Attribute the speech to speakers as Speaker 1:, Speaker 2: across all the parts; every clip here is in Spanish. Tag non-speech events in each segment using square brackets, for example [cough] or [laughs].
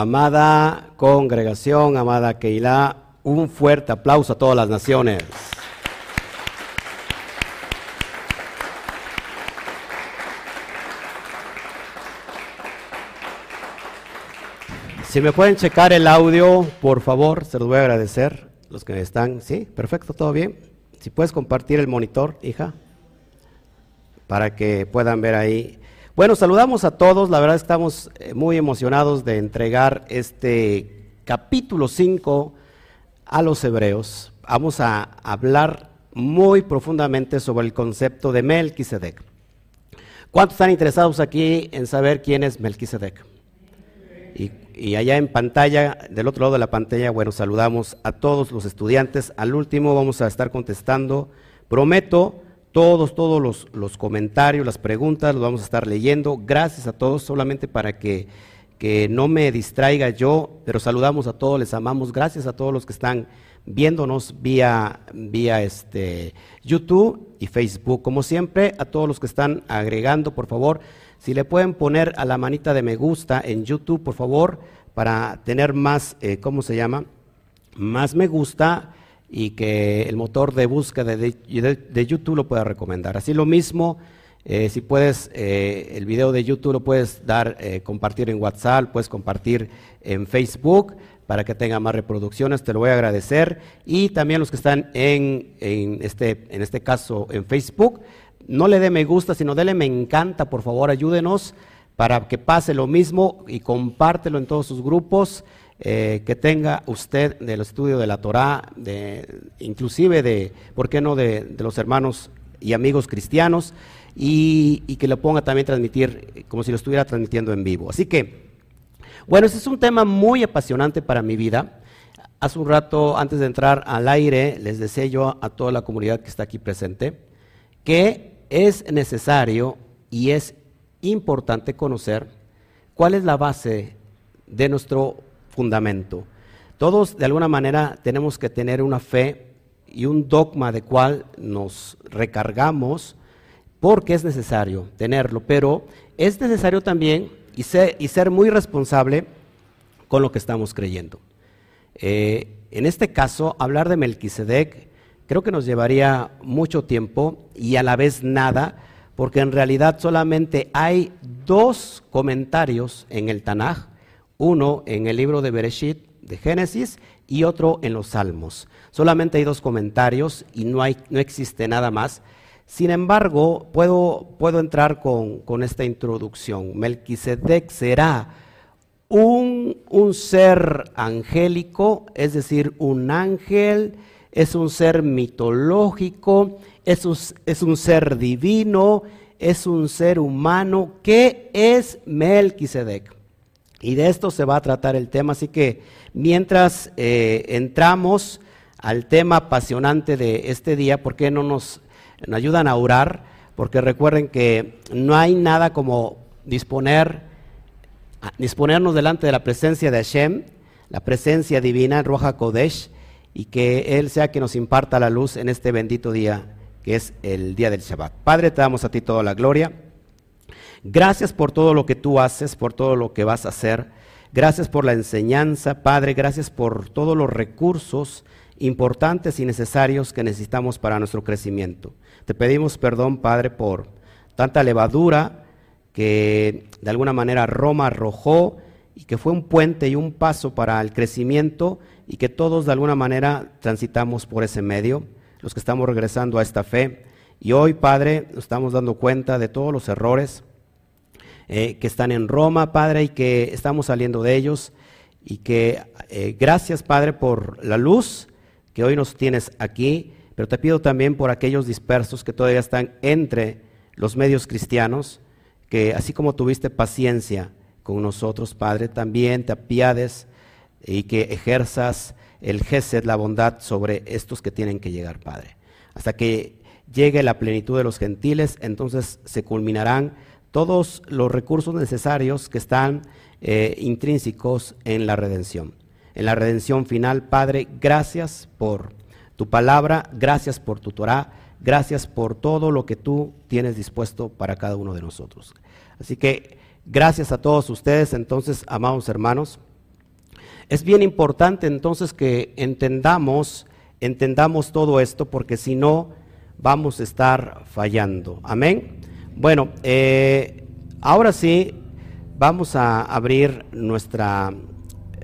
Speaker 1: Amada congregación, amada Keilah, un fuerte aplauso a todas las naciones. Si me pueden checar el audio, por favor, se los voy a agradecer. Los que están, sí, perfecto, todo bien. Si puedes compartir el monitor, hija, para que puedan ver ahí. Bueno, saludamos a todos. La verdad estamos eh, muy emocionados de entregar este capítulo 5 a los hebreos. Vamos a hablar muy profundamente sobre el concepto de Melquisedec. ¿Cuántos están interesados aquí en saber quién es Melquisedec? Y, y, allá en pantalla, del otro lado de la pantalla, bueno, saludamos a todos los estudiantes. Al último vamos a estar contestando, prometo, todos, todos los, los comentarios, las preguntas, los vamos a estar leyendo. Gracias a todos, solamente para que, que no me distraiga yo, pero saludamos a todos, les amamos. Gracias a todos los que están viéndonos vía, vía este, YouTube y Facebook. Como siempre, a todos los que están agregando, por favor, si le pueden poner a la manita de me gusta en YouTube, por favor, para tener más, eh, ¿cómo se llama? Más me gusta y que el motor de búsqueda de, YouTube lo pueda recomendar. Así lo mismo, eh, si puedes, eh, el video de YouTube lo puedes dar, eh, compartir en WhatsApp, puedes compartir en Facebook para que tenga más reproducciones, te lo voy a agradecer. Y también los que están en, en, este, en este caso en Facebook, no le dé me gusta, sino dele me encanta, por favor, ayúdenos para que pase lo mismo y compártelo en todos sus grupos. Eh, que tenga usted del estudio de la Torá, inclusive de, ¿por qué no?, de, los hermanos y amigos cristianos, y, que lo ponga también transmitir como si lo estuviera transmitiendo en vivo. Así que, bueno, este es un tema muy apasionante para mi vida. Hace un rato, antes de entrar al aire, les decía yo a toda la comunidad que está aquí presente que es necesario y es importante conocer cuál es la base de nuestro fundamento. Todos de alguna manera tenemos que tener una fe y un dogma de cual nos recargamos porque es necesario tenerlo, pero es necesario también y ser, muy responsable con lo que estamos creyendo. Eh, en este caso, hablar de Melquisedec creo que nos llevaría mucho tiempo y a la vez nada, porque en realidad solamente hay dos comentarios en el Tanaj uno en el libro de Bereshit, de Génesis, y otro en los Salmos. Solamente hay dos comentarios y no, hay, no existe nada más. Sin embargo, puedo, puedo entrar con, con, esta introducción. Melquisedec será un, un ser angélico, es decir, un ángel, es un ser mitológico, es un, es un ser divino, es un ser humano. ¿Qué es Melquisedec? Y de esto se va a tratar el tema, así que mientras eh, entramos al tema apasionante de este día, ¿por qué no nos, ayudan a orar? Porque recuerden que no hay nada como disponer, disponernos delante de la presencia de Hashem, la presencia divina, Roja Kodesh, y que Él sea quien nos imparta la luz en este bendito día, que es el día del Shabbat. Padre, te damos a ti toda la gloria. Gracias por todo lo que tú haces, por todo lo que vas a hacer. Gracias por la enseñanza, Padre. Gracias por todos los recursos importantes y necesarios que necesitamos para nuestro crecimiento. Te pedimos perdón, Padre, por tanta levadura que de alguna manera Roma arrojó y que fue un puente y un paso para el crecimiento y que todos de alguna manera transitamos por ese medio, los que estamos regresando a esta fe. Y hoy, Padre, nos estamos dando cuenta de todos los errores, eh, que están en Roma, Padre, y que estamos saliendo de ellos. Y que eh, gracias, Padre, por la luz que hoy nos tienes aquí, pero te pido también por aquellos dispersos que todavía están entre los medios cristianos, que así como tuviste paciencia con nosotros, Padre, también te apiades y que ejerzas el gesed, la bondad sobre estos que tienen que llegar, Padre. Hasta que llegue la plenitud de los gentiles, entonces se culminarán todos los recursos necesarios que están eh, intrínsecos en la redención. En la redención final, Padre, gracias por tu palabra, gracias por tu Torah, gracias por todo lo que tú tienes dispuesto para cada uno de nosotros. Así que gracias a todos ustedes, entonces, amados hermanos, Es bien importante entonces que entendamos, entendamos todo esto, porque si no, vamos a estar fallando. Amén. Bueno, eh, ahora sí, vamos a abrir nuestra,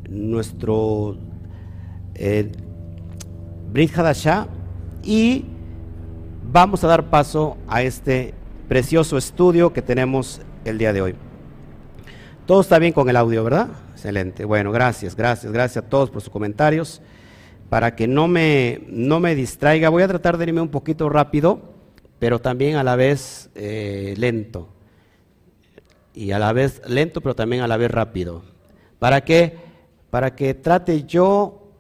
Speaker 1: nuestro eh, y vamos a dar paso a este precioso estudio que tenemos el día de hoy. Todo está bien con el audio, ¿verdad? Excelente. Bueno, gracias, gracias, gracias a todos por sus comentarios. Para que no me, no me distraiga, voy a tratar de irme un poquito rápido, pero también a la vez eh, lento. Y a la vez lento, pero también a la vez rápido. ¿Para qué? Para que trate yo,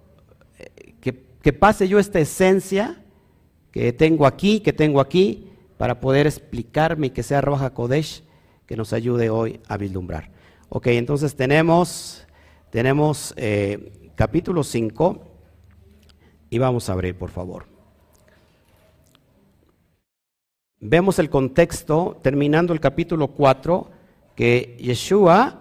Speaker 1: eh, que, que pase yo esta esencia que tengo aquí, que tengo aquí, para poder explicarme y que sea Roja Kodesh que nos ayude hoy a vislumbrar. Ok, entonces tenemos, tenemos eh, capítulo 5 y vamos a abrir, por favor. Vemos el contexto, terminando el capítulo 4, que Yeshua,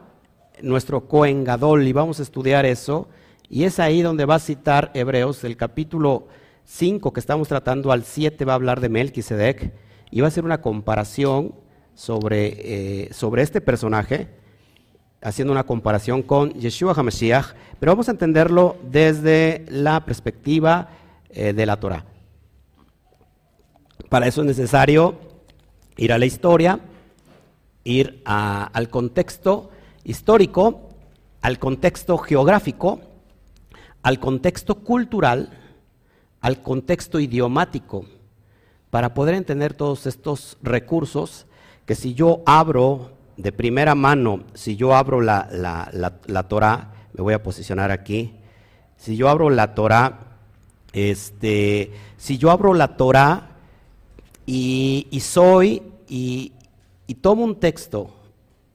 Speaker 1: nuestro Cohen Gadol, y vamos a estudiar eso, y es ahí donde va a citar Hebreos, el capítulo 5 que estamos tratando al 7 va a hablar de Melquisedec y va a hacer una comparación sobre, eh, sobre este personaje, haciendo una comparación con Yeshua HaMashiach, pero vamos a entenderlo desde la perspectiva eh, de la Torah. Para eso es necesario ir a la historia, ir al contexto histórico, al contexto geográfico, al contexto cultural, al contexto idiomático para poder entender todos estos recursos que si yo abro de primera mano, si yo abro la, la, Torah, me voy a posicionar aquí, si yo abro la Torah, este, si yo abro la Torah y, soy y, tomo un texto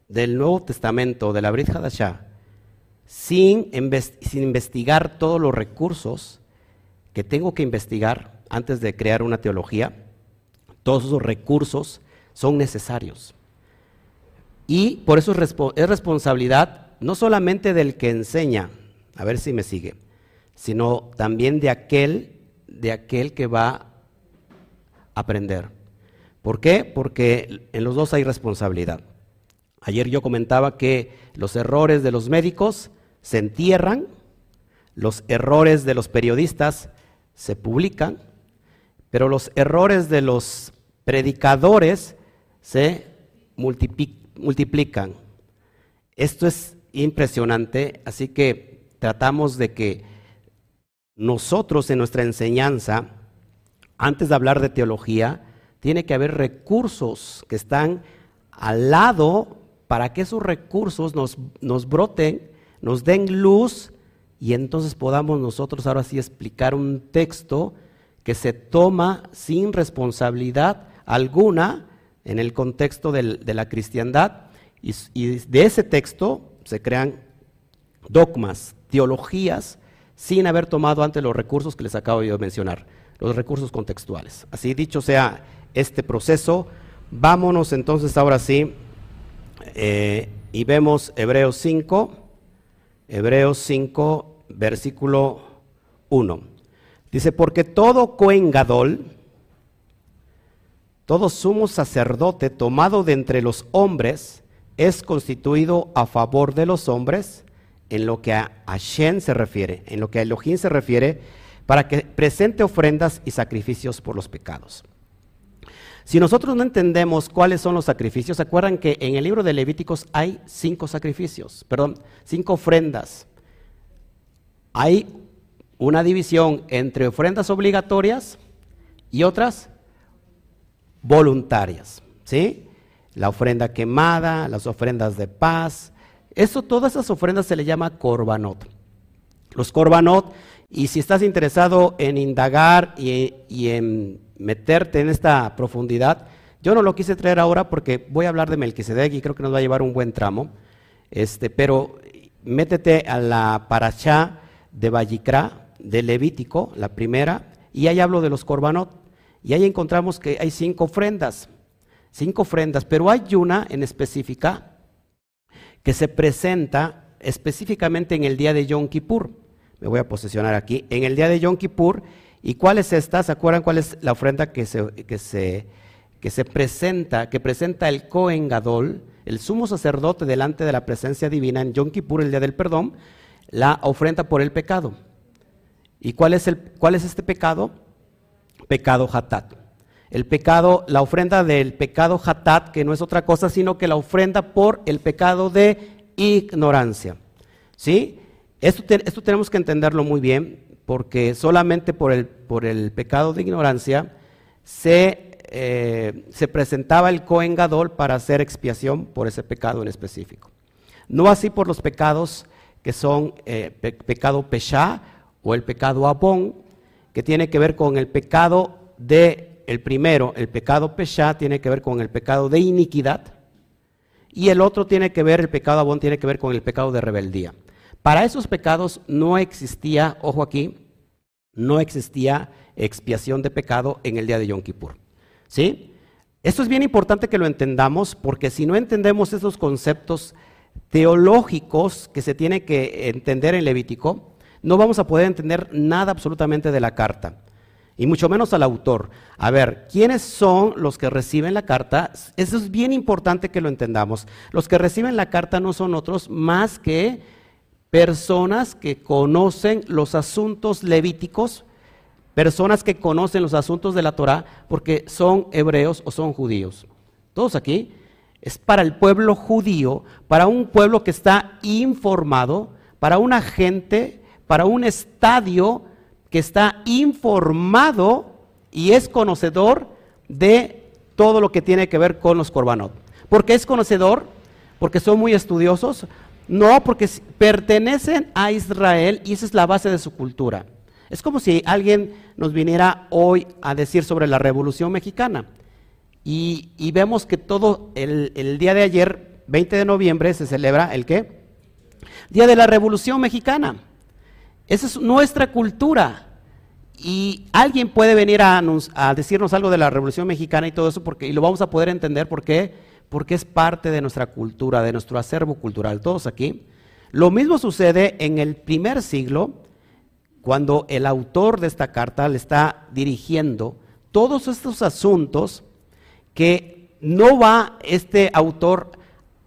Speaker 1: del Nuevo Testamento, de la Brit Hadashah, sin, sin investigar todos los recursos, que tengo que investigar antes de crear una teología, todos esos recursos son necesarios. Y por eso es, responsabilidad no solamente del que enseña, a ver si me sigue, sino también de aquel, de aquel que va aprender. ¿Por qué? Porque en los dos hay responsabilidad. Ayer yo comentaba que los errores de los médicos se entierran, los errores de los periodistas se publican, pero los errores de los predicadores se multiplican. Esto es impresionante, así que tratamos de que nosotros en nuestra enseñanza, antes de hablar de teología, tiene que haber recursos que están al lado para que esos recursos nos, nos broten, nos den luz y entonces podamos nosotros ahora sí explicar un texto que se toma sin responsabilidad alguna en el contexto de la cristiandad y, de ese texto se crean dogmas, teologías, sin haber tomado antes los recursos que les acabo de mencionar, los recursos contextuales. Así dicho sea este proceso, vámonos entonces ahora sí eh, y vemos Hebreos 5 Hebreos 5, versículo 1. Dice, porque todo Cohen todo sumo sacerdote tomado de entre los hombres, es constituido a favor de los hombres en lo que a Hashem se refiere, en lo que a Elohim se refiere, para que presente ofrendas y sacrificios por los pecados. Si nosotros no entendemos cuáles son los sacrificios, ¿se acuerdan que en el libro de Levíticos hay cinco sacrificios, perdón, cinco ofrendas? Hay una división entre ofrendas obligatorias y otras voluntarias, ¿sí? La ofrenda quemada, las ofrendas de paz, eso, todas esas ofrendas se le llama korbanot. Los korbanot, y si estás interesado en indagar y, en meterte en esta profundidad. Yo no lo quise traer ahora porque voy a hablar de Melquisedec y creo que nos va a llevar un buen tramo. Este, pero métete a la parachá de Vallicrá, de Levítico, la primera, y ahí hablo de los corbanot. Y ahí encontramos que hay cinco ofrendas, cinco ofrendas, pero hay una en específica que se presenta específicamente en el día de Yom Kippur. Me voy a posicionar aquí. En el día de Yom Kippur, ¿y cuál es esta? ¿Se acuerdan cuál es la ofrenda que se, que se, que se presenta, que presenta el Kohen Gadol, el sumo sacerdote delante de la presencia divina en Yom Kippur, el día del perdón, la ofrenda por el pecado? ¿Y cuál es, el, cuál es este pecado? Pecado hatat. El pecado, la ofrenda del pecado hatat, que no es otra cosa sino que la ofrenda por el pecado de ignorancia. ¿Sí? Esto, tenemos que entenderlo muy bien, porque solamente por el, pecado de ignorancia se, eh, se presentaba el Cohen Gadol para hacer expiación por ese pecado en específico. No así por los pecados que son eh, pecado pesha o el pecado abón, que tiene que ver con el pecado de, el primero, el pecado pesha, tiene que ver con el pecado de iniquidad, y el otro tiene que ver, el pecado abón tiene que ver con el pecado de rebeldía. Para esos pecados no existía, ojo aquí, no existía expiación de pecado en el día de Yom Kippur. ¿Sí? Esto es bien importante que lo entendamos porque si no entendemos esos conceptos teológicos que se tienen que entender en Levítico, no vamos a poder entender nada absolutamente de la carta, y mucho menos al autor. A ver, ¿quiénes son los que reciben la carta? Eso es bien importante que lo entendamos. Los que reciben la carta no son otros más que personas que conocen los asuntos levíticos, personas que conocen los asuntos de la Torah, porque son hebreos o son judíos. Todos aquí es para el pueblo judío, para un pueblo que está informado, para una gente para un estadio que está informado y es conocedor de todo lo que tiene que ver con los corbanot. ¿Por qué es conocedor? Porque son muy estudiosos. No, porque pertenecen a Israel y esa es la base de su cultura. Es como si alguien nos viniera hoy a decir sobre la Revolución Mexicana. Y, vemos que todo el, día de ayer, 20 de noviembre, se celebra el qué? Día de la Revolución Mexicana. Esa es nuestra cultura. Y alguien puede venir a, decirnos algo de la Revolución Mexicana y todo eso, porque, y lo vamos a poder entender por qué, porque es parte de nuestra cultura, de nuestro acervo cultural, todos aquí. Lo mismo sucede en el primer siglo, cuando el autor de esta carta le está dirigiendo todos estos asuntos que no va este autor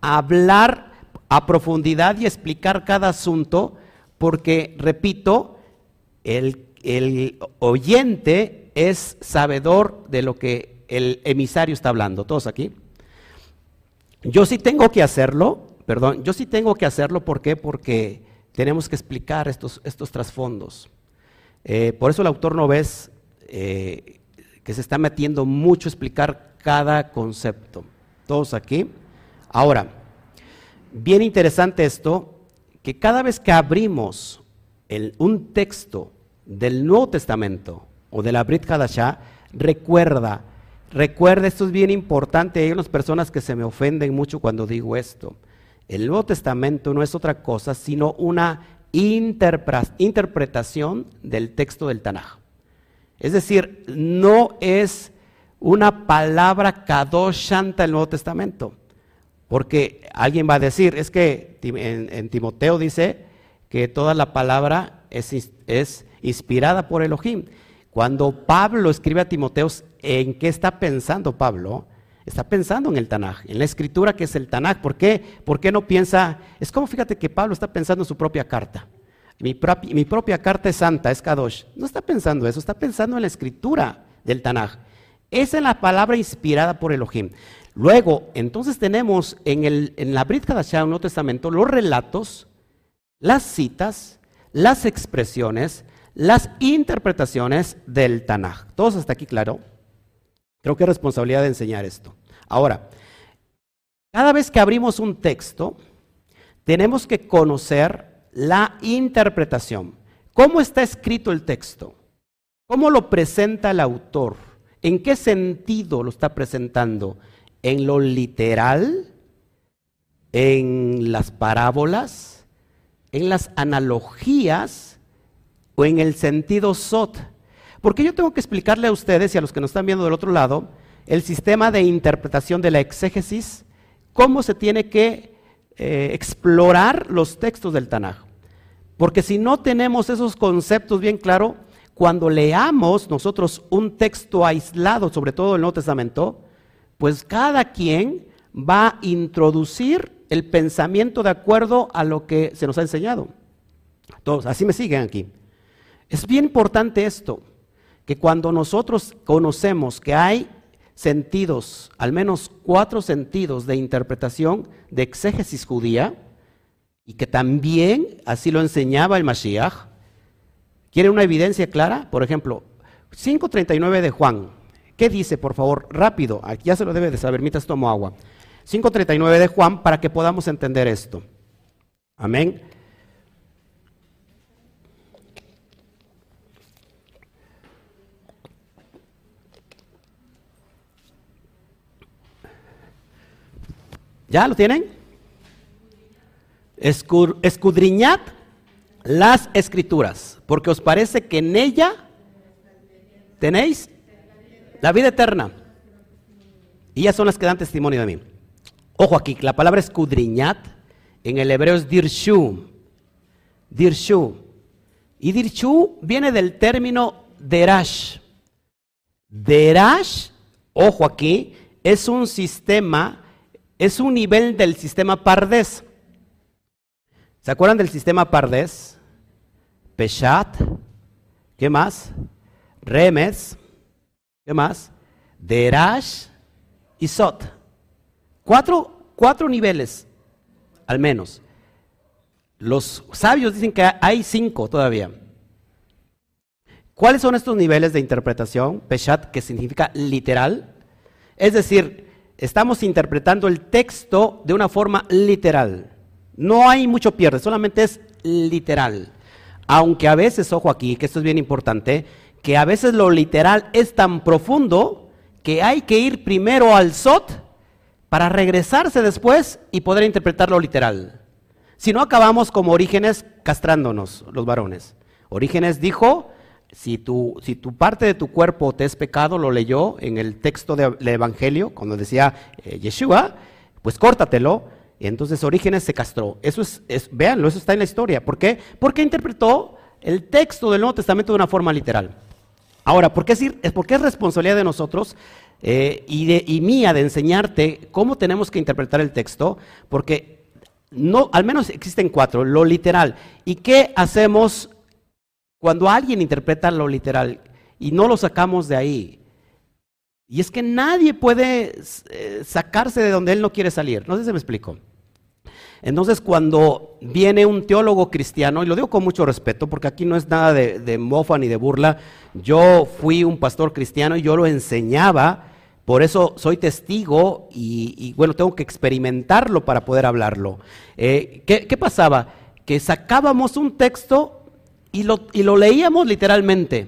Speaker 1: a hablar a profundidad y explicar cada asunto, porque, repito, el, oyente es sabedor de lo que el emisario está hablando. ¿Todos aquí? Yo sí tengo que hacerlo, perdón, yo sí tengo que hacerlo, ¿por qué? Porque tenemos que explicar estos, estos trasfondos. Eh, por eso el autor no ves eh, que se está metiendo mucho a explicar cada concepto. Todos aquí. Ahora, bien interesante esto, que cada vez que abrimos un texto del Nuevo Testamento o de la Brit Hadashah, recuerda, recuerda, esto es bien importante, hay unas personas que se me ofenden mucho cuando digo esto. El Nuevo Testamento no es otra cosa sino una interpretación del texto del Tanaj. Es decir, no es una palabra kadosh shanta el Nuevo Testamento. Porque alguien va a decir, es que en, Timoteo dice que toda la palabra es, es, inspirada por Elohim. Cuando Pablo escribe a Timoteo, ¿en qué está pensando Pablo? Está pensando en el Tanaj, en la escritura que es el Tanaj. ¿Por qué? ¿Por qué no piensa? Es como fíjate que Pablo está pensando en su propia carta. Mi, propia carta es santa, es Kadosh. No está pensando eso, está pensando en la escritura del Tanaj. Esa es la palabra inspirada por Elohim. Luego, entonces tenemos en, el, en la Brit Hadashah, en el Nuevo Testamento, los relatos, las citas, las expresiones, las interpretaciones del Tanaj. ¿Todos hasta aquí claro? Creo que es responsabilidad de enseñar esto. Ahora, cada vez que abrimos un texto, tenemos que conocer la interpretación. ¿Cómo está escrito el texto? ¿Cómo lo presenta el autor? ¿En qué sentido lo está presentando? en lo literal, en las parábolas, en las analogías o en el sentido sot. Porque yo tengo que explicarle a ustedes y a los que nos están viendo del otro lado el sistema de interpretación de la exégesis, cómo se tiene que eh, explorar los textos del Tanaj. Porque si no tenemos esos conceptos bien claros, cuando leamos nosotros un texto aislado, sobre todo el Nuevo Testamento, pues cada quien va a introducir el pensamiento de acuerdo a lo que se nos ha enseñado. Todos, así me siguen aquí. Es bien importante esto, que cuando nosotros conocemos que hay sentidos, al menos cuatro sentidos de interpretación de exégesis judía, y que también así lo enseñaba el Mashiach, ¿quieren una evidencia clara? Por ejemplo, 5.39 de Juan, ¿qué dice, por favor? Rápido, aquí ya se lo debe de saber, mientras tomo agua. 5.39 de Juan para que podamos entender esto. Amén. ¿Ya lo tienen? escudriñad las escrituras, porque os parece que en ella tenéis la vida eterna. Y ellas son las que dan testimonio de mí. Ojo aquí, la palabra escudriñad en el hebreo es dirshu. Dirshu. Y dirshu viene del término derash. Derash, ojo aquí, es un sistema, es un nivel del sistema Pardes. ¿Se acuerdan del sistema Pardes? Peshat, ¿qué más? Remes, ¿qué más? Derash y Sot. Cuatro, niveles, al menos. Los sabios dicen que hay cinco todavía. ¿Cuáles son estos niveles de interpretación? Peshat, que significa literal. Es decir, estamos interpretando el texto de una forma literal. No hay mucho pierde, solamente es literal. Aunque a veces, ojo aquí, que esto es bien importante, que a veces lo literal es tan profundo que hay que ir primero al SOT para regresarse después y poder interpretarlo literal. Si no, acabamos como Orígenes castrándonos, los varones. Orígenes dijo, si tu, si parte de tu cuerpo te es pecado, lo leyó en el texto del Evangelio, cuando decía eh, Yeshua, pues córtatelo. Y entonces Orígenes se castró. Eso es, es, véanlo, eso está en la historia. ¿Por qué? Porque interpretó el texto del Nuevo Testamento de una forma literal. Ahora, ¿por qué es, porque es responsabilidad de nosotros eh, y, mía de enseñarte cómo tenemos que interpretar el texto? Porque no, al menos existen cuatro, lo literal. ¿Y qué hacemos cuando alguien interpreta lo literal y no lo sacamos de ahí? Y es que nadie puede eh, sacarse de donde él no quiere salir. No sé si me explico. Entonces, cuando viene un teólogo cristiano, y lo digo con mucho respeto, porque aquí no es nada de, mofa ni de burla, yo fui un pastor cristiano y yo lo enseñaba, por eso soy testigo y, bueno, tengo que experimentarlo para poder hablarlo. Eh, ¿qué, pasaba? Que sacábamos un texto y lo, leíamos literalmente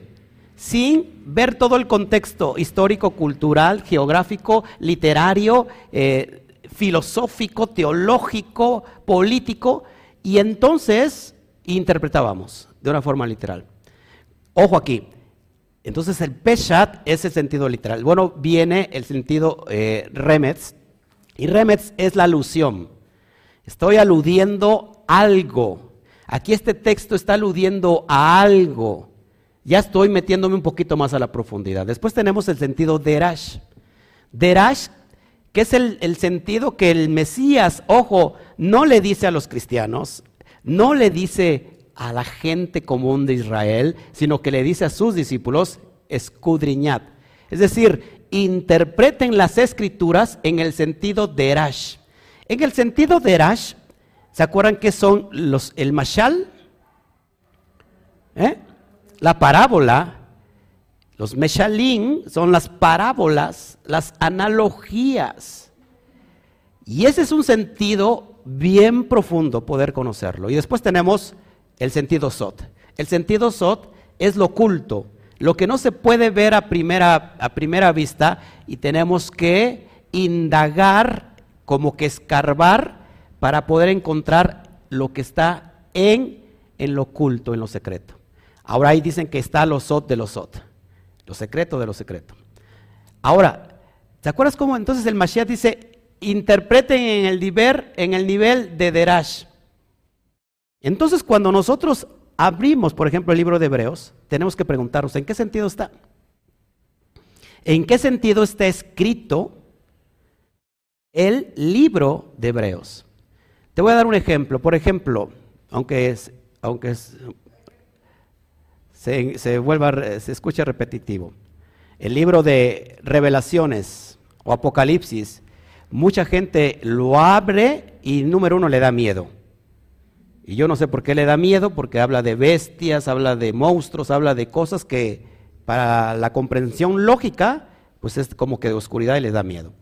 Speaker 1: sin ver todo el contexto histórico, cultural, geográfico, literario, eh, filosófico, teológico, político, y entonces interpretábamos de una forma literal. Ojo aquí, entonces el Peshat es el sentido literal. Bueno, viene el sentido eh, Remetz, y Remetz es la alusión. Estoy aludiendo algo. Aquí este texto está aludiendo a algo. Ya estoy metiéndome un poquito más a la profundidad. Después tenemos el sentido Derash. Derash que es el, sentido que el Mesías, ojo, no le dice a los cristianos, no le dice a la gente común de Israel, sino que le dice a sus discípulos, escudriñad. Es decir, interpreten las escrituras en el sentido de Erash. En el sentido de Erash, ¿se acuerdan qué son los, el mashal? ¿Eh? La parábola los meshalim son las parábolas, las analogías. Y ese es un sentido bien profundo poder conocerlo. Y después tenemos el sentido sot. El sentido sot es lo oculto, lo que no se puede ver a primera, a primera vista y tenemos que indagar, como que escarbar, para poder encontrar lo que está en, en lo oculto, en lo secreto. Ahora ahí dicen que está lo sot de lo sot. Lo secreto de lo secreto. Ahora, ¿te acuerdas cómo entonces el Mashiach dice, interpreten en el, nivel, en el nivel de Derash. Entonces, cuando nosotros abrimos, por ejemplo, el libro de Hebreos, tenemos que preguntarnos, ¿en qué sentido está? ¿En qué sentido está escrito el libro de Hebreos? Te voy a dar un ejemplo. Por ejemplo, aunque es, aunque se, se, vuelva, se escucha repetitivo. El libro de Revelaciones o Apocalipsis, mucha gente lo abre y número uno le da miedo. Y yo no sé por qué le da miedo, porque habla de bestias, habla de monstruos, habla de cosas que para la comprensión lógica, pues es como que de oscuridad y le da miedo.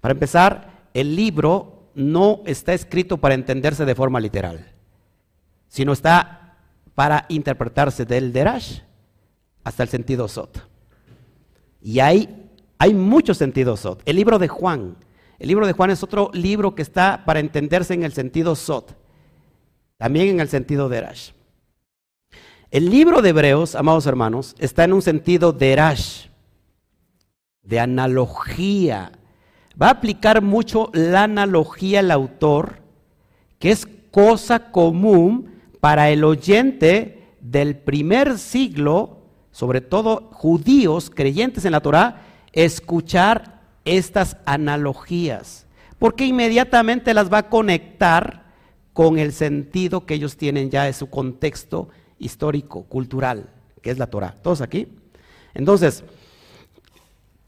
Speaker 1: Para empezar, el libro no está escrito para entenderse de forma literal, sino está para interpretarse del derash hasta el sentido sot. Y hay, hay muchos sentidos sot. El libro de Juan, el libro de Juan es otro libro que está para entenderse en el sentido sot también en el sentido de Erash. El libro de Hebreos, amados hermanos, está en un sentido de Erash, de analogía. Va a aplicar mucho la analogía el autor, que es cosa común para el oyente del primer siglo, sobre todo judíos creyentes en la Torah, escuchar estas analogías, porque inmediatamente las va a conectar con el sentido que ellos tienen ya de su contexto histórico, cultural, que es la Torah. ¿Todos aquí? Entonces,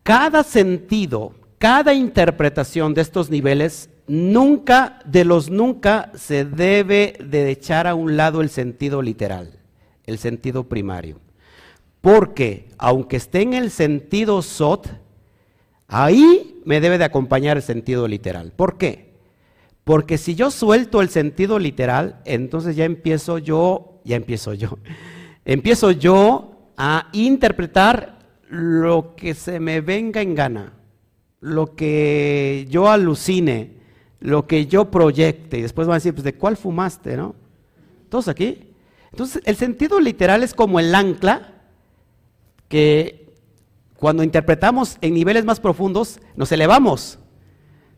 Speaker 1: cada sentido, cada interpretación de estos niveles, nunca, de los nunca, se debe de echar a un lado el sentido literal, el sentido primario. Porque, aunque esté en el sentido sot, ahí me debe de acompañar el sentido literal. ¿Por qué? Porque si yo suelto el sentido literal, entonces ya empiezo yo, ya empiezo yo, [laughs] empiezo yo a interpretar lo que se me venga en gana, lo que yo alucine, lo que yo proyecte. Y después van a decir, pues, ¿de cuál fumaste, no? ¿Todos aquí? Entonces, el sentido literal es como el ancla que cuando interpretamos en niveles más profundos nos elevamos.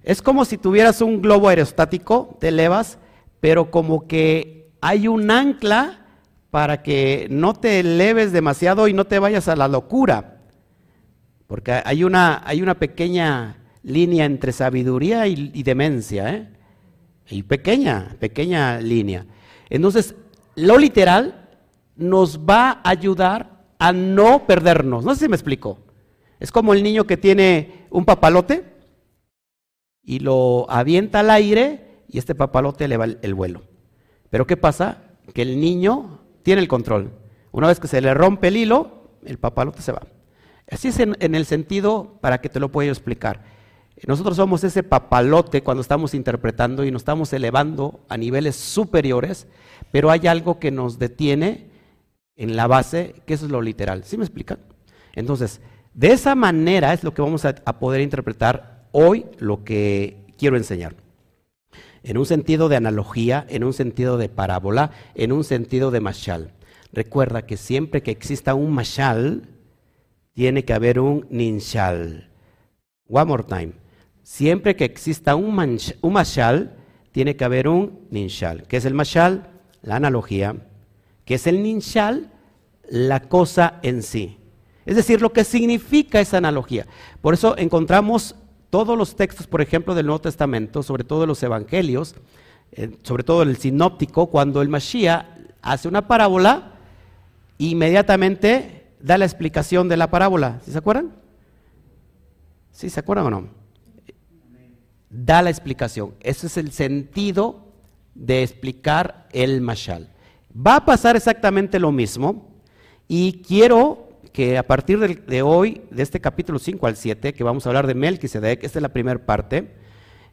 Speaker 1: Es como si tuvieras un globo aerostático, te elevas, pero como que hay un ancla para que no te eleves demasiado y no te vayas a la locura. Porque hay una, hay una pequeña línea entre sabiduría y, demencia, ¿eh? Y pequeña, pequeña línea. Entonces, lo literal nos va a ayudar a no perdernos. No sé si me explico. Es como el niño que tiene un papalote y lo avienta al aire y este papalote le va el, vuelo. Pero ¿qué pasa? Que el niño tiene el control. Una vez que se le rompe el hilo, el papalote se va. Así es en, el sentido para que te lo pueda explicar. Nosotros somos ese papalote cuando estamos interpretando y nos estamos elevando a niveles superiores, pero hay algo que nos detiene en la base, que eso es lo literal. ¿Sí me explican? Entonces, de esa manera es lo que vamos a, a poder interpretar hoy lo que quiero enseñar. En un sentido de analogía, en un sentido de parábola, en un sentido de mashal. Recuerda que siempre que exista un mashal, tiene que haber un ninshal. One more time. Siempre que exista un, mashal, tiene que haber un ninshal. ¿Qué es el mashal? La analogía. ¿Qué es el ninshal? La cosa en sí. Es decir, lo que significa esa analogía. Por eso encontramos todos los textos, por ejemplo, del Nuevo Testamento, sobre todo los evangelios, eh, sobre todo el sinóptico, cuando el Mashiach hace una parábola, inmediatamente da la explicación de la parábola. ¿Sí se acuerdan? ¿Sí se acuerdan o no? Da la explicación. Ese es el sentido de explicar el mashal. Va a pasar exactamente lo mismo y quiero que a partir de, hoy, de este capítulo 5 al 7, que vamos a hablar de Melquisedec, esta es la primera parte,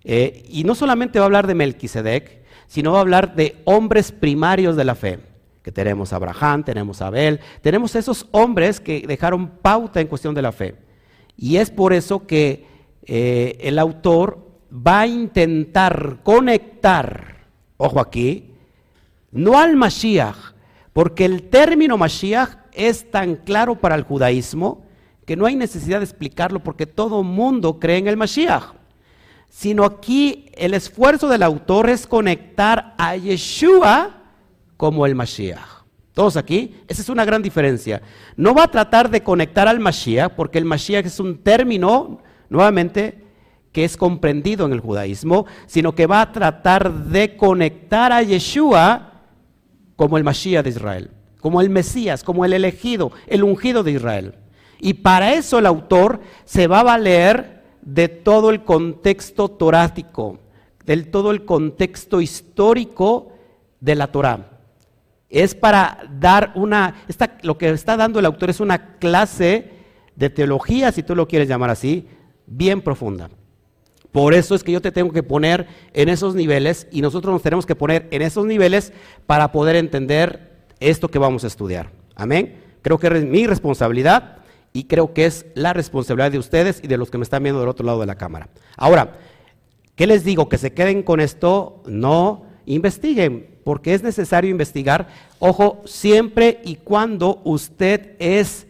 Speaker 1: eh, y no solamente va a hablar de Melquisedec, sino va a hablar de hombres primarios de la fe, que tenemos a Abraham, tenemos a Abel, tenemos esos hombres que dejaron pauta en cuestión de la fe. Y es por eso que eh, el autor va a intentar conectar, ojo aquí, no al Mashiach, porque el término Mashiach es tan claro para el judaísmo que no hay necesidad de explicarlo porque todo mundo cree en el Mashiach. sino aquí el esfuerzo del autor es conectar a Yeshua como el Mashiach. Todos aquí, esa es una gran diferencia. No va a tratar de conectar al Mashiach, porque el Mashiach es un término, nuevamente, que es comprendido en el judaísmo, sino que va a tratar de conectar a Yeshua como el Mashiach de Israel, como el Mesías, como el elegido, el ungido de Israel. Y para eso el autor se va a valer de todo el contexto torático, del todo el contexto histórico de la Torá. Es para dar una, lo que está dando el autor es una clase de teología, si tú lo quieres llamar así, bien profunda. Por eso es que yo te tengo que poner en esos niveles y nosotros nos tenemos que poner en esos niveles para poder entender esto que vamos a estudiar. Amén. Creo que es mi responsabilidad y creo que es la responsabilidad de ustedes y de los que me están viendo del otro lado de la cámara. Ahora, ¿qué les digo? Que se queden con esto, no investiguen, porque es necesario investigar, ojo, siempre y cuando usted es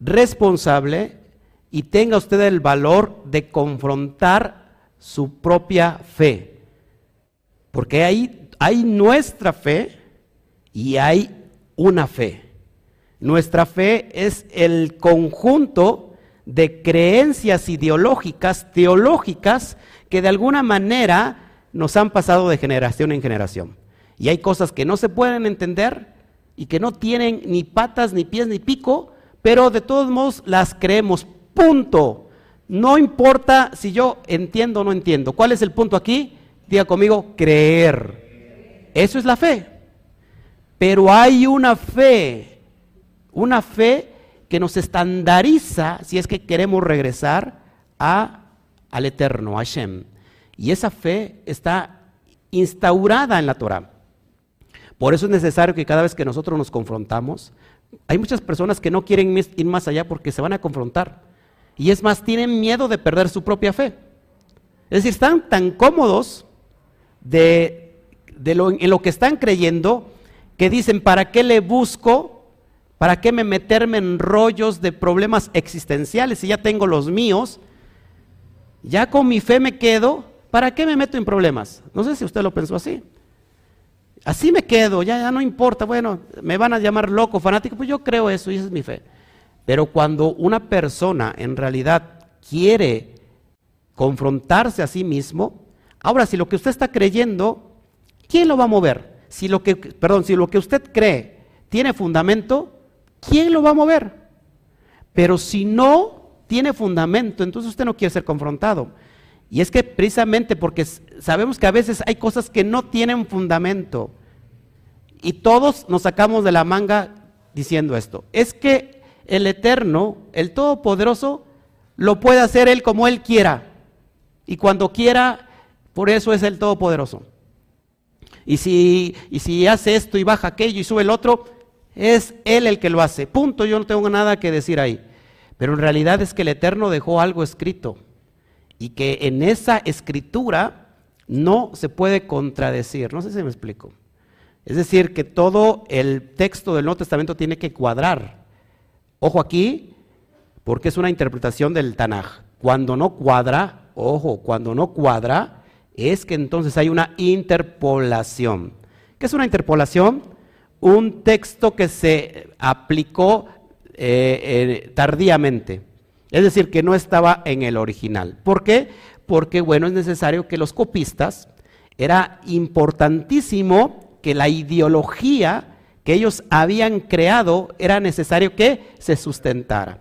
Speaker 1: responsable y tenga usted el valor de confrontar su propia fe. Porque hay, hay nuestra fe y hay una fe. Nuestra fe es el conjunto de creencias ideológicas, teológicas, que de alguna manera nos han pasado de generación en generación. Y hay cosas que no se pueden entender y que no tienen ni patas, ni pies, ni pico, pero de todos modos las creemos Punto. No importa si yo entiendo o no entiendo. ¿Cuál es el punto aquí? Diga conmigo, creer. Eso es la fe. Pero hay una fe, una fe que nos estandariza si es que queremos regresar a, al Eterno, a Hashem. Y esa fe está instaurada en la Torah. Por eso es necesario que cada vez que nosotros nos confrontamos, hay muchas personas que no quieren ir más allá porque se van a confrontar. Y es más, tienen miedo de perder su propia fe. Es decir, están tan cómodos de, en lo que están creyendo que dicen, ¿para qué le busco? ¿Para qué me meterme en rollos de problemas existenciales si ya tengo los míos? Ya con mi fe me quedo, ¿para qué me meto en problemas? No sé si usted lo pensó así. Así me quedo, ya, ya no importa, bueno, me van a llamar loco, fanático, pues yo creo eso y esa es mi fe. Pero cuando una persona en realidad quiere confrontarse a sí mismo, ahora si lo que usted está creyendo, ¿quién lo va a mover? Si lo que, perdón, si lo que usted cree tiene fundamento, ¿quién lo va a mover? Pero si no tiene fundamento, entonces usted no quiere ser confrontado. Y es que precisamente porque sabemos que a veces hay cosas que no tienen fundamento. Y todos nos sacamos de la manga diciendo esto. Es que el Eterno, el Todopoderoso, lo puede hacer Él como Él quiera. Y cuando quiera, por eso es el Todopoderoso. Y si, y si hace esto y baja aquello y sube el otro, es Él el que lo hace. Punto, yo no tengo nada que decir ahí. Pero en realidad es que el Eterno dejó algo escrito. Y que en esa escritura no se puede contradecir. No sé si me explico. Es decir, que todo el texto del Nuevo Testamento tiene que cuadrar. Ojo aquí, porque es una interpretación del Tanaj. Cuando no cuadra, ojo, cuando no cuadra, es que entonces hay una interpolación. ¿Qué es una interpolación? Un texto que se aplicó eh, eh, tardíamente. Es decir, que no estaba en el original. ¿Por qué? Porque, bueno, es necesario que los copistas, era importantísimo que la ideología que ellos habían creado, era necesario que se sustentara.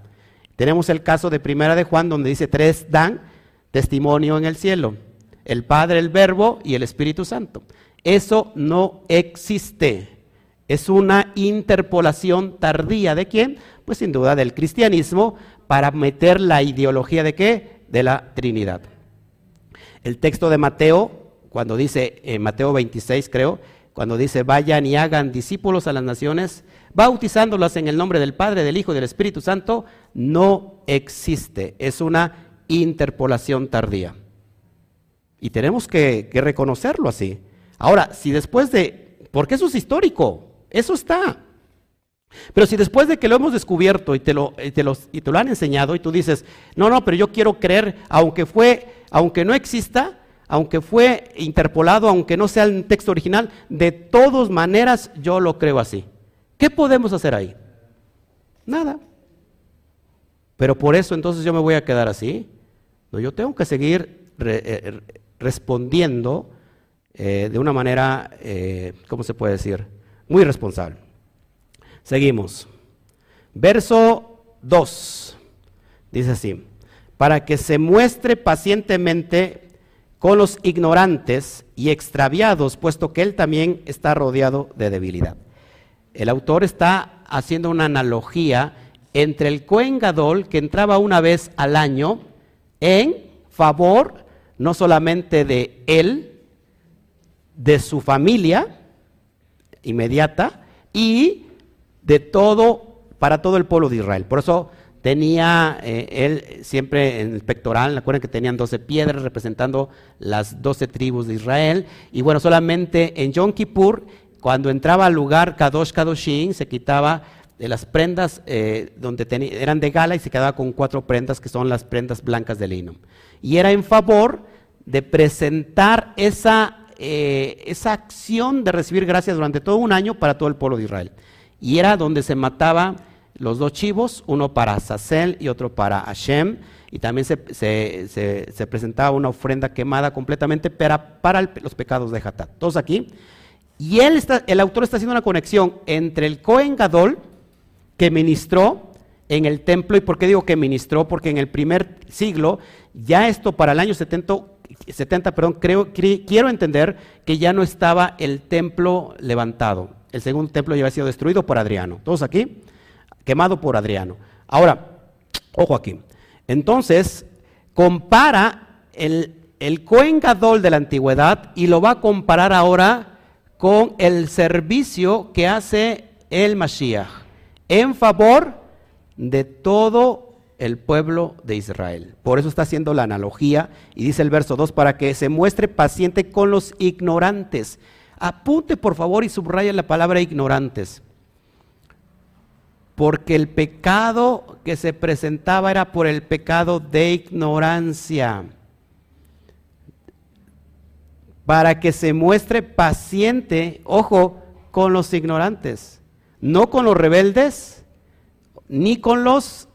Speaker 1: Tenemos el caso de Primera de Juan, donde dice, tres dan testimonio en el cielo, el Padre, el Verbo y el Espíritu Santo. Eso no existe. Es una interpolación tardía de quién? Pues sin duda del cristianismo para meter la ideología de qué? De la Trinidad. El texto de Mateo, cuando dice en Mateo 26 creo, cuando dice vayan y hagan discípulos a las naciones, bautizándolas en el nombre del Padre, del Hijo y del Espíritu Santo, no existe. Es una interpolación tardía. Y tenemos que, reconocerlo así. Ahora, si después de... Porque eso es histórico, eso está. Pero si después de que lo hemos descubierto y te lo, te y te lo han enseñado y tú dices, no, no, pero yo quiero creer, aunque fue, aunque no exista, aunque fue interpolado, aunque no sea el texto original, de todas maneras yo lo creo así. ¿Qué podemos hacer ahí? Nada. Pero por eso entonces yo me voy a quedar así. Yo tengo que seguir eh, respondiendo eh, de una manera, eh, ¿cómo se puede decir? Muy responsable. Seguimos. Verso 2. Dice así, para que se muestre pacientemente con los ignorantes y extraviados, puesto que él también está rodeado de debilidad. El autor está haciendo una analogía entre el Cohen Gadol, que entraba una vez al año, en favor no solamente de él, de su familia inmediata y de todo, para todo el pueblo de Israel. Por eso Tenía eh, él siempre en el pectoral, acuerdan que tenían 12 piedras representando las 12 tribus de Israel. Y bueno, solamente en Yom Kippur, cuando entraba al lugar Kadosh Kadoshin, se quitaba de las prendas eh, donde eran de gala y se quedaba con cuatro prendas que son las prendas blancas de lino. Y era en favor de presentar esa, eh, esa acción de recibir gracias durante todo un año para todo el pueblo de Israel. Y era donde se mataba los dos chivos, uno para Sasel y otro para Hashem, y también se, presentaba una ofrenda quemada completamente para, los pecados de Hatat. Todos aquí. Y él está, el autor está haciendo una conexión entre el Cohen Gadol, que ministró en el templo, y por qué digo que ministró, porque en el primer siglo, ya esto para el año 70, 70 perdón, creo, quiero entender que ya no estaba el templo levantado. El segundo templo ya había sido destruido por Adriano. ¿Todos aquí? Quemado por Adriano. Ahora, ojo aquí. Entonces, compara el, el Cohen de la antigüedad y lo va a comparar ahora con el servicio que hace el Mashiach en favor de todo el pueblo de Israel. Por eso está haciendo la analogía y dice el verso 2 para que se muestre paciente con los ignorantes. Apunte por favor y subraya la palabra ignorantes porque el pecado que se presentaba era por el pecado de ignorancia, para que se muestre paciente, ojo, con los ignorantes, no con los rebeldes, ni con los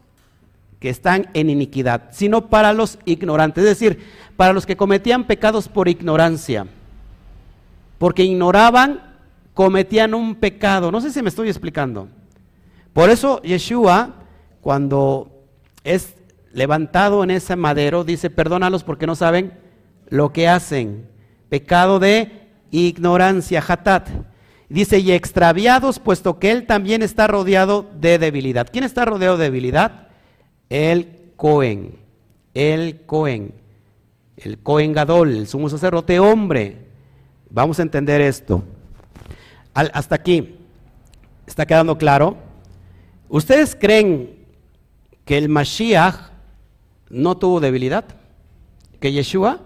Speaker 1: que están en iniquidad, sino para los ignorantes, es decir, para los que cometían pecados por ignorancia, porque ignoraban, cometían un pecado. No sé si me estoy explicando. Por eso Yeshua, cuando es levantado en ese madero, dice, perdónalos porque no saben lo que hacen. Pecado de ignorancia, hatat. Dice, y extraviados, puesto que él también está rodeado de debilidad. ¿Quién está rodeado de debilidad? El Cohen. El Cohen. El Cohen Gadol, el sumo sacerdote hombre. Vamos a entender esto. hasta aquí. ¿Está quedando claro? ¿Ustedes creen que el Mashiach no tuvo debilidad? ¿Que Yeshua?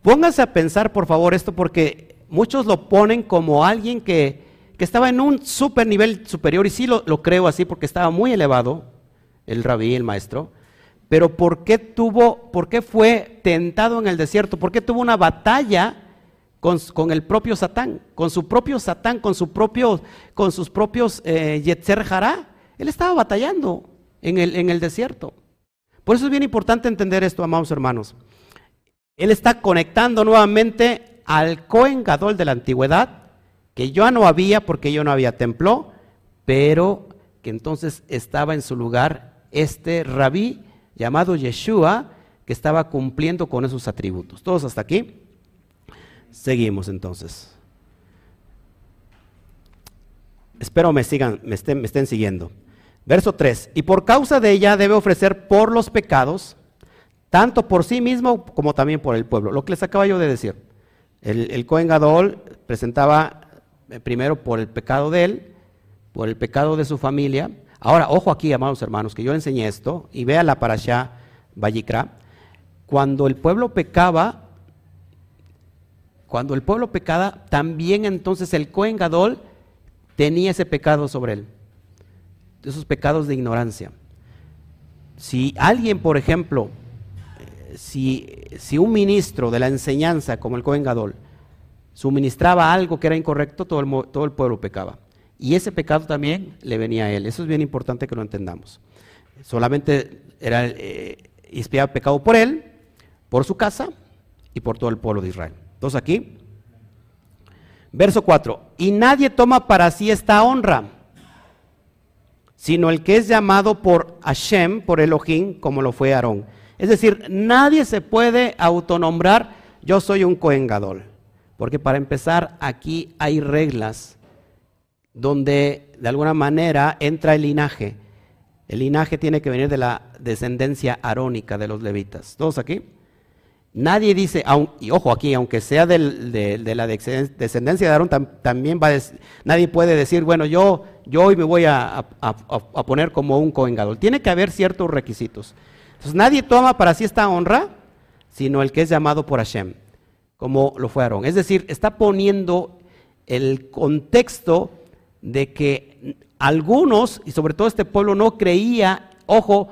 Speaker 1: Pónganse a pensar, por favor, esto porque muchos lo ponen como alguien que, estaba en un super nivel superior, y sí lo, creo así porque estaba muy elevado, el rabí, el maestro. Pero ¿por qué tuvo, por qué fue tentado en el desierto? ¿Por qué tuvo una batalla con, el propio Satán? Con su propio Satán, con, su propio, con sus propios eh, Yetzer Hará. Él estaba batallando en el, en el desierto. Por eso es bien importante entender esto, amados hermanos. Él está conectando nuevamente al Cohen Gadol de la antigüedad, que ya no había porque yo no había templo, pero que entonces estaba en su lugar este rabí llamado Yeshua, que estaba cumpliendo con esos atributos. ¿Todos hasta aquí? Seguimos entonces. Espero me sigan, me estén, siguiendo. Verso 3, y por causa de ella debe ofrecer por los pecados, tanto por sí mismo como también por el pueblo. Lo que les acabo yo de decir. El, el Cohen Gadol presentaba eh, primero por el pecado de él, por el pecado de su familia. Ahora, ojo aquí, amados hermanos, que yo enseñé esto, y vea la parasha Vallicra. Cuando el pueblo pecaba, cuando el pueblo pecaba, también entonces el Cohen Gadol tenía ese pecado sobre él. esos pecados de ignorancia. Si alguien, por ejemplo, eh, si, si un ministro de la enseñanza, como el Cohen Gadol, suministraba algo que era incorrecto, todo el, todo el pueblo pecaba. Y ese pecado también le venía a él. Eso es bien importante que lo entendamos. Solamente era eh, pecado por él, por su casa y por todo el pueblo de Israel. Entonces aquí, verso 4, y nadie toma para sí esta honra, sino el que es llamado por Hashem, por Elohim, como lo fue Aarón. Es decir, nadie se puede autonombrar, yo soy un Cohen Gadol. Porque para empezar, aquí hay reglas donde de alguna manera entra el linaje. El linaje tiene que venir de la descendencia arónica de los levitas. ¿Todos aquí? Nadie dice, y ojo aquí, aunque sea de, la descendencia de Aarón, también va nadie puede decir, bueno, yo, yo hoy me voy a, poner como un coengador. Tiene que haber ciertos requisitos. Entonces nadie toma para sí esta honra, sino el que es llamado por Hashem como lo fue Aarón. Es decir, está poniendo el contexto de que algunos, y sobre todo este pueblo, no creía, ojo,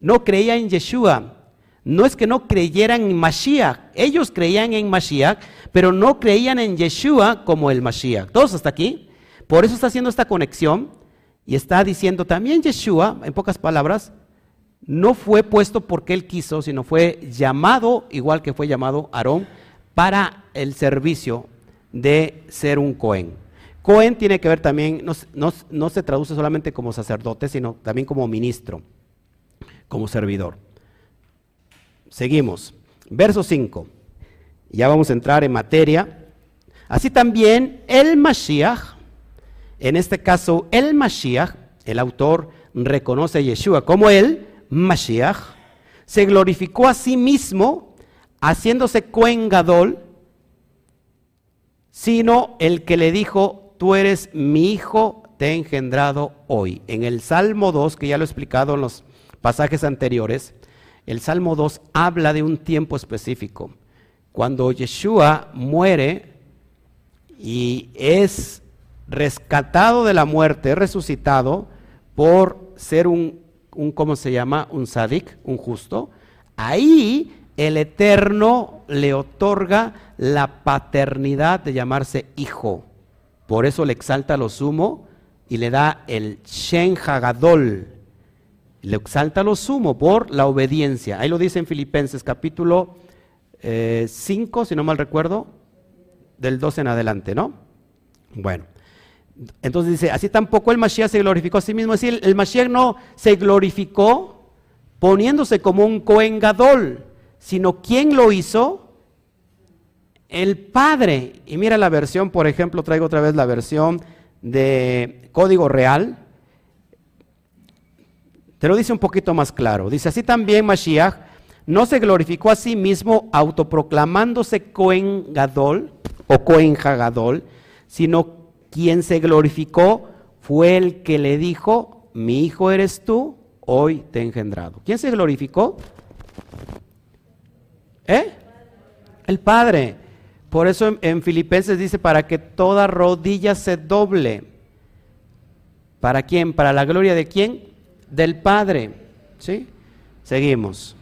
Speaker 1: no creía en Yeshua. No es que no creyeran en Mashiach, ellos creían en Mashiach, pero no creían en Yeshua como el Mashiach. ¿Todos hasta aquí? Por eso está haciendo esta conexión y está diciendo también Yeshua, en pocas palabras, no fue puesto porque él quiso, sino fue llamado, igual que fue llamado Aarón, para el servicio de ser un Cohen. Cohen tiene que ver también, no, se traduce solamente como sacerdote, sino también como ministro, como servidor. Seguimos. Verso 5. Ya vamos a entrar en materia. Así también el Mashiach, en este caso el Mashiach, el autor reconoce a Yeshua como el Mashiach, se glorificó a sí mismo haciéndose cuengadol, sino el que le dijo, tú eres mi hijo, te he engendrado hoy. En el Salmo 2, que ya lo he explicado en los pasajes anteriores, el Salmo 2 habla de un tiempo específico. Cuando Yeshua muere y es rescatado de la muerte, resucitado por ser un, un ¿cómo se llama? Un sadik, un justo. Ahí el Eterno le otorga la paternidad de llamarse hijo. Por eso le exalta lo sumo y le da el Shen Hagadol. Le exalta lo sumo por la obediencia. Ahí lo dice en Filipenses capítulo 5, eh, si no mal recuerdo, del 12 en adelante, ¿no? Bueno. Entonces dice, así tampoco el Mashiach se glorificó a sí mismo. Es decir, el Mashiach no se glorificó poniéndose como un coengadol sino ¿quién lo hizo? El Padre. Y mira la versión, por ejemplo, traigo otra vez la versión de Código Real. Te lo dice un poquito más claro. Dice, así también Mashiach no se glorificó a sí mismo autoproclamándose Cohen Gadol o Cohen Hagadol, sino quien se glorificó fue el que le dijo, mi hijo eres tú, hoy te he engendrado. ¿Quién se glorificó? ¿Eh? El Padre. Por eso en, Filipenses dice, para que toda rodilla se doble. ¿Para quién? ¿Para la gloria de quién? Del Padre. ¿Sí? Seguimos.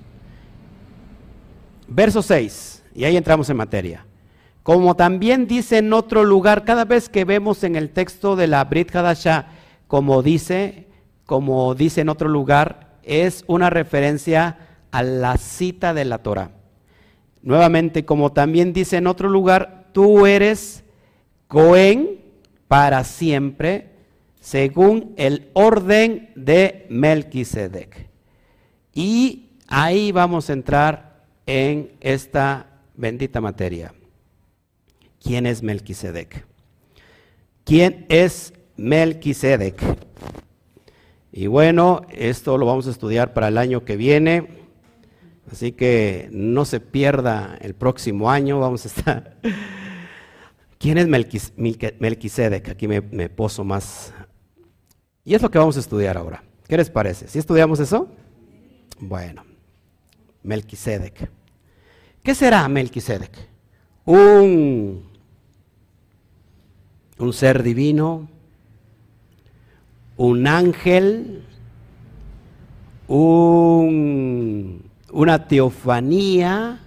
Speaker 1: Verso 6. Y ahí entramos en materia. Como también dice en otro lugar, cada vez que vemos en el texto de la Brit Hadashah, como dice, como dice en otro lugar, es una referencia a la cita de la Torah. Nuevamente, como también dice en otro lugar, tú eres Cohen para siempre, según el orden de Melquisedec. Y ahí vamos a entrar en esta bendita materia. ¿Quién es Melquisedec? ¿Quién es Melquisedec? Y bueno, esto lo vamos a estudiar para el año que viene. Así que no se pierda el próximo año, vamos a estar. [laughs] ¿Quién es Melquisedec? Aquí me, me poso más. Y es lo que vamos a estudiar ahora. ¿Qué les parece? ¿Sí estudiamos eso? Bueno, Melquisedec. ¿Qué será Melquisedec? Un, un ser divino, un ángel, una teofanía,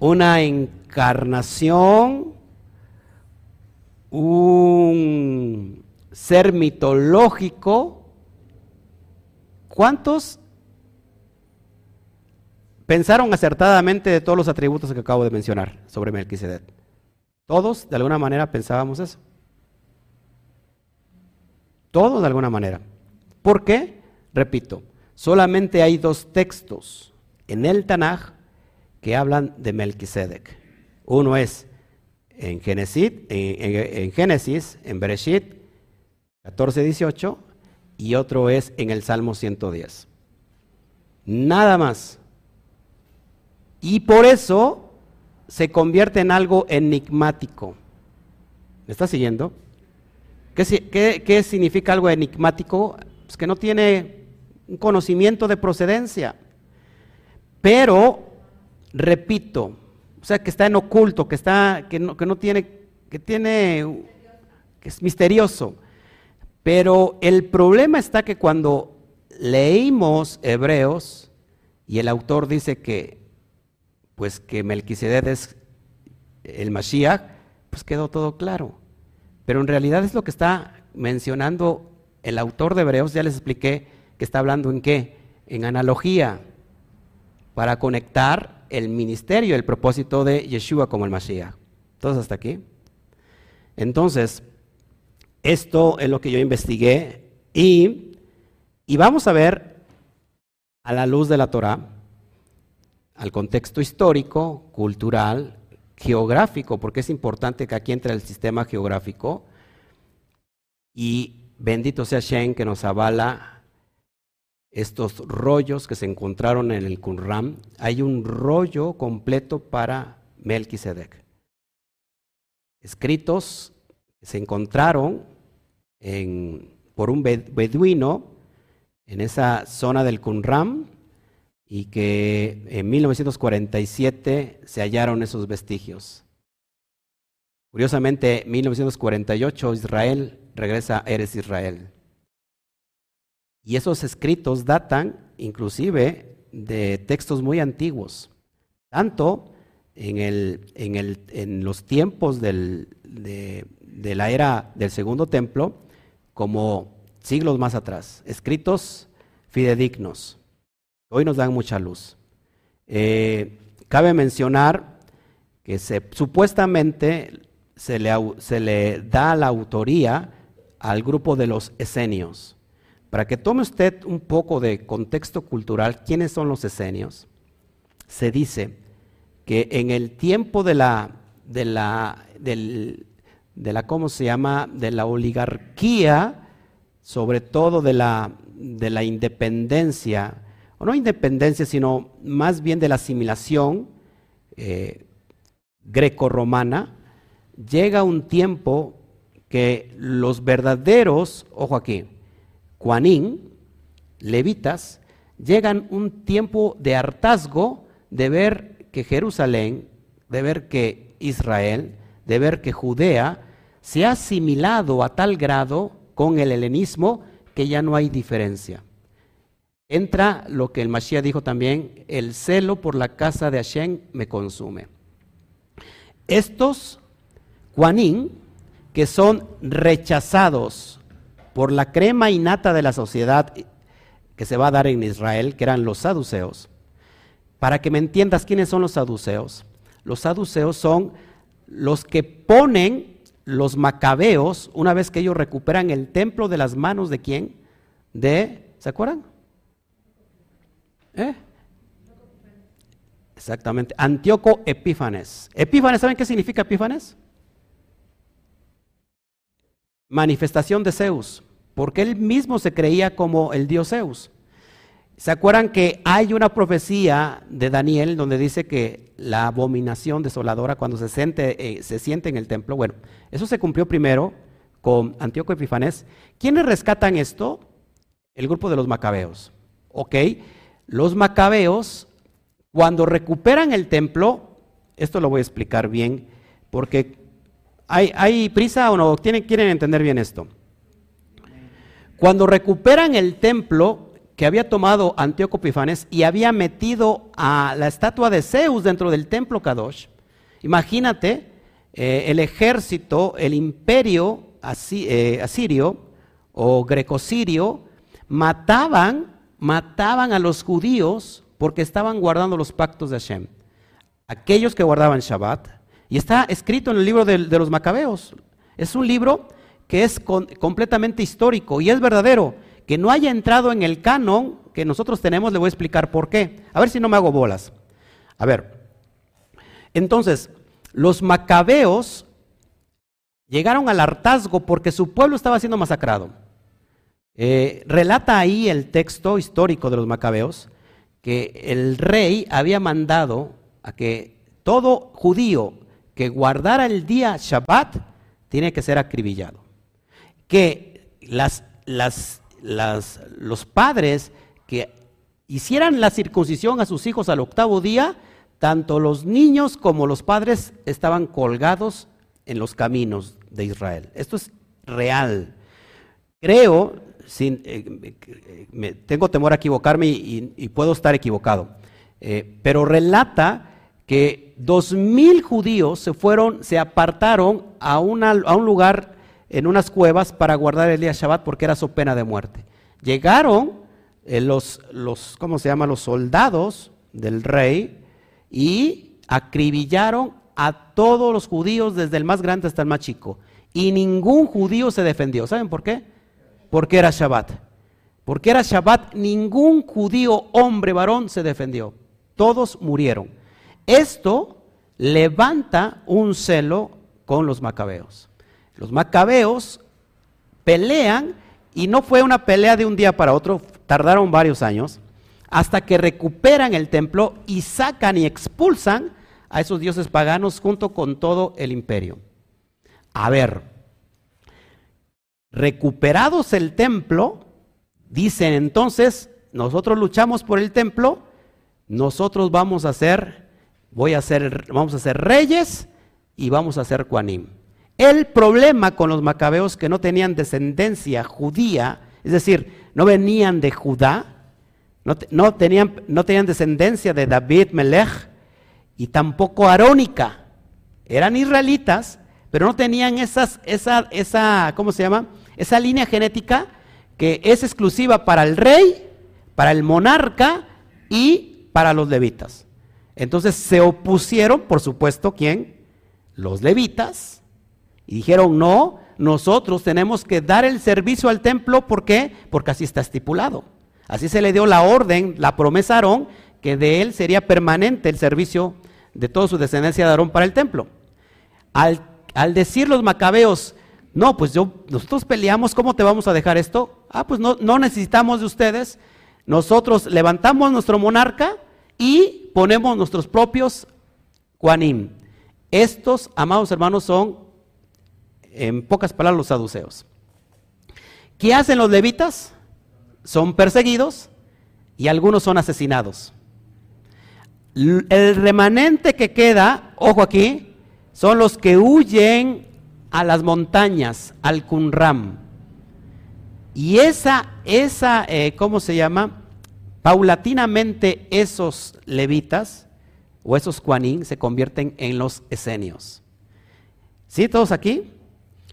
Speaker 1: una encarnación, un ser mitológico. ¿Cuántos pensaron acertadamente de todos los atributos que acabo de mencionar sobre Melquisedec? Todos, de alguna manera, pensábamos eso. Todos, de alguna manera. ¿Por qué? Repito, solamente hay dos textos en el Tanaj que hablan de Melquisedec. Uno es en Génesis, en, en Génesis, en Bereshit 14, 18, y otro es en el Salmo 110. Nada más. Y por eso se convierte en algo enigmático. ¿Me está siguiendo? ¿Qué, qué significa algo enigmático? Pues que no tiene un conocimiento de procedencia. Pero, repito, o sea, que está en oculto, que, está, que, no, que no tiene, que tiene, que es misterioso. Pero el problema está que cuando leímos Hebreos y el autor dice que, pues que Melquisedec es el Mashiach, pues quedó todo claro. Pero en realidad es lo que está mencionando el autor de Hebreos, ya les expliqué que está hablando en qué, en analogía, para conectar el ministerio, el propósito de Yeshua como el Mashiach. ¿Todos hasta aquí? Entonces, esto es lo que yo investigué y, y vamos a ver a la luz de la Torah, al contexto histórico, cultural, geográfico, porque es importante que aquí entre el sistema geográfico y bendito sea Shen que nos avala estos rollos que se encontraron en el Qumran. Hay un rollo completo para Melquisedec. Escritos se encontraron por un beduino en esa zona del Qumran y que en 1947 se hallaron esos vestigios. Curiosamente, en 1948 Israel regresa a Eres Israel. Y esos escritos datan inclusive de textos muy antiguos, tanto en, el, en, el, en los tiempos del, de, de la era del segundo templo como siglos más atrás, escritos fidedignos. Hoy nos dan mucha luz. Eh, cabe mencionar que se, supuestamente se le, se le, da la autoría al grupo de los esenios. Para que tome usted un poco de contexto cultural, ¿quiénes son los esenios? Se dice que en el tiempo de la, de la, del, de la, ¿cómo se llama?, de la oligarquía, sobre todo de la, de la independencia, o no independencia, sino más bien de la asimilación eh, greco-romana, llega un tiempo que los verdaderos, ojo aquí, cuanín, levitas, llegan un tiempo de hartazgo de ver que Jerusalén, de ver que Israel, de ver que Judea se ha asimilado a tal grado con el helenismo que ya no hay diferencia. Entra lo que el Mashiach dijo también, el celo por la casa de Hashem me consume. Estos Juanín, que son rechazados por la crema innata de la sociedad que se va a dar en Israel, que eran los saduceos, para que me entiendas quiénes son los saduceos. Los saduceos son los que ponen los macabeos, una vez que ellos recuperan el templo de las manos de quién? De, ¿se acuerdan? ¿Eh? Exactamente, Antíoco Epífanes. Epífanes, ¿saben qué significa Epífanes? Manifestación de Zeus, porque él mismo se creía como el dios Zeus. ¿Se acuerdan que hay una profecía de Daniel donde dice que la abominación desoladora cuando se siente, eh, se siente en el templo? Bueno, eso se cumplió primero con Antíoco Epifanés. ¿Quiénes rescatan esto? El grupo de los macabeos. ¿Ok? Los macabeos, cuando recuperan el templo, esto lo voy a explicar bien, porque hay, hay prisa o no, ¿Tienen, quieren entender bien esto. Cuando recuperan el templo que había tomado Antíoco Epifanes y había metido a la estatua de Zeus dentro del templo Kadosh, imagínate eh, el ejército, el imperio eh, asirio o greco-sirio, mataban, mataban a los judíos porque estaban guardando los pactos de Hashem. Aquellos que guardaban Shabbat. Y está escrito en el libro de, los Macabeos. Es un libro que es completamente histórico y es verdadero. Que no haya entrado en el canon que nosotros tenemos, le voy a explicar por qué. A ver si no me hago bolas. A ver. Entonces, los Macabeos llegaron al hartazgo porque su pueblo estaba siendo masacrado. Eh, relata ahí el texto histórico de los Macabeos que el rey había mandado a que todo judío que guardara el día Shabbat tiene que ser acribillado. Que las, las, las, los padres que hicieran la circuncisión a sus hijos al octavo día, tanto los niños como los padres estaban colgados en los caminos de Israel. Esto es real. Creo, sin, eh, tengo temor a equivocarme y, puedo estar equivocado, eh, pero relata que dos mil judíos se fueron, se apartaron a, una, a un lugar en unas cuevas para guardar el día Shabbat porque era su pena de muerte. Llegaron eh, los, los, ¿cómo se llama? Los soldados del rey y acribillaron a todos los judíos, desde el más grande hasta el más chico. Y ningún judío se defendió. ¿Saben por qué? Porque era Shabbat. Porque era Shabbat, ningún judío, hombre, varón, se defendió. Todos murieron. Esto levanta un celo con los macabeos. Los macabeos pelean y no fue una pelea de un día para otro, tardaron varios años, hasta que recuperan el templo y sacan y expulsan a esos dioses paganos junto con todo el imperio. A ver, recuperados el templo, dicen entonces, nosotros luchamos por el templo, nosotros vamos a ser, voy a ser, vamos a ser reyes y vamos a ser Juanim. El problema con los macabeos que no tenían descendencia judía, es decir, no venían de Judá, no, tenían, tenían descendencia de David Melech y tampoco arónica. Eran israelitas, pero no tenían esas, esa, esa, ¿cómo se llama? Esa línea genética que es exclusiva para el rey, para el monarca y para los levitas. Entonces se opusieron, por supuesto, ¿quién? Los levitas. Y dijeron, no, nosotros tenemos que dar el servicio al templo, ¿por qué? Porque así está estipulado. Así se le dio la orden, la promesa a Aarón, que de él sería permanente el servicio de toda su descendencia de Aarón para el templo. Al, decir los macabeos, no, pues yo, nosotros peleamos, ¿cómo te vamos a dejar esto? Ah, pues no, no necesitamos de ustedes. Nosotros levantamos nuestro monarca y ponemos nuestros propios Juanim. Estos, amados hermanos, son, en pocas palabras, los saduceos. ¿Qué hacen los levitas? son perseguidos y algunos son asesinados. El remanente que queda, ojo aquí, son los que huyen a las montañas, al Qumram. Y esa, esa eh, ¿cómo se llama? Paulatinamente esos levitas o esos cuanín se convierten en los esenios. ¿Sí? ¿Todos aquí?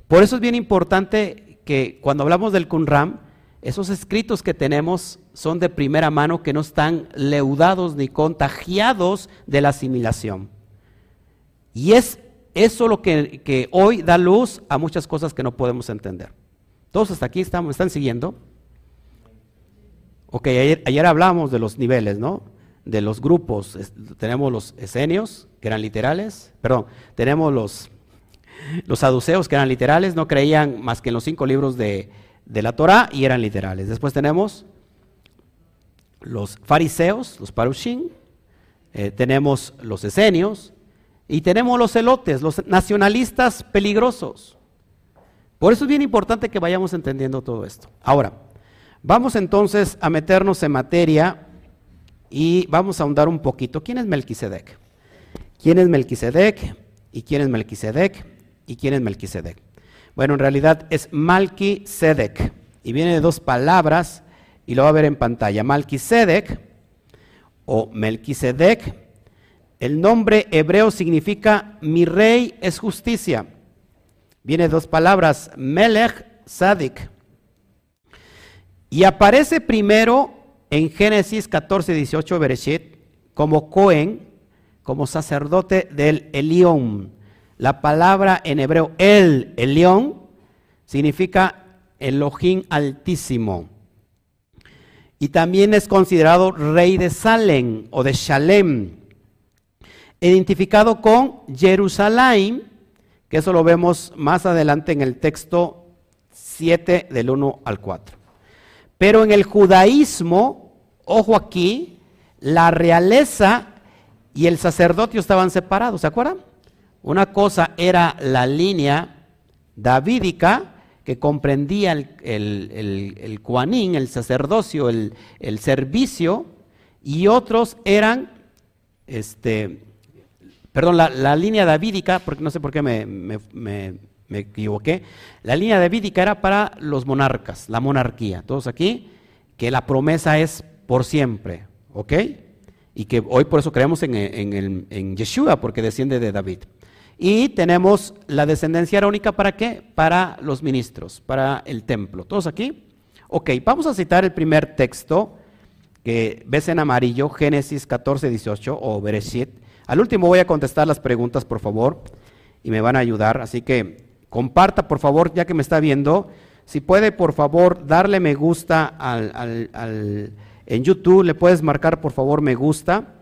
Speaker 1: Por eso es bien importante que cuando hablamos del Qumram, esos escritos que tenemos son de primera mano que no están leudados ni contagiados de la asimilación. Y es eso lo que, hoy da luz a muchas cosas que no podemos entender. Todos hasta aquí estamos, están siguiendo. Ok, ayer, ayer hablábamos de los niveles, ¿no? De los grupos. tenemos los esenios, que eran literales, perdón, tenemos los, los saduceos, que eran literales, no creían más que en los cinco libros de, de la Torah y eran literales. Después tenemos los fariseos, los parushim, eh, tenemos los esenios y tenemos los celotes, los nacionalistas peligrosos. Por eso es bien importante que vayamos entendiendo todo esto. Ahora, vamos entonces a meternos en materia y vamos a ahondar un poquito. ¿Quién es Melquisedec? ¿Quién es Melquisedec? ¿Y quién es Melquisedec? ¿Y quién es Melquisedec? Bueno, en realidad es Malki Sedek. y viene de dos palabras y lo va a ver en pantalla. Malquisedec o Melquisedec. El nombre hebreo significa mi rey es justicia. Viene de dos palabras, Melech Sadik. Y aparece primero en Génesis 14, 18, Bereshit, como Cohen, como sacerdote del Elión. La palabra en hebreo el Elión significa Elohim altísimo. Y también es considerado rey de Salem o de Shalem, identificado con Jerusalén, que eso lo vemos más adelante en el texto 7 del 1 al 4. Pero en el judaísmo, ojo aquí, la realeza y el sacerdocio estaban separados, ¿se acuerdan? Una cosa era la línea davídica, que comprendía el, el, el, el sacerdocio, el, servicio, y otros eran, este, perdón, la, línea davídica, porque no sé por qué me, me, equivoqué, la línea davídica era para los monarcas, la monarquía, todos aquí, que la promesa es por siempre, ¿ok? Y que hoy por eso creemos en, en, en Yeshua, porque desciende de David. Y tenemos la descendencia arónica para qué? Para los ministros, para el templo. ¿Todos aquí? Ok, vamos a citar el primer texto que ves en amarillo, Génesis 14, 18 o Bereshit. Al último voy a contestar las preguntas, por favor, y me van a ayudar. Así que comparta, por favor, ya que me está viendo. Si puede, por favor, darle me gusta al, en YouTube, le puedes marcar, por favor, me gusta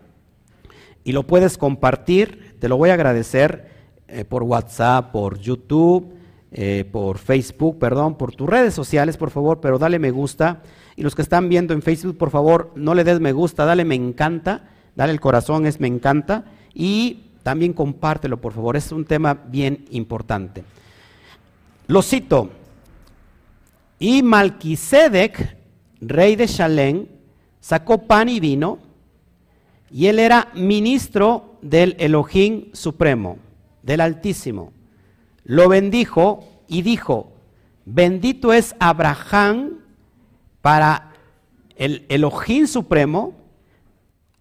Speaker 1: y lo puedes compartir. Te lo voy a agradecer. Eh, por WhatsApp, por YouTube, eh, por Facebook, perdón, por tus redes sociales, por favor, pero dale me gusta. Y los que están viendo en Facebook, por favor, no le des me gusta, dale me encanta, dale el corazón, es me encanta. Y también compártelo, por favor, es un tema bien importante. Lo cito. Y Malquisedec, rey de Shalem, sacó pan y vino, y él era ministro del Elohim Supremo del Altísimo. Lo bendijo y dijo, bendito es Abraham para el Elohim Supremo,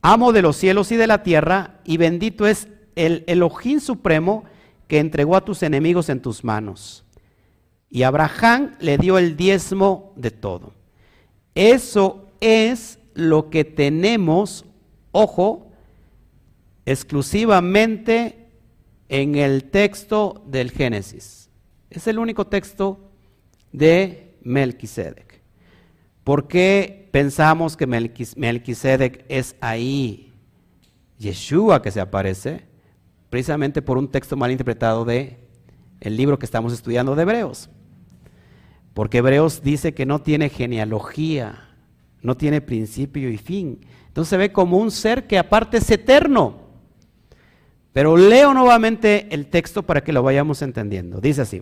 Speaker 1: amo de los cielos y de la tierra, y bendito es el Elohim Supremo que entregó a tus enemigos en tus manos. Y Abraham le dio el diezmo de todo. Eso es lo que tenemos, ojo, exclusivamente en el texto del Génesis. Es el único texto de Melquisedec. ¿Por qué pensamos que Melquisedec es ahí Yeshua que se aparece? Precisamente por un texto mal interpretado de el libro que estamos estudiando de Hebreos. Porque Hebreos dice que no tiene genealogía, no tiene principio y fin. Entonces se ve como un ser que aparte es eterno. Pero leo nuevamente el texto para que lo vayamos entendiendo. Dice así,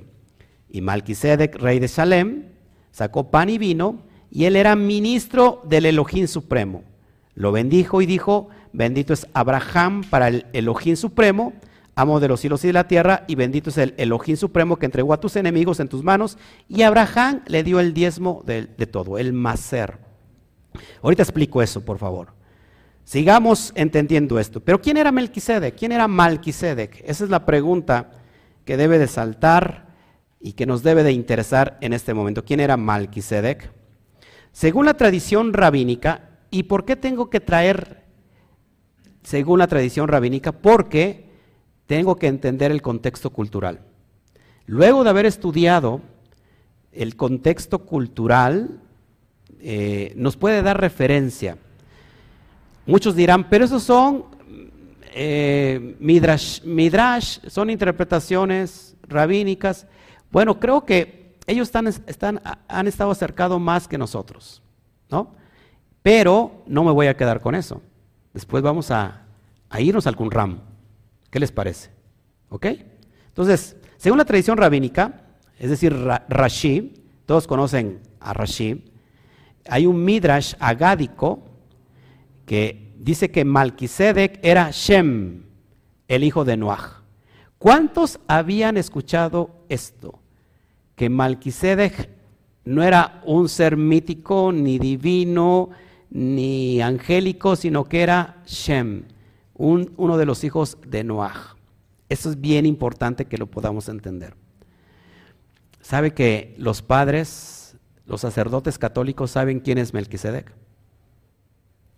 Speaker 1: y Malquisedec, rey de Salem, sacó pan y vino, y él era ministro del Elohim Supremo. Lo bendijo y dijo, bendito es Abraham para el Elohim Supremo, amo de los cielos y de la tierra, y bendito es el Elohim Supremo que entregó a tus enemigos en tus manos, y Abraham le dio el diezmo de, todo, el maser. Ahorita explico eso, por favor. Sigamos entendiendo esto. Pero ¿quién era Melquisedec? ¿Quién era Malquisedec? Esa es la pregunta que debe de saltar y que nos debe de interesar en este momento. ¿Quién era Malquisedec? Según la tradición rabínica, ¿y por qué tengo que traer según la tradición rabínica? Porque tengo que entender el contexto cultural. Luego de haber estudiado el contexto cultural, eh, nos puede dar referencia Muchos dirán, pero esos son eh, midrash, son interpretaciones rabínicas. Bueno, creo que ellos han estado acercados más que nosotros, ¿no? Pero no me voy a quedar con eso. Después vamos a, irnos al Qumran. ¿Qué les parece? ¿Ok? Entonces, según la tradición rabínica, es decir, Rashi, todos conocen a Rashi, hay un midrash agádico que dice que Malquisedec era Shem, el hijo de Noah. ¿Cuántos habían escuchado esto? Que Malquisedec no era un ser mítico, ni divino, ni angélico, sino que era Shem, uno de los hijos de Noah. Eso es bien importante que lo podamos entender. ¿Sabe que los padres, los sacerdotes católicos saben quién es Melquisedec?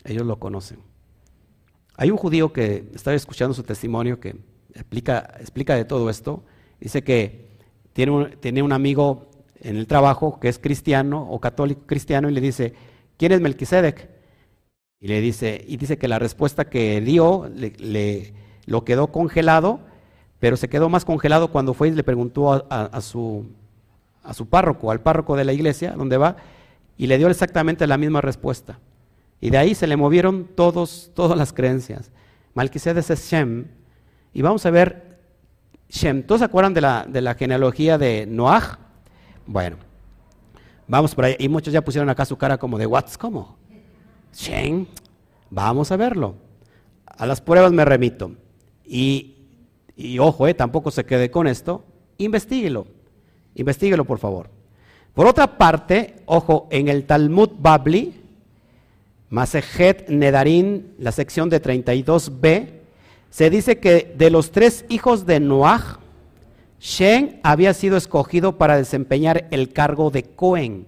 Speaker 1: Ellos lo conocen. Hay un judío que estaba escuchando su testimonio que explica, explica de todo esto. Dice que tiene un, tiene un amigo en el trabajo que es cristiano o católico cristiano y le dice, ¿quién es Melquisedec? Y le dice, y dice que la respuesta que dio le, lo quedó congelado, pero se quedó más congelado cuando fue y le preguntó a, su, a su párroco, al párroco de la iglesia, donde va, y le dio exactamente la misma respuesta. Y de ahí se le movieron todos, todas las creencias. Melquisedec es Shem. Y vamos a ver Shem. ¿Todos se acuerdan de la, de la genealogía de Noah? Bueno, vamos por ahí. Y muchos ya pusieron acá su cara como de, ¿what's cómo? Shem. Vamos a verlo. A las pruebas me remito. Y, y ojo, eh, tampoco se quede con esto. Investíguelo. Investíguelo, por favor. Por otra parte, ojo, en el Talmud Babli, Masejet Nedarín, la sección de 32b, se dice que de los tres hijos de Noah, Shem había sido escogido para desempeñar el cargo de Cohen,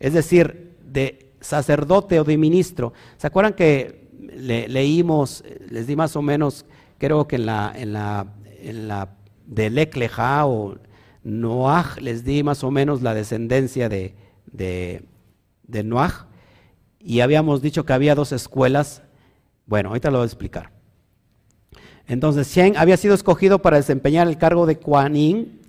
Speaker 1: es decir, de sacerdote o de ministro. ¿Se acuerdan que leímos, les di más o menos, creo que en la, en la, de Lecleja o Noah, les di más o menos la descendencia de, de, de Noah? Y habíamos dicho que había dos escuelas. Bueno, ahorita lo voy a explicar. Entonces, Shem había sido escogido para desempeñar el cargo de Koanin,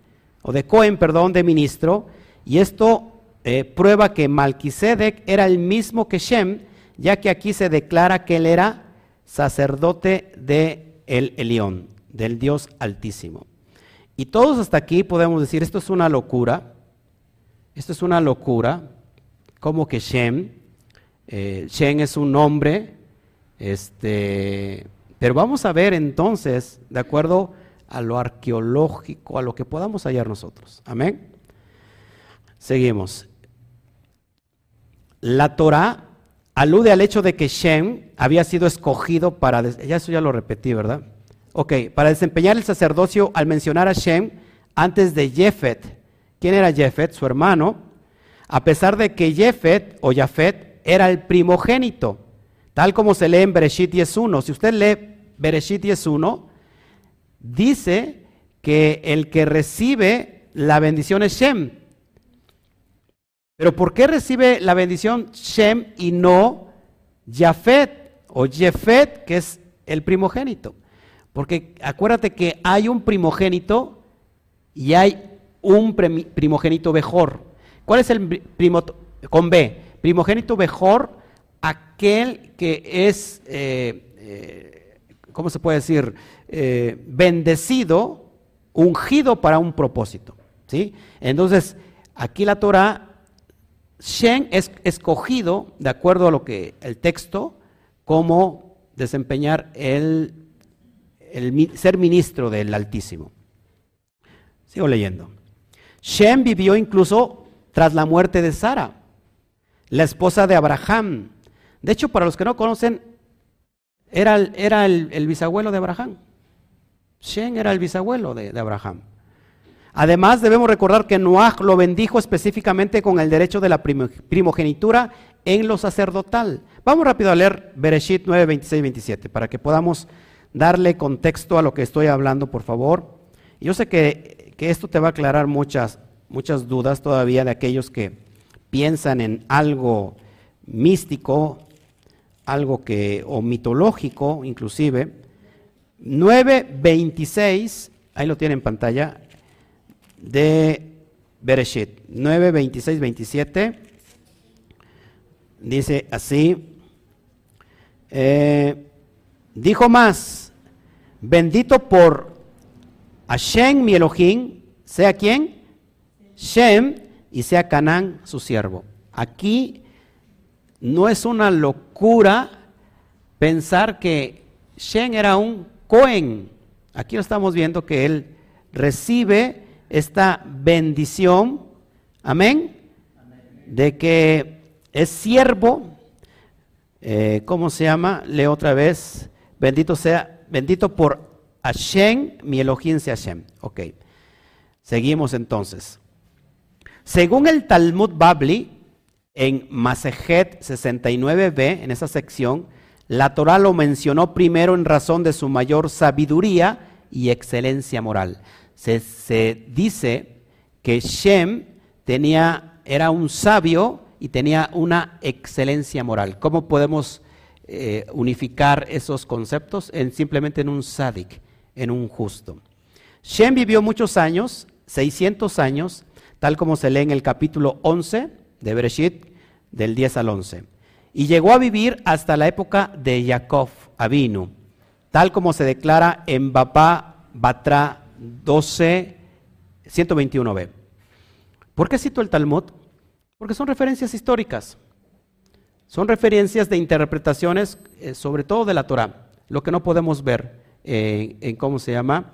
Speaker 1: o de Cohen, perdón, de ministro, y esto eh, prueba que Malquisedec era el mismo que Shem, ya que aquí se declara que él era sacerdote de el Elión, del Dios Altísimo. Y todos hasta aquí podemos decir, esto es una locura, esto es una locura, como que Shem eh, Shen es un nombre, este, pero vamos a ver entonces, de acuerdo a lo arqueológico, a lo que podamos hallar nosotros. Amén. Seguimos. La Torah alude al hecho de que Shem había sido escogido para, ya eso ya lo repetí, ¿verdad? Ok, para desempeñar el sacerdocio al mencionar a Shem antes de Jefet. ¿Quién era Jefet? Su hermano. A pesar de que Jefet o Jafet era el primogénito, tal como se lee en Bereshit 10.1. Si usted lee Bereshit 10.1, dice que el que recibe la bendición es Shem. Pero ¿por qué recibe la bendición Shem y no Jafet o Jefet, que es el primogénito? Porque acuérdate que hay un primogénito y hay un primogénito mejor. ¿Cuál es el primo con B? Primogénito mejor, aquel que es, eh, eh, ¿cómo se puede decir? Eh, bendecido, ungido para un propósito. ¿sí? Entonces, aquí la Torah, Shen es escogido, de acuerdo a lo que el texto, como desempeñar el, el ser ministro del Altísimo. Sigo leyendo. Shem vivió incluso tras la muerte de Sara la esposa de Abraham. De hecho, para los que no conocen, era, el, era el, bisabuelo de Abraham. Shem era el bisabuelo de, Abraham. Además, debemos recordar que Noah lo bendijo específicamente con el derecho de la primogenitura en lo sacerdotal. Vamos rápido a leer Bereshit 9, 26 27 para que podamos darle contexto a lo que estoy hablando, por favor. Yo sé que, que esto te va a aclarar muchas, muchas dudas todavía de aquellos que, piensan en algo místico, algo que, o mitológico inclusive. 9.26, ahí lo tiene en pantalla, de Bereshit. 9, 26, 27. Dice así. Eh, dijo más, bendito por Hashem mi Elohim, sea quien, Shem, y sea Canán su siervo. Aquí no es una locura pensar que Shen era un Cohen. Aquí lo estamos viendo que él recibe esta bendición. Amén. de que es siervo, eh, ¿cómo se llama? Leo otra vez, bendito sea, bendito por Hashem, mi Elohim sea Hashem. Ok, seguimos entonces. Según el Talmud Babli, en Masejet 69b, en esa sección, la Torah lo mencionó primero en razón de su mayor sabiduría y excelencia moral. Se, dice que Shem era un sabio y tenía una excelencia moral. ¿Cómo podemos eh, unificar esos conceptos? En, simplemente en un sádic, en un justo. Shem vivió muchos años, 600 años, tal como se lee en el capítulo 11 de Bereshit, del 10 al 11. Y llegó a vivir hasta la época de Jacob Avinu, tal como se declara en Bapá Batra 12, 121b. ¿Por qué cito el Talmud? Porque son referencias históricas. Son referencias de interpretaciones, eh, sobre todo de la Torah, lo que no podemos ver eh, en cómo se llama,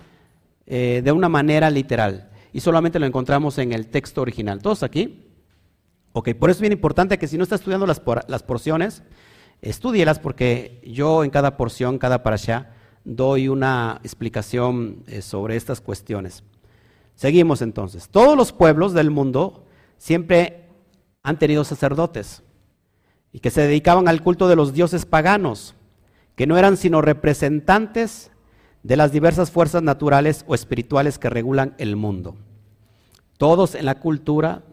Speaker 1: eh, de una manera literal y solamente lo encontramos en el texto original. ¿Todos aquí? Ok, por eso es bien importante que si no está estudiando las, las porciones, estudielas porque yo en cada porción, cada parasha, doy una explicación eh, sobre estas cuestiones. Seguimos entonces. Todos los pueblos del mundo siempre han tenido sacerdotes y que se dedicaban al culto de los dioses paganos, que no eran sino representantes de las diversas fuerzas naturales o espirituales que regulan el mundo. Todos en la cultura,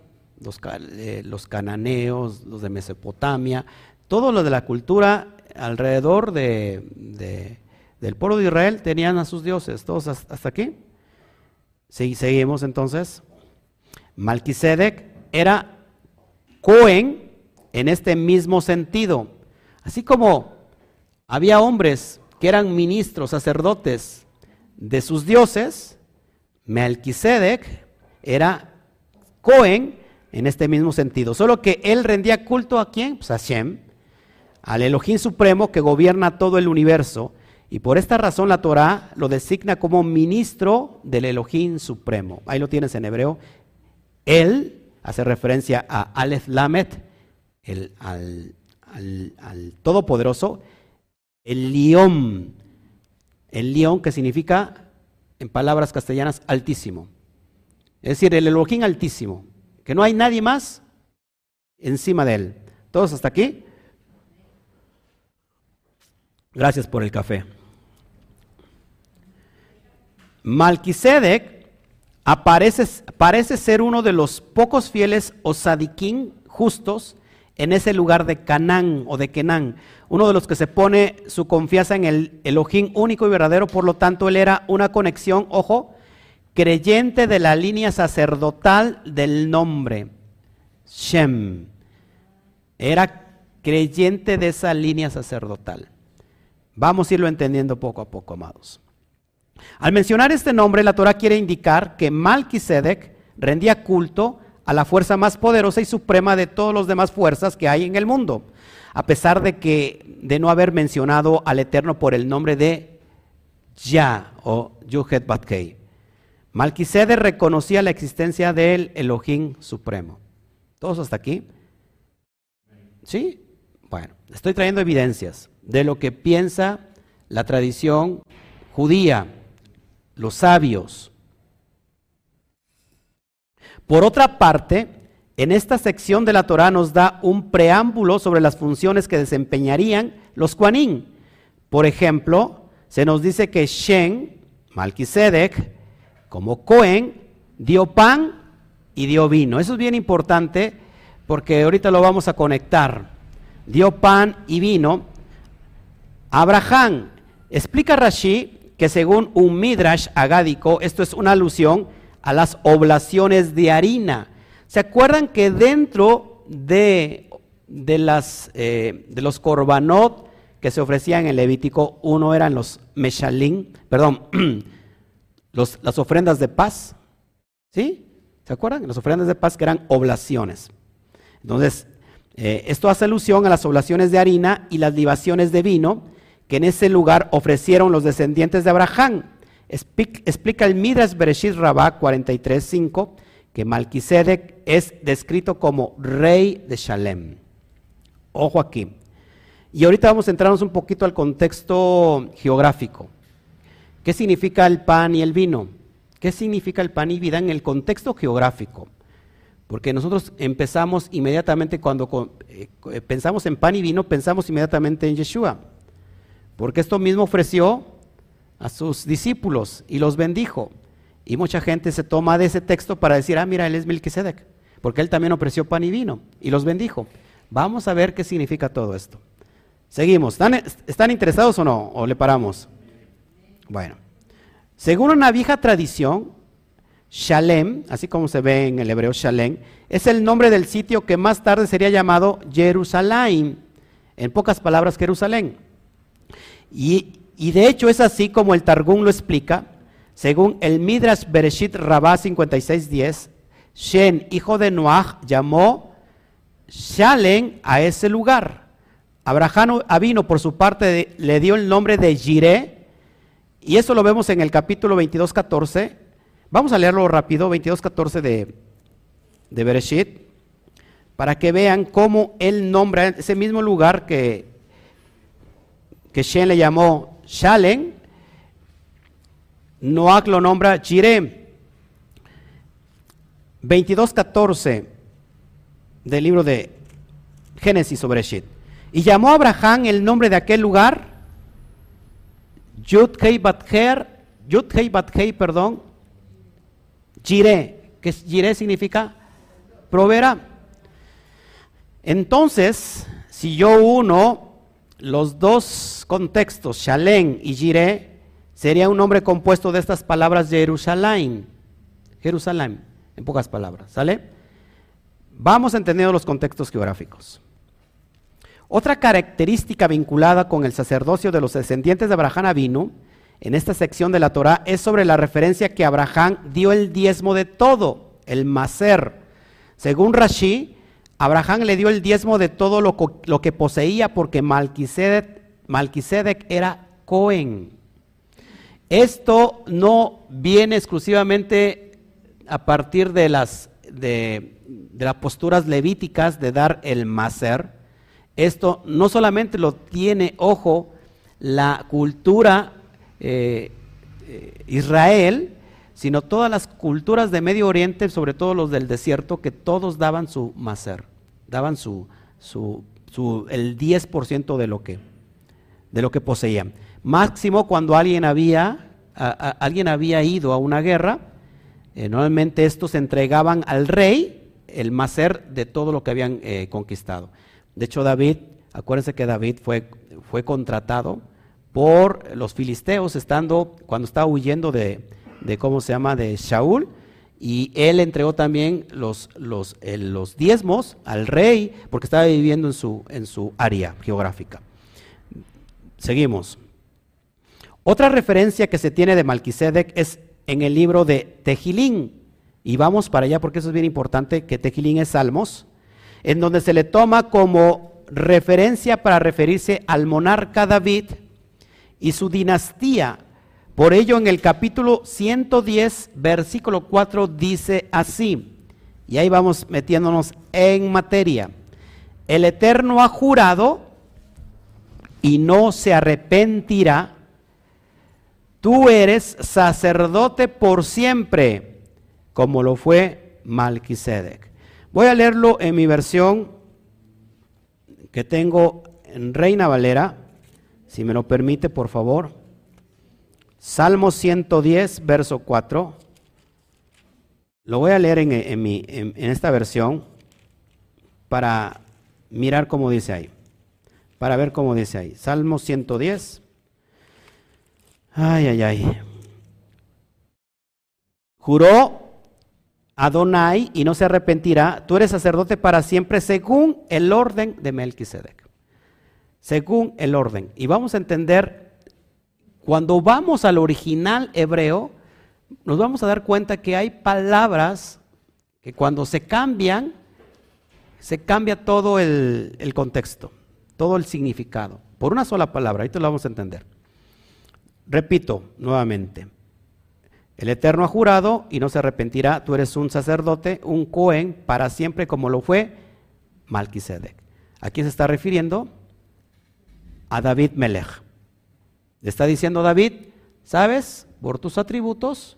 Speaker 1: los, eh, cananeos, los de Mesopotamia, todo lo de la cultura alrededor de, del pueblo de Israel tenían a sus dioses. ¿Todos hasta aquí? Sí, seguimos entonces. Malquisedec era Cohen en este mismo sentido. Así como había hombres que eran ministros, sacerdotes de sus dioses, Melquisedec era Cohen en este mismo sentido. Solo que él rendía culto a quién? Pues a Shem, al Elohim Supremo que gobierna todo el universo. Y por esta razón la Torah lo designa como ministro del Elohim Supremo. Ahí lo tienes en hebreo. Él hace referencia a Aleph Lamet, al, al Todopoderoso, el león, el león que significa, en palabras castellanas, altísimo. Es decir, el Elohim altísimo, que no hay nadie más encima de él. ¿Todos hasta aquí? Gracias por el café. Malquisedec aparece, parece ser uno de los pocos fieles o sadiquín justos en ese lugar de Canaán o de Kenán, uno de los que se pone su confianza en el Elohim único y verdadero, por lo tanto él era una conexión, ojo, creyente de la línea sacerdotal del nombre, Shem. Era creyente de esa línea sacerdotal. Vamos a irlo entendiendo poco a poco, amados. Al mencionar este nombre, la Torah quiere indicar que Malquisedec rendía culto a la fuerza más poderosa y suprema de todas las demás fuerzas que hay en el mundo, a pesar de que de no haber mencionado al Eterno por el nombre de Ya o Yuhet Batkei. Malquisede reconocía la existencia del Elohim supremo. ¿Todos hasta aquí? ¿Sí? Bueno, estoy trayendo evidencias de lo que piensa la tradición judía, los sabios, por otra parte, en esta sección de la Torah nos da un preámbulo sobre las funciones que desempeñarían los Kuanín. Por ejemplo, se nos dice que Shen, Malquisedec, como Cohen, dio pan y dio vino. Eso es bien importante porque ahorita lo vamos a conectar. Dio pan y vino. Abraham, explica Rashi que según un midrash agádico, esto es una alusión a las oblaciones de harina. ¿Se acuerdan que dentro de, de, las, eh, de los korbanot que se ofrecían en Levítico, uno eran los meshalín, perdón, [clears throat] las ofrendas de paz? ¿Sí? ¿Se acuerdan? Las ofrendas de paz que eran oblaciones. Entonces, eh, esto hace alusión a las oblaciones de harina y las libaciones de vino que en ese lugar ofrecieron los descendientes de Abraham Explica el Midrash Bereshit Rabá 43.5 que Malquisedec es descrito como rey de Shalem. Ojo aquí. Y ahorita vamos a entrarnos un poquito al contexto geográfico. ¿Qué significa el pan y el vino? ¿Qué significa el pan y vida en el contexto geográfico? Porque nosotros empezamos inmediatamente cuando eh, pensamos en pan y vino, pensamos inmediatamente en Yeshua. Porque esto mismo ofreció a sus discípulos y los bendijo. Y mucha gente se toma de ese texto para decir, ah, mira, él es Melquisedec, porque él también ofreció pan y vino y los bendijo. Vamos a ver qué significa todo esto. Seguimos. ¿Están, ¿Están, interesados o no? ¿O le paramos? Bueno, según una vieja tradición, Shalem, así como se ve en el hebreo Shalem, es el nombre del sitio que más tarde sería llamado Jerusalén. En pocas palabras, Jerusalén. Y, de hecho es así como el Targum lo explica, según el Midrash Bereshit Rabá 5610, Shen, hijo de Noah, llamó Shalem a ese lugar. Abraham vino por su parte le dio el nombre de Jireh, y eso lo vemos en el capítulo 22, 14. Vamos a leerlo rápido, 22, 14 de, de Bereshit, para que vean cómo él nombra ese mismo lugar que, que Shen le llamó Shalem, Noach lo nombra Jireh. 22.14 del libro de Génesis sobre Shit. Y llamó a Abraham el nombre de aquel lugar, Yud Hei Bather, Yud Hei Bathei, perdón, Jireh, que Jireh significa proveerá. Entonces, si yo uno los dos contextos, Shalem y Jireh, sería un nombre compuesto de estas palabras Jerusalén. Jerusalén, en pocas palabras, ¿sale? Vamos entendiendo los contextos geográficos. Otra característica vinculada con el sacerdocio de los descendientes de Abraham Avinu en esta sección de la Torah es sobre la referencia que Abraham dio el diezmo de todo, el maser. Según Rashi, Abraham le dio el diezmo de todo lo, que poseía porque Malquisedec, era Cohen. Esto no viene exclusivamente a partir de las, de, las posturas levíticas de dar el maser. Esto no solamente lo tiene, ojo, la cultura eh, eh, Israel, sino todas las culturas de Medio Oriente, sobre todo los del desierto, que todos daban su maser, daban su, su, el 10% de lo que de lo que poseían. Máximo cuando alguien había, alguien había ido a una guerra, eh, normalmente estos entregaban al rey el maser de todo lo que habían eh, conquistado. De hecho, David, acuérdense que David fue, fue contratado por los filisteos estando, cuando estaba huyendo de, de cómo se llama, de Shaul, y él entregó también los, los, los diezmos al rey porque estaba viviendo en su, en su área geográfica. Seguimos. Otra referencia que se tiene de Malquisedec es en el libro de Tejilín. Y vamos para allá porque eso es bien importante, que Tejilín es Salmos, en donde se le toma como referencia para referirse al monarca David y su dinastía por ello en el capítulo 110, versículo 4 dice así, y ahí vamos metiéndonos en materia. El Eterno ha jurado y no se arrepentirá. Tú eres sacerdote por siempre, como lo fue Malquisedec. Voy a leerlo en mi versión que tengo en Reina Valera, si me lo permite, por favor. Salmo 110, verso 4. Lo voy a leer en, en, esta versión para mirar cómo dice ahí. Para ver cómo dice ahí. Salmo 110. Ay, ay, ay. Juró Adonai y no se arrepentirá. Tú eres sacerdote para siempre según el orden de Melquisedec. Según el orden. Y vamos a entender cuando vamos al original hebreo, nos vamos a dar cuenta que hay palabras que cuando se cambian, se cambia todo el, contexto, todo el significado, por una sola palabra, ahí te lo vamos a entender. Repito nuevamente, El Eterno ha jurado y no se arrepentirá. Tú eres un sacerdote, un Cohen, para siempre como lo fue Malquisedec. Aquí se está refiriendo a David Melech. Está diciendo David, ¿sabes? Por tus atributos,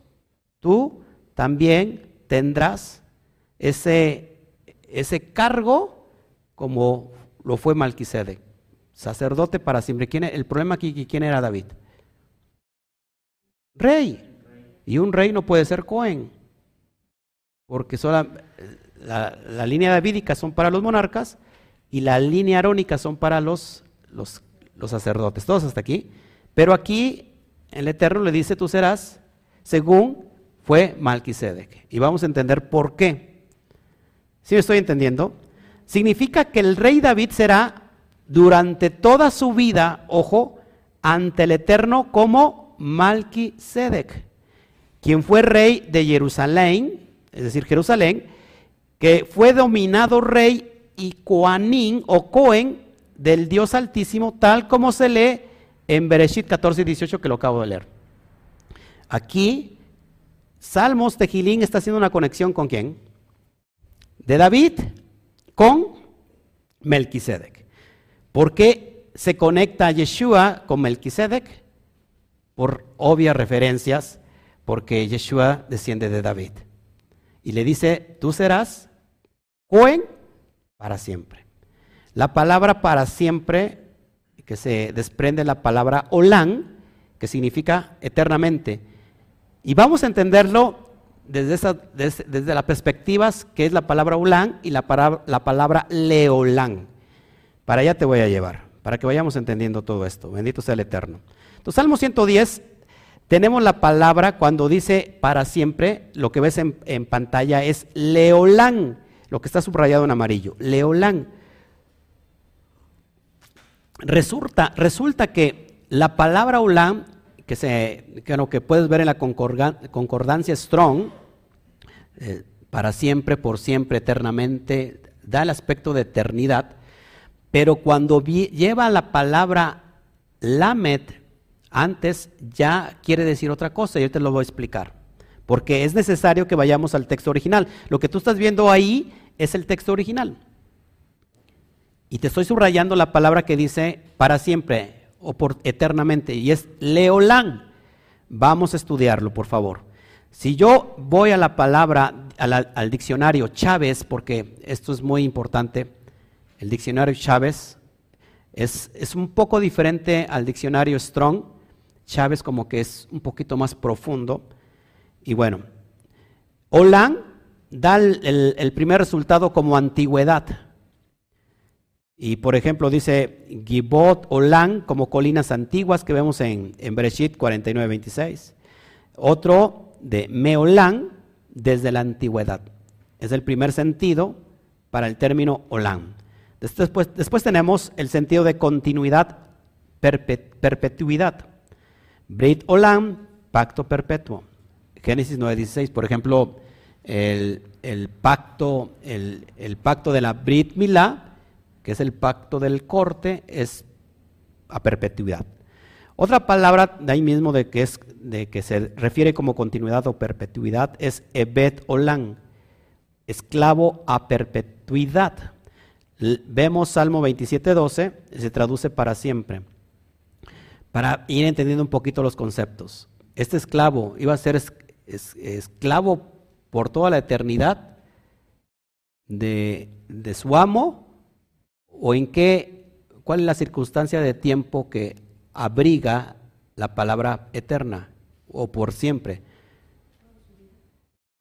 Speaker 1: tú también tendrás ese, ese cargo como lo fue Malquisedec. Sacerdote para siempre. ¿Quién, el problema aquí, ¿quién era David? Rey. Y un rey no puede ser Cohen. Porque sola, la, la, línea davídica son para los monarcas y la línea arónica son para los, los, los sacerdotes. Todos hasta aquí. Pero aquí el Eterno le dice, tú serás según fue Malquisedec. Y vamos a entender por qué. ¿Sí me estoy entendiendo? Significa que el rey David será durante toda su vida, ojo, ante el Eterno como Malquisedec, quien fue rey de Jerusalén, es decir, Jerusalén, que fue dominado rey y coanín o cohen del Dios Altísimo, tal como se lee en Bereshit 14 y 18 que lo acabo de leer. Aquí, Salmos Tejilín está haciendo una conexión con quién? De David con Melquisedec. ¿Por qué se conecta Yeshua con Melquisedec? Por obvias referencias, porque Yeshua desciende de David. Y le dice, tú serás Cohen para siempre. La palabra para siempre, que se desprende la palabra Olán, que significa eternamente. Y vamos a entenderlo desde, las perspectivas que es la palabra Olán y la, la palabra Leolán. Para allá te voy a llevar, para que vayamos entendiendo todo esto. Bendito sea el Eterno. Entonces, Salmo 110, tenemos la palabra cuando dice para siempre, lo que ves en, en pantalla es leolán, lo que está subrayado en amarillo, leolán. Resulta, resulta que la palabra olán, que, se, que, que puedes ver en la concordancia Strong, eh, para siempre, por siempre, eternamente, da el aspecto de eternidad. Pero cuando lleva la palabra lamed antes, ya quiere decir otra cosa yo te lo voy a explicar. Porque es necesario que vayamos al texto original. Lo que tú estás viendo ahí es el texto original. Y te estoy subrayando la palabra que dice para siempre o por eternamente, y es leolán. Vamos a estudiarlo, por favor. Si yo voy a la palabra, al diccionario Chávez, porque esto es muy importante, el diccionario Chávez es, es, un poco diferente al diccionario Strong. Chávez como que es un poquito más profundo. Y bueno, Olan da el, el primer resultado como antigüedad. Y por ejemplo dice Gibot Olan como colinas antiguas que vemos en, en Bereshit 49-26. Otro de Meolán desde la antigüedad. Es el primer sentido para el término Olan. Después, después tenemos el sentido de continuidad, perpetuidad. Brit Olam, pacto perpetuo. Génesis 9:16, por ejemplo, el, pacto, el, pacto de la Brit Milá, que es el pacto del corte, es a perpetuidad. Otra palabra de ahí mismo de que, es, de que se refiere como continuidad o perpetuidad es ebet olam, esclavo a perpetuidad. Vemos Salmo 27, 12, se traduce para siempre. Para ir entendiendo un poquito los conceptos. Este esclavo iba a ser esclavo por toda la eternidad de, de su amo o en qué, cuál es la circunstancia de tiempo que abriga la palabra eterna o por siempre.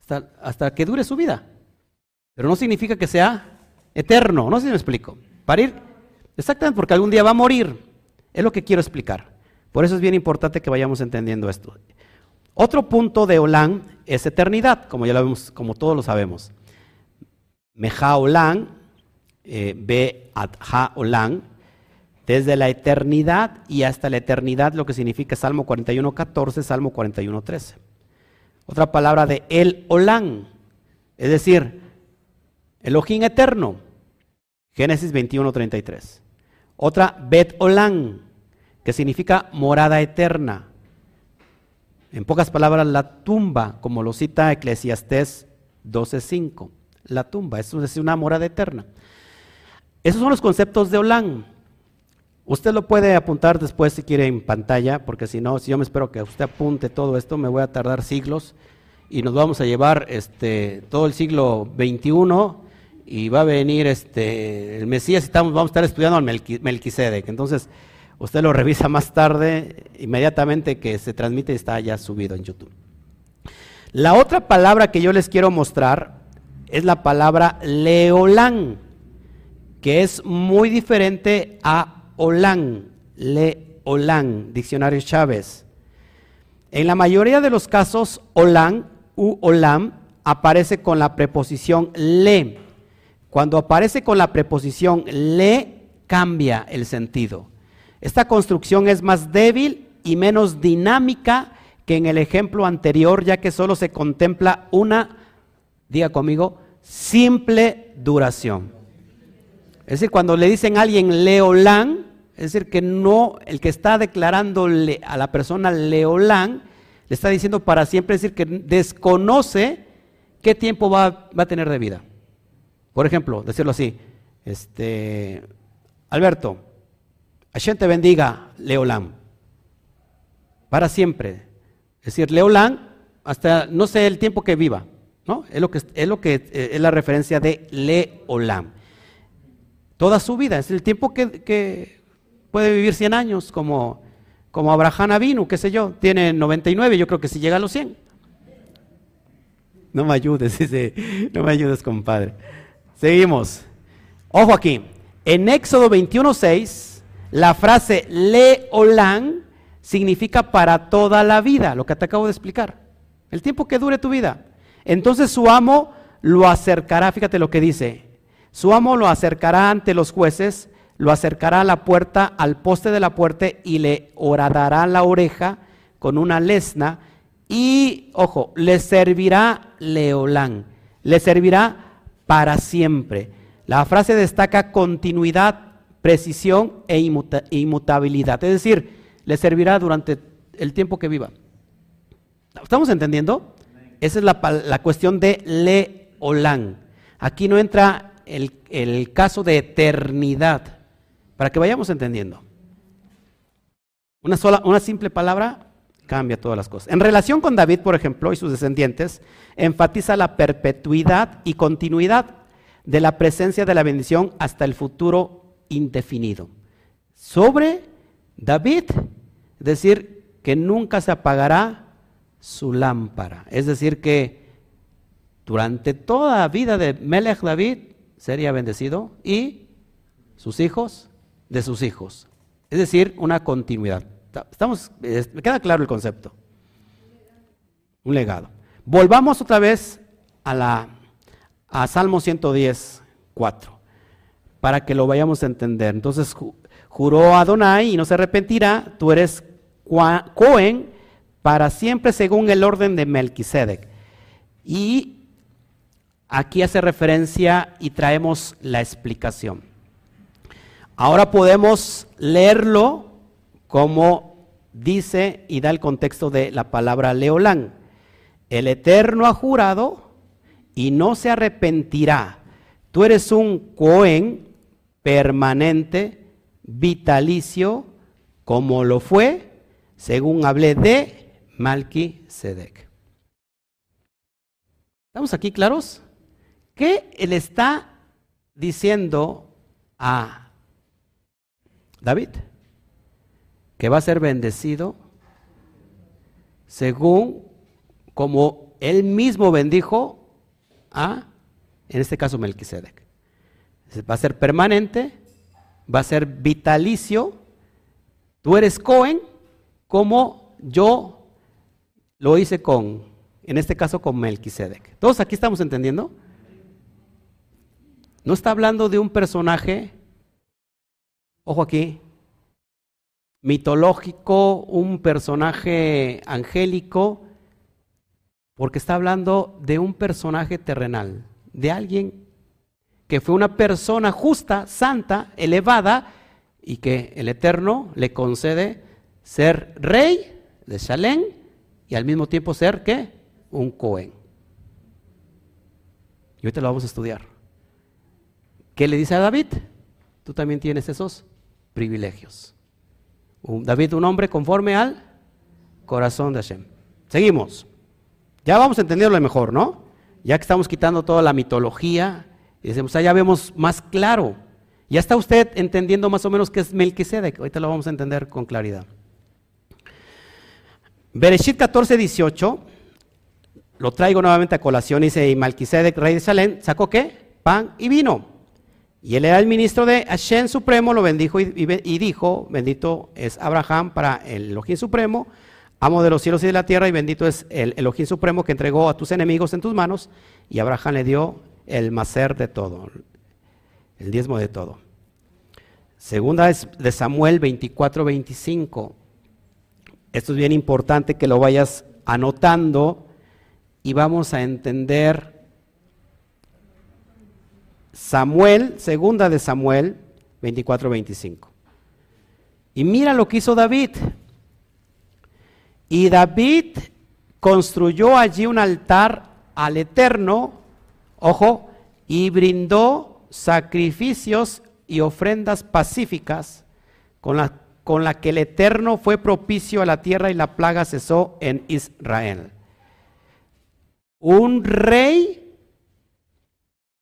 Speaker 1: Hasta, hasta, que dure su vida. Pero no significa que sea eterno. No sé si me explico. Para ir, exactamente porque algún día va a morir. Es lo que quiero explicar. Por eso es bien importante que vayamos entendiendo esto. Otro punto de Olán es eternidad, como ya lo vemos, como todos lo sabemos. Meja Olán, eh, Be Adha Olán, desde la eternidad y hasta la eternidad, lo que significa Salmo 41, 14, Salmo 41, 13. Otra palabra de El Olán, es decir, Elohim eterno. Génesis 21, 33. Otra, Bet Olán, que significa morada eterna. En pocas palabras, la tumba, como lo cita Eclesiastés 12.5. La tumba, es una morada eterna. Esos son los conceptos de Olán. Usted lo puede apuntar después si quiere en pantalla, porque si no, si yo me espero que usted apunte todo esto, me voy a tardar siglos y nos vamos a llevar este, todo el siglo XXI y va a venir este, el Mesías y estamos, vamos a estar estudiando al Melquisedec. Entonces, usted lo revisa más tarde, inmediatamente que se transmite está ya subido en YouTube. La otra palabra que yo les quiero mostrar es la palabra leolán, que es muy diferente a Olán, le Olán, diccionario Chávez. En la mayoría de los casos, Olán u Olam aparece con la preposición le. Cuando aparece con la preposición le, cambia el sentido. Esta construcción es más débil y menos dinámica que en el ejemplo anterior, ya que solo se contempla una, diga conmigo, simple duración. Es decir, cuando le dicen a alguien leolán, es decir, que no, el que está declarándole a la persona Leolán, le está diciendo para siempre, es decir, que desconoce qué tiempo va, a tener de vida. Por ejemplo, decirlo así, este, Alberto, Hashem te bendiga, Leolán, para siempre. Es decir, Leolán, hasta no sé el tiempo que viva, ¿no? Es lo que es, lo que, eh, es la referencia de Leolán. Toda su vida, es el tiempo que puede vivir 100 años, como, como Abraham Avinu, qué sé yo, tiene 99, yo creo que si llega a los 100. No me ayudes, [laughs] dice, no me ayudes, compadre. Seguimos. Ojo aquí, en Éxodo 21.6, la frase leolán significa para toda la vida, lo que te acabo de explicar. El tiempo que dure tu vida. Entonces su amo lo acercará, fíjate lo que dice, su amo lo acercará ante los jueces lo acercará a la puerta, al poste de la puerta y le horadará la oreja con una lesna y, ojo, le servirá leolán, le servirá para siempre. La frase destaca continuidad, precisión e inmutabilidad, es decir, le servirá durante el tiempo que viva. ¿Estamos entendiendo? Esa es la, la cuestión de leolán. Aquí no entra el, caso de eternidad para que vayamos entendiendo. Una, sola, una simple palabra cambia todas las cosas. En relación con David, por ejemplo, y sus descendientes, enfatiza la perpetuidad y continuidad de la presencia de la bendición hasta el futuro indefinido. Sobre David, decir, que nunca se apagará su lámpara. Es decir, que durante toda la vida de Melech David sería bendecido y sus hijos de sus hijos. Es decir, una continuidad. Estamos, me queda claro el concepto. Un legado. Volvamos otra vez a, la, a Salmo 110, 4, para que lo vayamos a entender. Entonces, juró Adonai y no se arrepentirá, tú eres Cohen para siempre según el orden de Melquisedec. Y aquí hace referencia y traemos la explicación. Ahora podemos leerlo como dice y da el contexto de la palabra leolán. El Eterno ha jurado y no se arrepentirá. Tú eres un Cohen permanente, vitalicio, como lo fue, según hablé de Malki Sedek. ¿Estamos aquí claros? ¿Qué él está diciendo a David, que va a ser bendecido según como él mismo bendijo a, en este caso, Melquisedec. Va a ser permanente, va a ser vitalicio. Tú eres Cohen como yo lo hice con, en este caso, con Melquisedec. ¿Todos aquí estamos entendiendo? No está hablando de un personaje ojo aquí, mitológico, un personaje angélico, porque está hablando de un personaje terrenal, de alguien que fue una persona justa, santa, elevada, y que el Eterno le concede ser rey de Shalem y al mismo tiempo ser, ¿qué? Un Cohen. Y ahorita lo vamos a estudiar. ¿Qué le dice a David? Tú también tienes esos privilegios. David, un hombre conforme al corazón de Hashem. Seguimos. Ya vamos a entenderlo mejor, ¿no? Ya que estamos quitando toda la mitología, y decimos, ah, ya vemos más claro. Ya está usted entendiendo más o menos qué es Melquisedec. Ahorita lo vamos a entender con claridad. Bereshit 14, 18, lo traigo nuevamente a colación, dice, y Melquisedec, rey de Salem, sacó qué? Pan y vino. Y él era el ministro de Hashem Supremo, lo bendijo y, dijo, bendito es Abraham para el Elohim Supremo, amo de los cielos y de la tierra, y bendito es el Elohim Supremo que entregó a tus enemigos en tus manos, y Abraham le dio el macer de todo, el diezmo de todo. Segunda es de Samuel 24, 25. Esto es bien importante que lo vayas anotando y vamos a entender Samuel, segunda de Samuel 24, 25. Y mira lo que hizo David. Y David construyó allí un altar al Eterno, ojo, y brindó sacrificios y ofrendas pacíficas con la, con que el Eterno fue propicio a la tierra y la plaga cesó en Israel. Un rey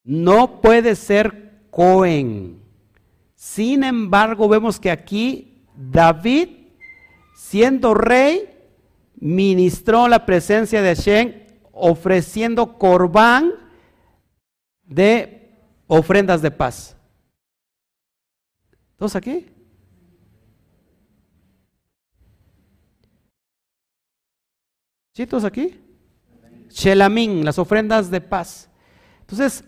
Speaker 1: no puede ser Cohen. Sin embargo, vemos que aquí David, siendo rey, ministró la presencia de Hashem ofreciendo corbán de ofrendas de paz. ¿Todos aquí? ¿Sí, todos aquí? Shelamín, las ofrendas de paz. Entonces,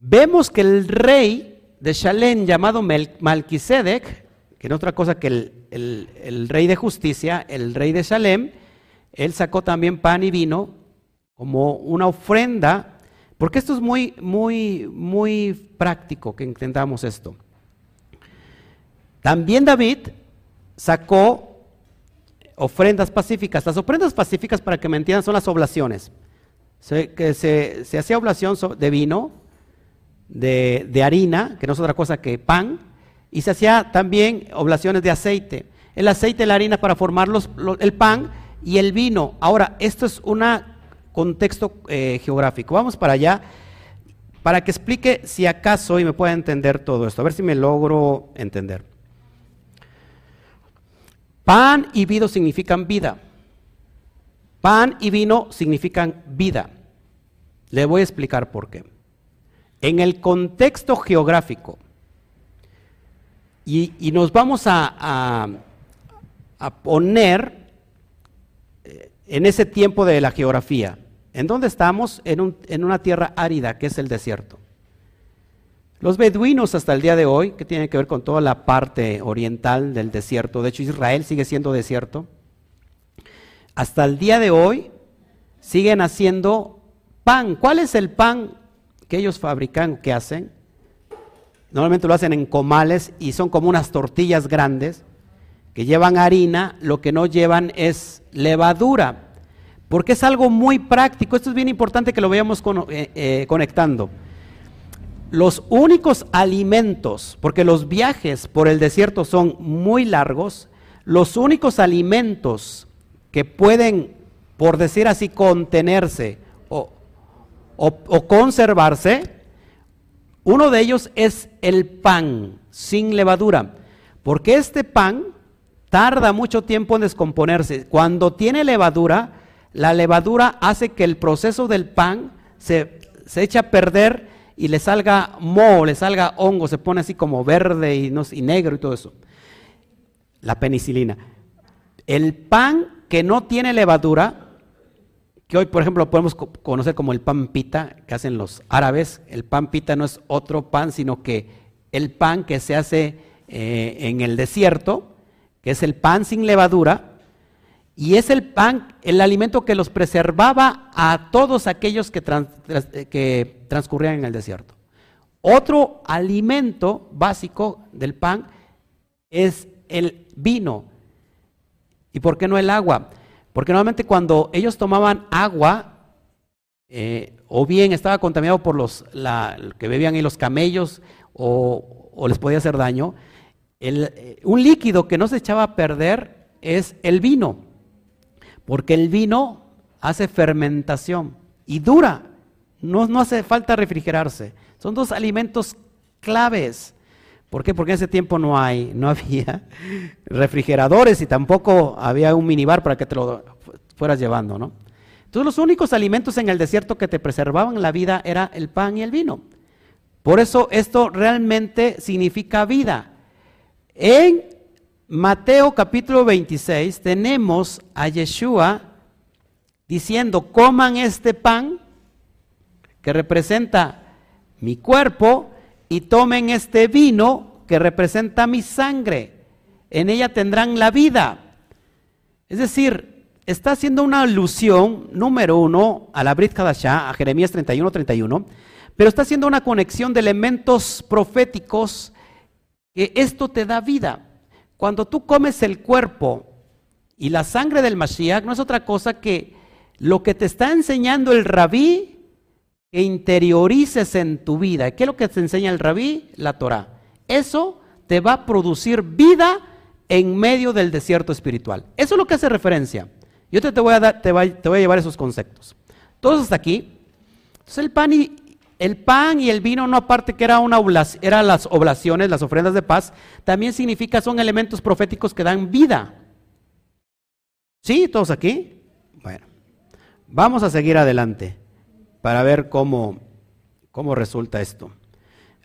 Speaker 1: Vemos que el rey de Shalem llamado Malquisedec, que no otra cosa que el, rey de justicia, el rey de Shalem, él sacó también pan y vino como una ofrenda, porque esto es muy, muy, muy práctico que entendamos esto. También David sacó ofrendas pacíficas. Las ofrendas pacíficas, para que me entiendan, son las oblaciones. que se, se hacía oblación de vino, de, harina, que no es otra cosa que pan, y se hacía también oblaciones de aceite. El aceite y la harina para formar el pan y el vino. Ahora, esto es un contexto eh, geográfico. Vamos para allá para que explique si acaso y me pueda entender todo esto. A ver si me logro entender. Pan y vino significan vida. Pan y vino significan vida. Le voy a explicar por qué. En el contexto geográfico, y, nos vamos a, a, poner eh, en ese tiempo de la geografía. ¿En dónde estamos? En, en, una tierra árida, que es el desierto. Los beduinos hasta el día de hoy, que tienen que ver con toda la parte oriental del desierto, de hecho Israel sigue siendo desierto, hasta el día de hoy siguen haciendo pan. ¿Cuál es el pan que ellos fabrican, que hacen, normalmente lo hacen en comales y son como unas tortillas grandes que llevan harina, lo que no llevan es levadura, porque es algo muy práctico, esto es bien importante que lo vayamos eh, eh, conectando. Los únicos alimentos, porque los viajes por el desierto son muy largos, los únicos alimentos que pueden, por decir así, contenerse o, conservarse, uno de ellos es el pan sin levadura, porque este pan tarda mucho tiempo en descomponerse. Cuando tiene levadura, la levadura hace que el proceso del pan se, se eche a perder y le salga moho, le salga hongo, se pone así como verde y, no, y negro y todo eso. La penicilina. El pan que no tiene levadura que hoy, por ejemplo, podemos conocer como el pan pita que hacen los árabes. El pan pita no es otro pan, sino que el pan que se hace eh, en el desierto, que es el pan sin levadura, y es el pan, el alimento que los preservaba a todos aquellos que, que transcurrían en el desierto. Otro alimento básico del pan es el vino. ¿Y por qué no el agua? Porque normalmente cuando ellos tomaban agua, eh, o bien estaba contaminado por los que bebían ahí los camellos, o, les podía hacer daño, eh, un líquido que no se echaba a perder es el vino, porque el vino hace fermentación y dura, no, no hace falta refrigerarse. Son dos alimentos claves. ¿Por qué? Porque en ese tiempo no hay, no había [laughs] refrigeradores y tampoco había un minibar para que te lo fueras llevando, ¿no? Entonces los únicos alimentos en el desierto que te preservaban la vida era el pan y el vino. Por eso esto realmente significa vida. En Mateo capítulo 26 tenemos a Yeshua diciendo, coman este pan que representa mi cuerpo y tomen este vino que representa mi sangre. En ella tendrán la vida. Es decir, está haciendo una alusión, número uno, a la Brit Kadashah, a Jeremías 31, 31, pero está haciendo una conexión de elementos proféticos que esto te da vida. Cuando tú comes el cuerpo y la sangre del Mashiach, no es otra cosa que lo que te está enseñando el rabí que interiorices en tu vida. ¿Qué es lo que te enseña el rabí? La Torah. Eso te va a producir vida en medio del desierto espiritual. Eso es lo que hace referencia. Yo te, voy, a dar, te, voy, a llevar esos conceptos. Todos hasta aquí. Entonces el pan y, el pan y el vino, no aparte que era una eran las oblaciones, las ofrendas de paz, también significa, son elementos proféticos que dan vida. ¿Sí? ¿Todos aquí? Bueno, vamos a seguir adelante para ver cómo, cómo resulta esto.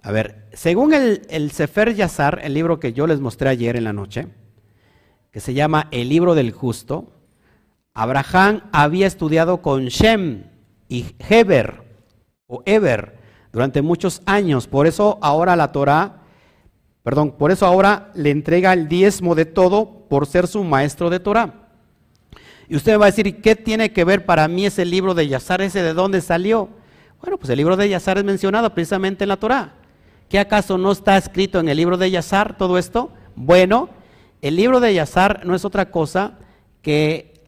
Speaker 1: A ver, según el, el Sefer Yazar, el libro que yo les mostré ayer en la noche, que se llama El libro del justo, Abraham había estudiado con Shem y Heber, o Eber, durante muchos años. Por eso ahora la Torah, perdón, por eso ahora le entrega el diezmo de todo por ser su maestro de Torah. Y usted va a decir, ¿qué tiene que ver para mí ese libro de Yazar, ese de dónde salió? Bueno, pues el libro de Yazar es mencionado precisamente en la Torah. ¿Qué acaso no está escrito en el libro de Yazar todo esto? Bueno, el libro de Yazar no es otra cosa que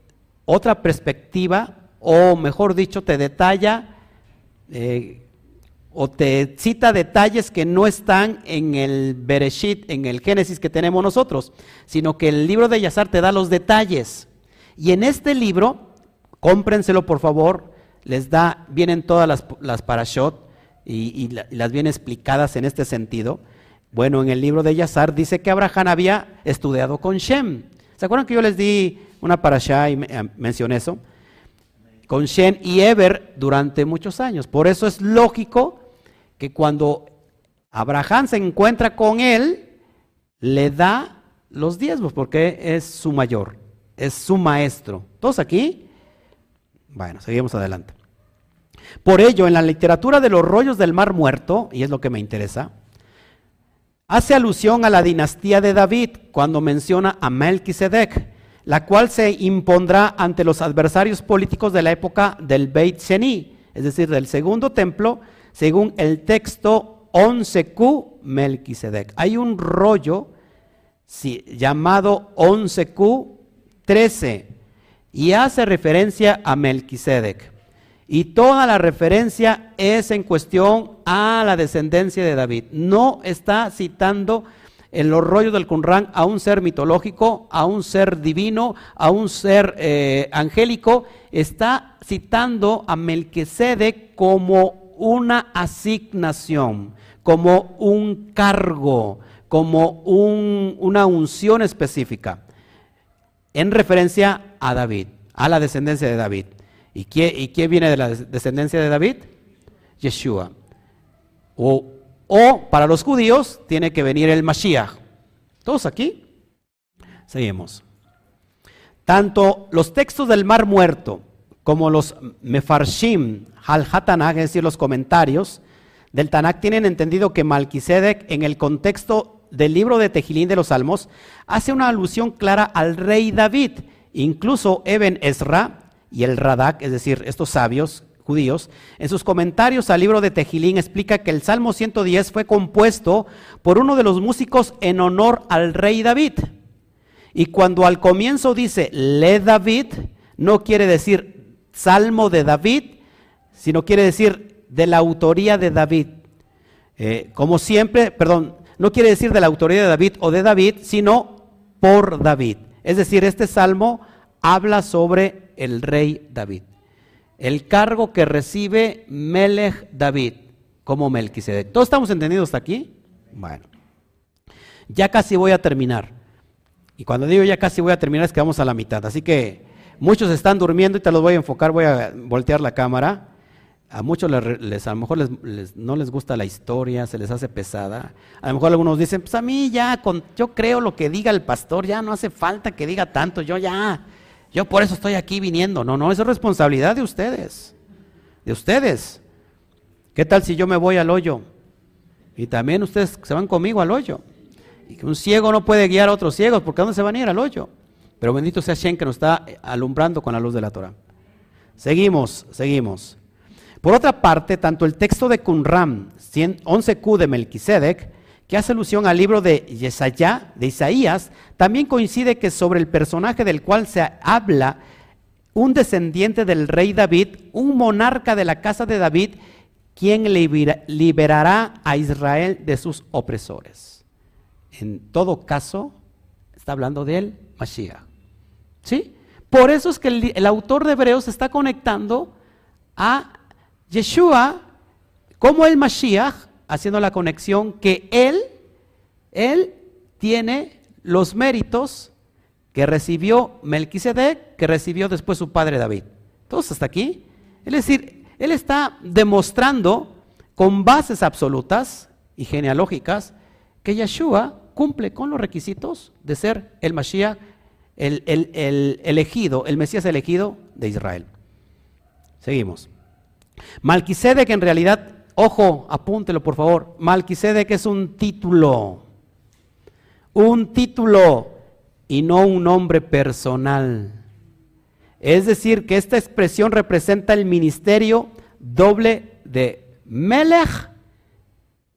Speaker 1: otra perspectiva, o mejor dicho, te detalla eh, o te cita detalles que no están en el Bereshit, en el Génesis que tenemos nosotros, sino que el libro de Yazar te da los detalles. Y en este libro, cómprenselo por favor, les da, vienen todas las, las parashot y, las vienen explicadas en este sentido. Bueno, en el libro de Yazar dice que Abraham había estudiado con Shem. ¿Se acuerdan que yo les di una parashá y eh, mencioné eso? Con Shem y Eber durante muchos años. Por eso es lógico que cuando Abraham se encuentra con él, le da los diezmos, porque es su mayor es su maestro. ¿Todos aquí? Bueno, seguimos adelante. Por ello, en la literatura de los rollos del Mar Muerto, y es lo que me interesa, hace alusión a la dinastía de David cuando menciona a Melquisedec, la cual se impondrá ante los adversarios políticos de la época del Beit Sheni, es decir, del segundo templo, según el texto 11Q Melquisedec. Hay un rollo llamado 11Q 13 y hace referencia a Melquisedec. Y toda la referencia es en cuestión a la descendencia de David. No está citando en los rollos del Qumran a un ser mitológico, a un ser divino, a un ser eh, angélico. Está citando a Melquisedec como una asignación, como un cargo, como una unción específica en referencia a David, a la descendencia de David. ¿Y quién, viene de la descendencia de David? Yeshua. O, o para los judíos tiene que venir el Mashiach. ¿Todos aquí? Seguimos. Tanto los textos del Mar Muerto como los Mefarshim al Hatanach, es decir, los comentarios del Tanakh, tienen entendido que Malquisedec en el contexto del libro de Tejilín de los Salmos hace una alusión clara al rey David. Incluso Eben Ezra y el Radak, es decir, estos sabios judíos, en sus comentarios al libro de Tejilín explica que el Salmo 110 fue compuesto por uno de los músicos en honor al rey David. Y cuando al comienzo dice, le David, no quiere decir salmo de David, sino quiere decir de la autoría de David. Eh, como siempre, perdón, no quiere decir de la autoría de David o de David, sino por David. Es decir, este salmo habla sobre el rey David. El cargo que recibe Melech David como Melquisedec. ¿Todos estamos entendidos hasta aquí? Bueno, ya casi voy a terminar. Y cuando digo ya casi voy a terminar es que vamos a la mitad. Así que muchos están durmiendo y te los voy a enfocar, voy a voltear la cámara. A muchos les, a lo mejor no les gusta la historia, se les hace pesada. A lo mejor algunos dicen, pues a mí ya, yo creo lo que diga el pastor, ya no hace falta que diga tanto, yo ya, yo por eso estoy aquí viniendo. No, no, eso es responsabilidad de ustedes, de ustedes. ¿Qué tal si yo me voy al hoyo? Y también ustedes se van conmigo al hoyo. Y que un ciego no puede guiar a otros ciegos, porque ¿a dónde se van a ir al hoyo? Pero bendito sea Shen que nos está alumbrando con la luz de la Torah. Seguimos, seguimos. Por otra parte, tanto el texto de Qumran 11Q de Melquisedec, que hace alusión al libro de Yesayá, de Isaías, también coincide que sobre el personaje del cual se habla, un descendiente del rey David, un monarca de la casa de David, quien liberará a Israel de sus opresores. En todo caso, está hablando del Mashiach. ¿Sí? Por eso es que el, autor de Hebreos está conectando a Yeshua como el Mashiach, haciendo la conexión que él, él tiene los méritos que recibió Melquisedec, que recibió después su padre David. Todos hasta aquí. Es decir, él está demostrando con bases absolutas y genealógicas que Yeshua cumple con los requisitos de ser el Mashiach, el, el elegido, el Mesías elegido de Israel. Seguimos. Malquisedec en realidad, ojo, apúntelo por favor, Malquisedec es un título, un título y no un nombre personal. Es decir, que esta expresión representa el ministerio doble de Melech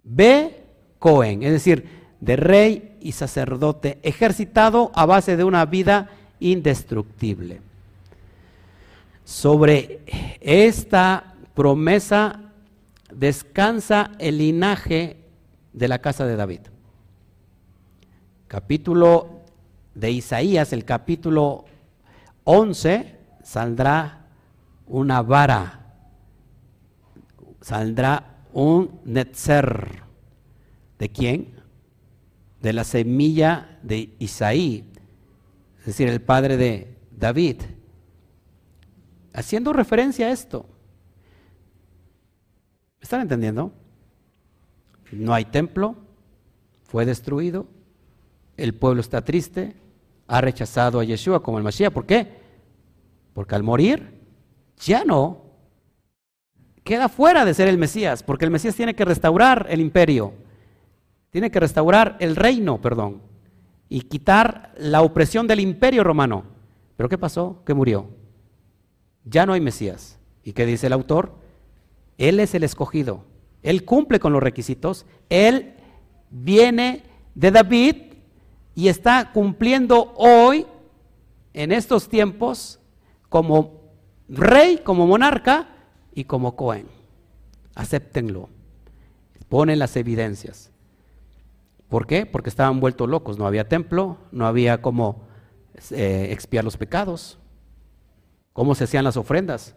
Speaker 1: B. Cohen, es decir, de rey y sacerdote, ejercitado a base de una vida indestructible. Sobre esta promesa descansa el linaje de la casa de David. Capítulo de Isaías, el capítulo 11, saldrá una vara, saldrá un netzer. ¿De quién? De la semilla de Isaí, es decir, el padre de David. Haciendo referencia a esto. ¿Me están entendiendo? No hay templo, fue destruido, el pueblo está triste, ha rechazado a Yeshua como el Mashiach. ¿Por qué? Porque al morir ya no queda fuera de ser el Mesías, porque el Mesías tiene que restaurar el imperio, tiene que restaurar el reino, perdón, y quitar la opresión del imperio romano. ¿Pero qué pasó? Que murió. Ya no hay Mesías. ¿Y qué dice el autor? Él es el escogido. Él cumple con los requisitos. Él viene de David y está cumpliendo hoy, en estos tiempos, como rey, como monarca y como Cohen. Acéptenlo. Ponen las evidencias. ¿Por qué? Porque estaban vueltos locos. No había templo, no había cómo eh, expiar los pecados, cómo se hacían las ofrendas.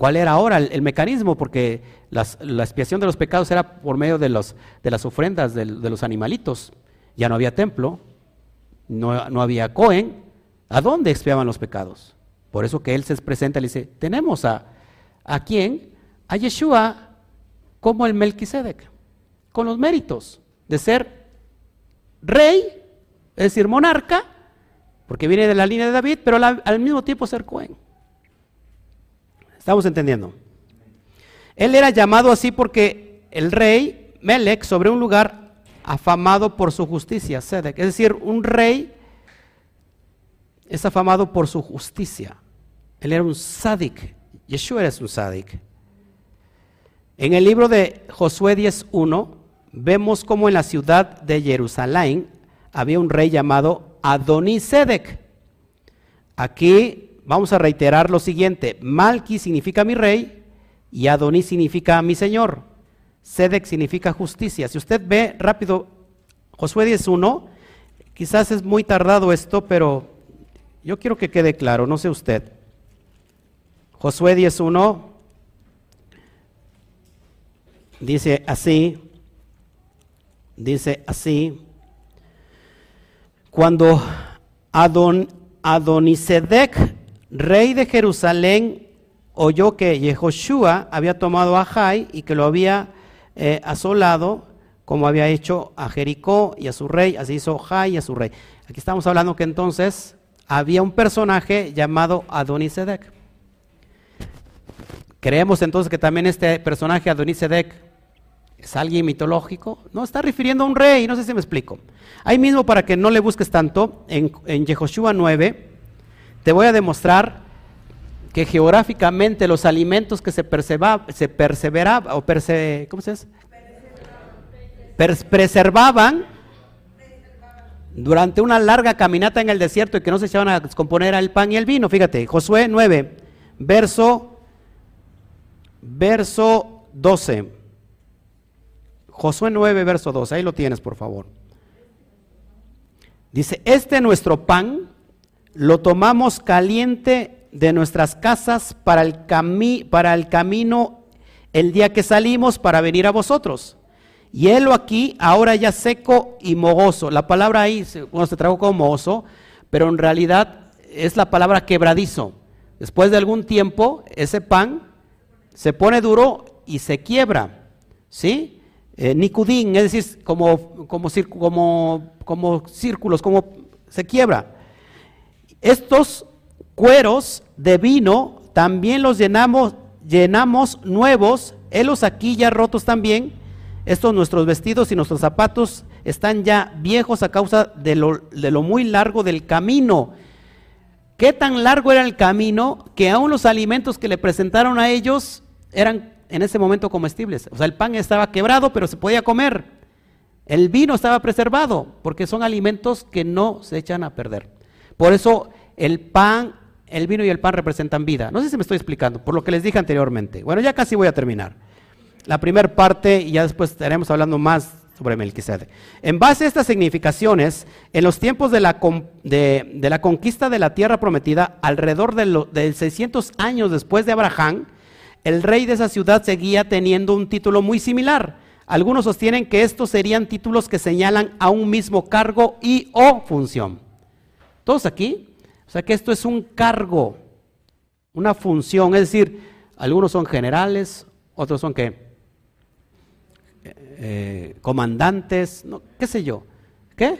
Speaker 1: ¿Cuál era ahora el, mecanismo? Porque la expiación de los pecados era por medio de, los, de las ofrendas de, los animalitos. Ya no había templo, no, no, había Cohen. ¿A dónde expiaban los pecados? Por eso que él se presenta y le dice, tenemos a, ¿a quién? A Yeshua como el Melquisedec, con los méritos de ser rey, es decir, monarca, porque viene de la línea de David, pero al mismo tiempo ser Cohen. ¿Estamos entendiendo? Él era llamado así porque el rey Melech sobre un lugar afamado por su justicia, Sedek. Es decir, un rey es afamado por su justicia. Él era un sadik. Yeshua era un sadik. En el libro de Josué 10.1 vemos como en la ciudad de Jerusalén había un rey llamado Adonisedec. Aquí vamos a reiterar lo siguiente. Malki significa mi rey y Adoní significa mi señor. Sedec significa justicia. Si usted ve rápido Josué 10.1, quizás es muy tardado esto, pero yo quiero que quede claro, no sé usted. Josué 10.1 dice así, dice así, cuando Adon, Adonisedec, rey de Jerusalén, oyó que Yehoshua había tomado a Jai y que lo había eh, asolado, como había hecho a Jericó y a su rey, así hizo Jai y a su rey. Aquí estamos hablando que entonces había un personaje llamado Adonisedec. Creemos entonces que también este personaje Adonisedec es alguien mitológico. No, está refiriendo a un rey, no sé si me explico. Ahí mismo, para que no le busques tanto, en, en Yehoshua 9, te voy a demostrar que geográficamente los alimentos que se, se perseveraban, o ¿cómo se dice? preservaban durante una larga caminata en el desierto y que no se echaban a descomponer el pan y el vino. Fíjate, Josué 9, verso, verso 12. Josué 9, verso 12, ahí lo tienes, por favor. Dice, este nuestro pan lo tomamos caliente de nuestras casas para el, para el camino el día que salimos para venir a vosotros. Él aquí, ahora ya seco y mogoso. La palabra ahí, bueno, se trajo como mogoso, pero en realidad es la palabra quebradizo. Después de algún tiempo, ese pan se pone duro y se quiebra. ¿Sí? eh, nicudín, es decir, como, como, como, como círculos, como se quiebra. Estos cueros de vino también los llenamos, llenamos nuevos, helos aquí ya rotos también. Estos nuestros vestidos y nuestros zapatos están ya viejos a causa de lo, de lo muy largo del camino. ¿Qué tan largo era el camino que aún los alimentos que le presentaron a ellos eran en ese momento comestibles. O sea, el pan estaba quebrado, pero se podía comer. El vino estaba preservado, porque son alimentos que no se echan a perder. Por eso el pan, el vino y el pan representan vida. No sé si me estoy explicando, por lo que les dije anteriormente. Bueno, ya casi voy a terminar. La primera parte y ya después estaremos hablando más sobre Melquisedec. En base a estas significaciones, en los tiempos de la, de, la conquista de la tierra prometida, alrededor de, de 600 años después de Abraham, el rey de esa ciudad seguía teniendo un título muy similar. Algunos sostienen que estos serían títulos que señalan a un mismo cargo y o función. ¿Todos aquí? O sea que esto es un cargo, una función, es decir, algunos son generales, otros son qué? Eh, comandantes, no, qué sé yo. ¿Qué?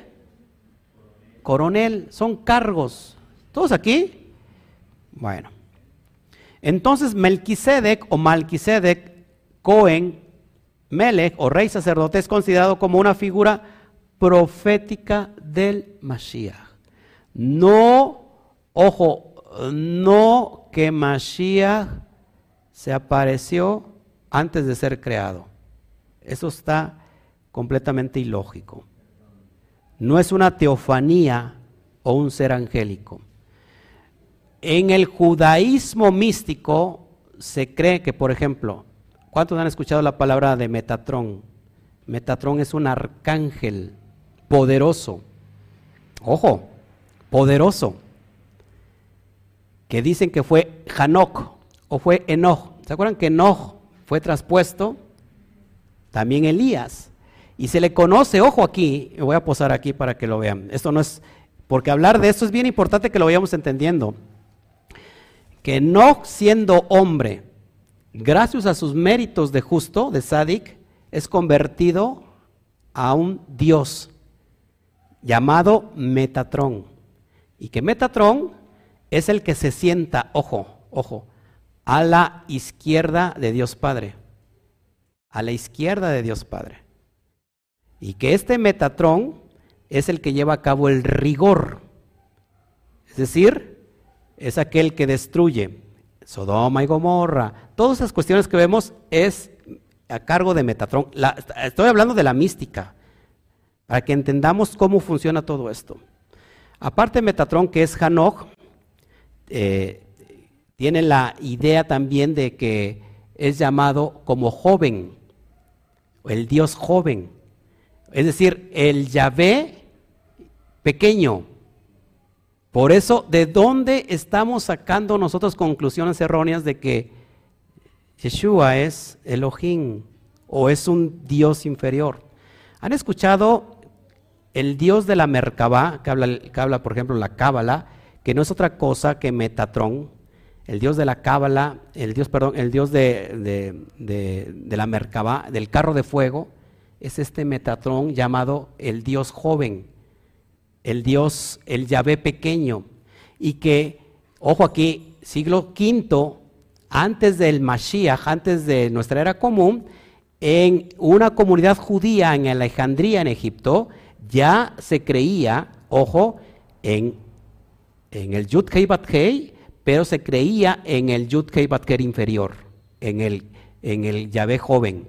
Speaker 1: Coronel, son cargos. ¿Todos aquí? Bueno. Entonces Melquisedec o Malquisedec, Cohen, Melech o rey sacerdote es considerado como una figura profética del Mashiach. No, ojo, no que Mashiach se apareció antes de ser creado. Eso está completamente ilógico. No es una teofanía o un ser angélico. En el judaísmo místico se cree que, por ejemplo, ¿cuántos han escuchado la palabra de Metatrón? Metatrón es un arcángel poderoso. Ojo, poderoso. Que dicen que fue Hanok o fue Enoch. ¿Se acuerdan que Enoch fue traspuesto? También Elías. Y se le conoce, ojo aquí, voy a posar aquí para que lo vean. Esto no es, porque hablar de esto es bien importante que lo vayamos entendiendo que no siendo hombre, gracias a sus méritos de justo, de Sadik, es convertido a un Dios llamado Metatrón. Y que Metatrón es el que se sienta, ojo, ojo, a la izquierda de Dios Padre. A la izquierda de Dios Padre. Y que este Metatrón es el que lleva a cabo el rigor. Es decir, es aquel que destruye Sodoma y Gomorra. Todas esas cuestiones que vemos es a cargo de Metatrón. estoy hablando de la mística, para que entendamos cómo funciona todo esto. Aparte de Metatrón, que es Hanoch, eh, tiene la idea también de que es llamado como joven, el Dios joven. Es decir, el Yahvé pequeño. Por eso, ¿de dónde estamos sacando nosotros conclusiones erróneas de que Yeshua es Elohim o es un Dios inferior? ¿Han escuchado el Dios de la Merkabah, que habla, por ejemplo la Cábala, que no es otra cosa que Metatrón? El Dios de la Cábala, el Dios, perdón, el Dios de, de la Merkabah, del carro de fuego, es este Metatrón llamado el Dios joven el Dios, el Yahvé pequeño, y que, ojo aquí, siglo V, antes del Mashiach, antes de nuestra era común, en una comunidad judía en Alejandría, en Egipto, ya se creía, ojo, en, en el Yud Hei Bat Hei, pero se creía en el Yud Hei Bat inferior, en el, en el Yahvé joven.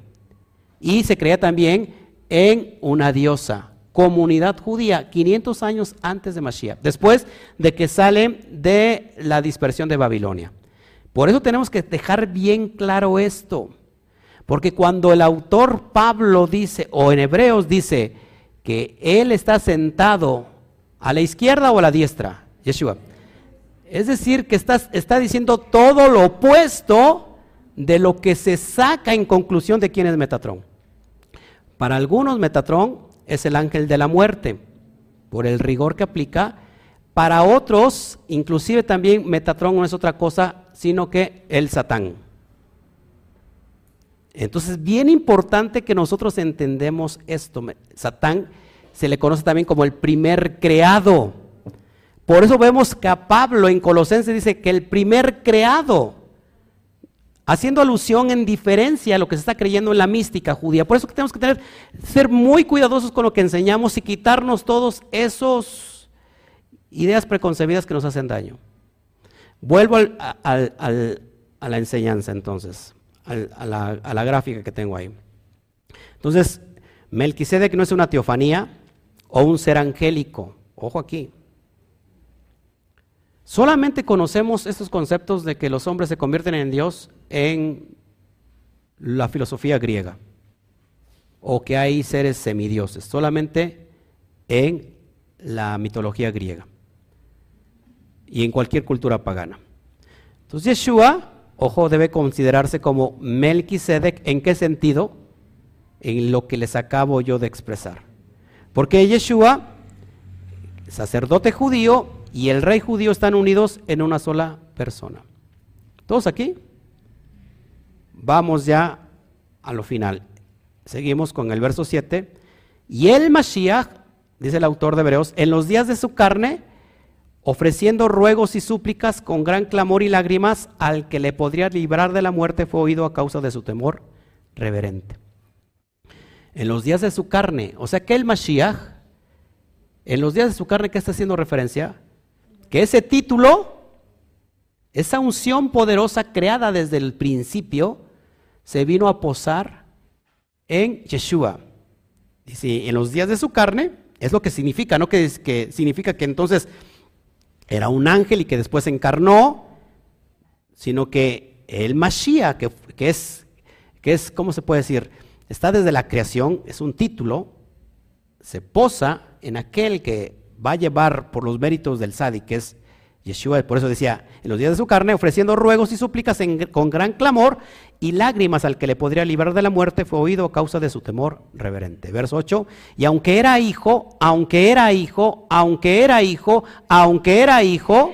Speaker 1: Y se creía también en una diosa, comunidad judía 500 años antes de Mashiach, después de que sale de la dispersión de Babilonia. Por eso tenemos que dejar bien claro esto, porque cuando el autor Pablo dice, o en Hebreos dice, que él está sentado a la izquierda o a la diestra, Yeshua, es decir, que está, está diciendo todo lo opuesto de lo que se saca en conclusión de quién es Metatrón. Para algunos Metatrón es el ángel de la muerte, por el rigor que aplica. Para otros, inclusive también Metatrón no es otra cosa, sino que el Satán. Entonces, bien importante que nosotros entendemos esto. Satán se le conoce también como el primer creado. Por eso vemos que a Pablo en Colosenses dice que el primer creado haciendo alusión en diferencia a lo que se está creyendo en la mística judía. Por eso tenemos que tener, ser muy cuidadosos con lo que enseñamos y quitarnos todos esos ideas preconcebidas que nos hacen daño. Vuelvo a la enseñanza entonces, a la, gráfica que tengo ahí. Entonces, Melquisedec no es una teofanía o un ser angélico. Ojo aquí. Solamente conocemos estos conceptos de que los hombres se convierten en Dios en la filosofía griega o que hay seres semidioses, solamente en la mitología griega y en cualquier cultura pagana. Entonces Yeshua, ojo, debe considerarse como Melquisedec, ¿en qué sentido? En lo que les acabo yo de expresar. Porque Yeshua, sacerdote judío, y el rey judío están unidos en una sola persona. ¿Todos aquí? Vamos ya a lo final. Seguimos con el verso 7. Y el Mashiach, dice el autor de Hebreos, en los días de su carne, ofreciendo ruegos y súplicas con gran clamor y lágrimas al que le podría librar de la muerte, fue oído a causa de su temor reverente. En los días de su carne, o sea que el Mashiach, en los días de su carne, ¿qué está haciendo referencia? que ese título, esa unción poderosa creada desde el principio, se vino a posar en Yeshua. Dice, en los días de su carne, es lo que significa, no que, que significa que entonces era un ángel y que después se encarnó, sino que el Mashiach, que, es, que es, ¿cómo se puede decir? Está desde la creación, es un título, se posa en aquel que va a llevar por los méritos del Sadi, que es Yeshua, por eso decía, en los días de su carne, ofreciendo ruegos y súplicas con gran clamor y lágrimas al que le podría librar de la muerte, fue oído a causa de su temor reverente. Verso 8, y aunque era hijo, aunque era hijo, aunque era hijo, aunque era hijo,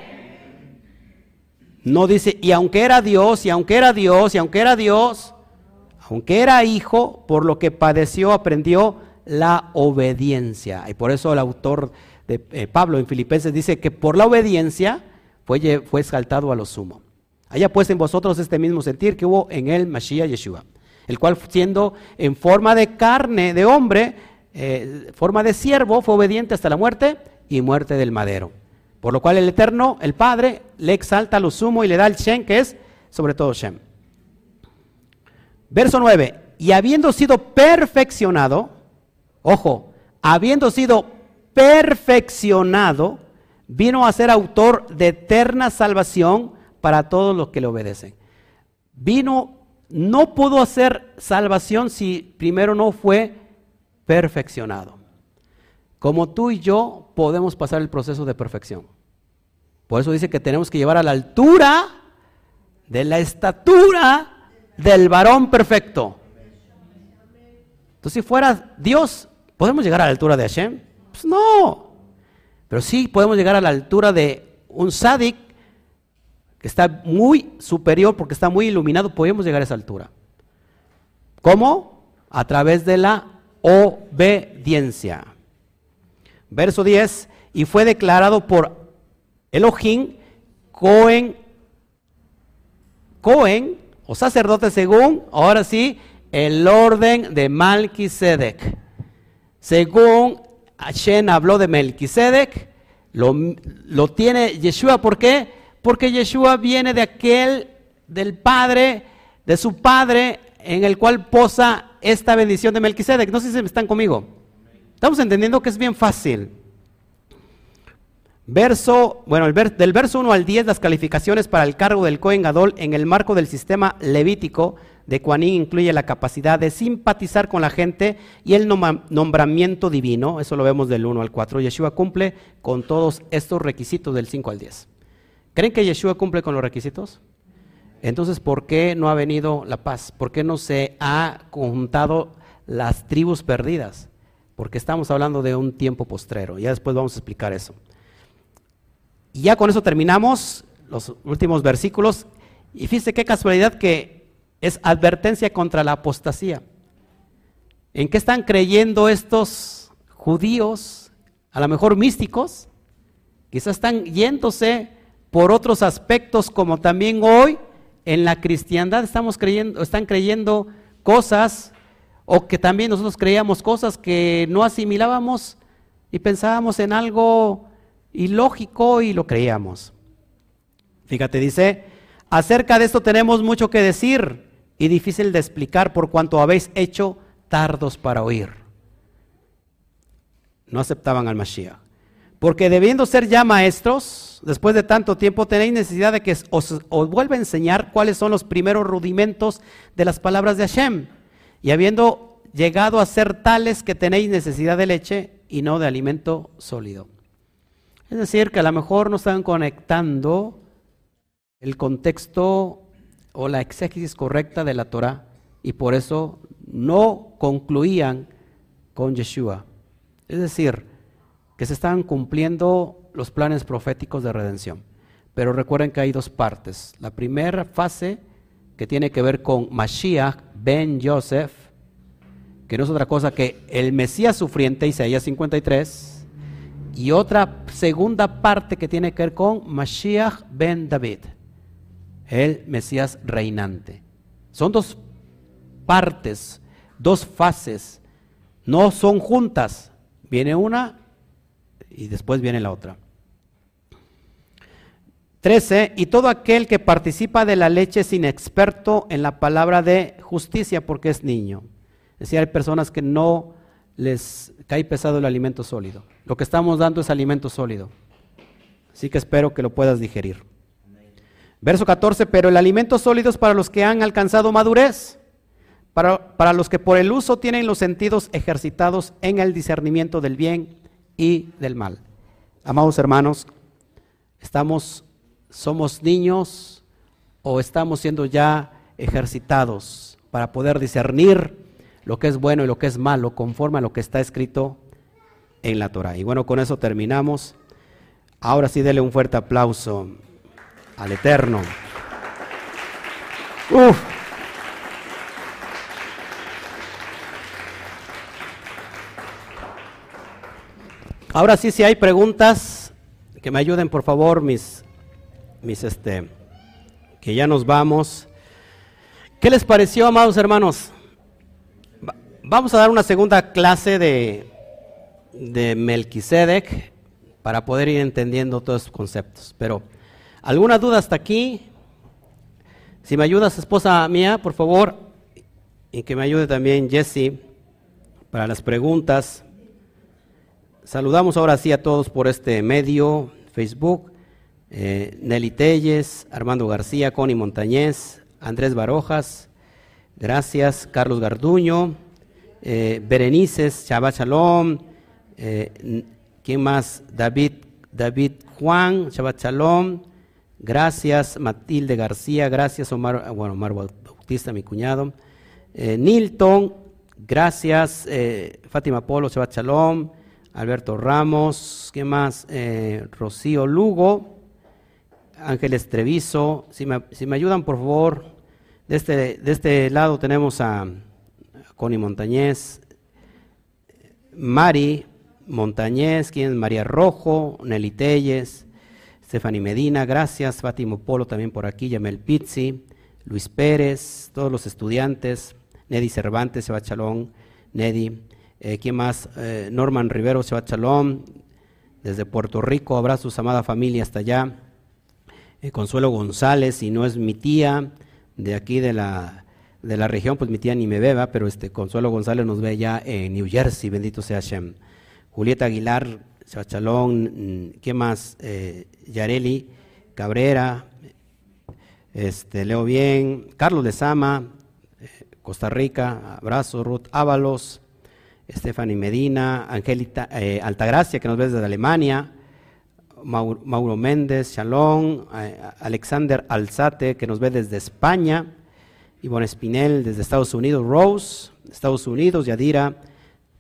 Speaker 1: no dice, y aunque era Dios, y aunque era Dios, y aunque era Dios, aunque era hijo, por lo que padeció, aprendió la obediencia. Y por eso el autor de eh, Pablo en Filipenses dice que por la obediencia fue, fue exaltado a lo sumo. Haya pues en vosotros este mismo sentir que hubo en él Mashiach Yeshua, el cual siendo en forma de carne de hombre, eh, forma de siervo, fue obediente hasta la muerte y muerte del madero. Por lo cual el Eterno, el Padre, le exalta lo sumo y le da el Shem, que es sobre todo Shem. Verso 9. Y habiendo sido perfeccionado, ojo, habiendo sido perfeccionado, vino a ser autor de eterna salvación para todos los que le obedecen. Vino, no pudo hacer salvación si primero no fue perfeccionado. Como tú y yo podemos pasar el proceso de perfección. Por eso dice que tenemos que llevar a la altura de la estatura del varón perfecto. Entonces, si fuera Dios, ¿podemos llegar a la altura de Hashem? Pues no. Pero sí podemos llegar a la altura de un sadik que está muy superior porque está muy iluminado. Podemos llegar a esa altura. ¿Cómo? A través de la obediencia. Verso 10. Y fue declarado por Elohim Cohen, Cohen o sacerdote según, ahora sí, el orden de Melquisedec. Según Hashem habló de Melquisedec, lo, lo tiene Yeshua. ¿Por qué? Porque Yeshua viene de aquel, del padre, de su padre, en el cual posa esta bendición de Melquisedec. No sé si están conmigo. Estamos entendiendo que es bien fácil. Verso, bueno, el del verso 1 al 10, las calificaciones para el cargo del Cohen Gadol en el marco del sistema levítico de Cuanín incluye la capacidad de simpatizar con la gente y el nombramiento divino, eso lo vemos del 1 al 4. Yeshua cumple con todos estos requisitos del 5 al 10. ¿Creen que Yeshua cumple con los requisitos? Entonces, ¿por qué no ha venido la paz? ¿Por qué no se ha conjuntado las tribus perdidas? Porque estamos hablando de un tiempo postrero. Ya después vamos a explicar eso. Y ya con eso terminamos los últimos versículos. Y fíjese qué casualidad que es advertencia contra la apostasía. ¿En qué están creyendo estos judíos, a lo mejor místicos? Quizás están yéndose por otros aspectos como también hoy en la cristiandad estamos creyendo, están creyendo cosas o que también nosotros creíamos cosas que no asimilábamos y pensábamos en algo ilógico y lo creíamos. Fíjate, dice, acerca de esto tenemos mucho que decir y difícil de explicar por cuanto habéis hecho tardos para oír. No aceptaban al Mashiach. Porque debiendo ser ya maestros, después de tanto tiempo, tenéis necesidad de que os, os vuelva a enseñar cuáles son los primeros rudimentos de las palabras de Hashem. Y habiendo llegado a ser tales que tenéis necesidad de leche y no de alimento sólido. Es decir, que a lo mejor no están conectando el contexto o la exégesis correcta de la Torah y por eso no concluían con Yeshua. Es decir, que se están cumpliendo los planes proféticos de redención. Pero recuerden que hay dos partes. La primera fase que tiene que ver con Mashiach ben Joseph, que no es otra cosa que el Mesías sufriente, Isaías 53, y otra segunda parte que tiene que ver con Mashiach ben David, el Mesías reinante. Son dos partes, dos fases, no son juntas. Viene una y después viene la otra. 13. Y todo aquel que participa de la leche sin experto en la palabra de justicia porque es niño. Es decir, hay personas que no les cae pesado el alimento sólido. Lo que estamos dando es alimento sólido. Así que espero que lo puedas digerir. Verso 14, pero el alimento sólido es para los que han alcanzado madurez, para, para los que por el uso tienen los sentidos ejercitados en el discernimiento del bien y del mal. Amados hermanos, estamos, somos niños o estamos siendo ya ejercitados para poder discernir lo que es bueno y lo que es malo conforme a lo que está escrito en la Torah. Y bueno, con eso terminamos. Ahora sí, dele un fuerte aplauso al Eterno. Uf. Ahora sí, si hay preguntas, que me ayuden por favor, mis, mis este, que ya nos vamos. ¿Qué les pareció, amados hermanos? Vamos a dar una segunda clase de, de Melquisedec para poder ir entendiendo todos estos conceptos. Pero, ¿alguna duda hasta aquí? Si me ayudas, esposa mía, por favor, y que me ayude también Jesse para las preguntas. Saludamos ahora sí a todos por este medio. Facebook. Eh, Nelly Telles, Armando García, Connie Montañez, Andrés Barojas, gracias, Carlos Garduño, eh, Berenices, Shabbat Shalom, eh, ¿quién más? David, David Juan, Shabbat Shalom, gracias, Matilde García, gracias, Omar, bueno, Omar Bautista, mi cuñado, Nilton, gracias, Fátima Polo, Shabbat Shalom, Alberto Ramos, ¿quién más? Rocío Lugo, Ángeles Treviso, si me, ayudan por favor, de este, de este lado tenemos a Connie Montañez, Mari Montañez, quien es María Rojo, Nelly Telles, Stephanie Medina, gracias, Fátima Polo también por aquí, Yamel Pizzi, Luis Pérez, todos los estudiantes, Nedi Cervantes, Seba Chalón, Nedi, eh, ¿quién más? Eh, Norman Rivero, Seba Chalón, desde Puerto Rico, abrazos, amada familia hasta allá. Eh, Consuelo González, y no es mi tía de aquí de la, de la región, pues mi tía ni me beba, pero este Consuelo González nos ve ya en New Jersey, bendito sea Hashem. Julieta Aguilar, Chachalón, mm, ¿qué más? Yareli Cabrera, este, leo bien, Carlos de Sama, Costa Rica, abrazo, Ruth Ábalos, Stephanie Medina, Angélica Altagracia, que nos ve desde Alemania, Mauro, Méndez, Shalom, Alexander Alzate, que nos ve desde España, Ivonne Espinel desde Estados Unidos, Rose, Estados Unidos, Yadira,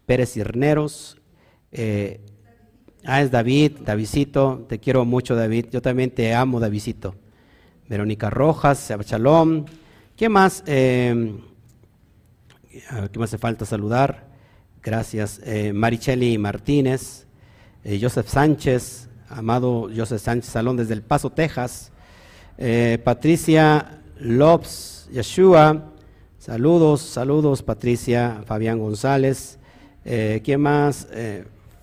Speaker 1: Pérez Cirneros, eh, ah, es David, Davidito, te quiero mucho David, yo también te amo Davidito. Verónica Rojas, Shalom, ¿qué más? Eh, ¿Qué más hace falta saludar? Gracias. Eh, Maricheli Martínez, eh, Joseph Sánchez, amado José Sánchez Salón desde El Paso, Texas. Eh, Patricia Lopes Yeshua, saludos, saludos Patricia, Fabián González. Eh, ¿Quién más?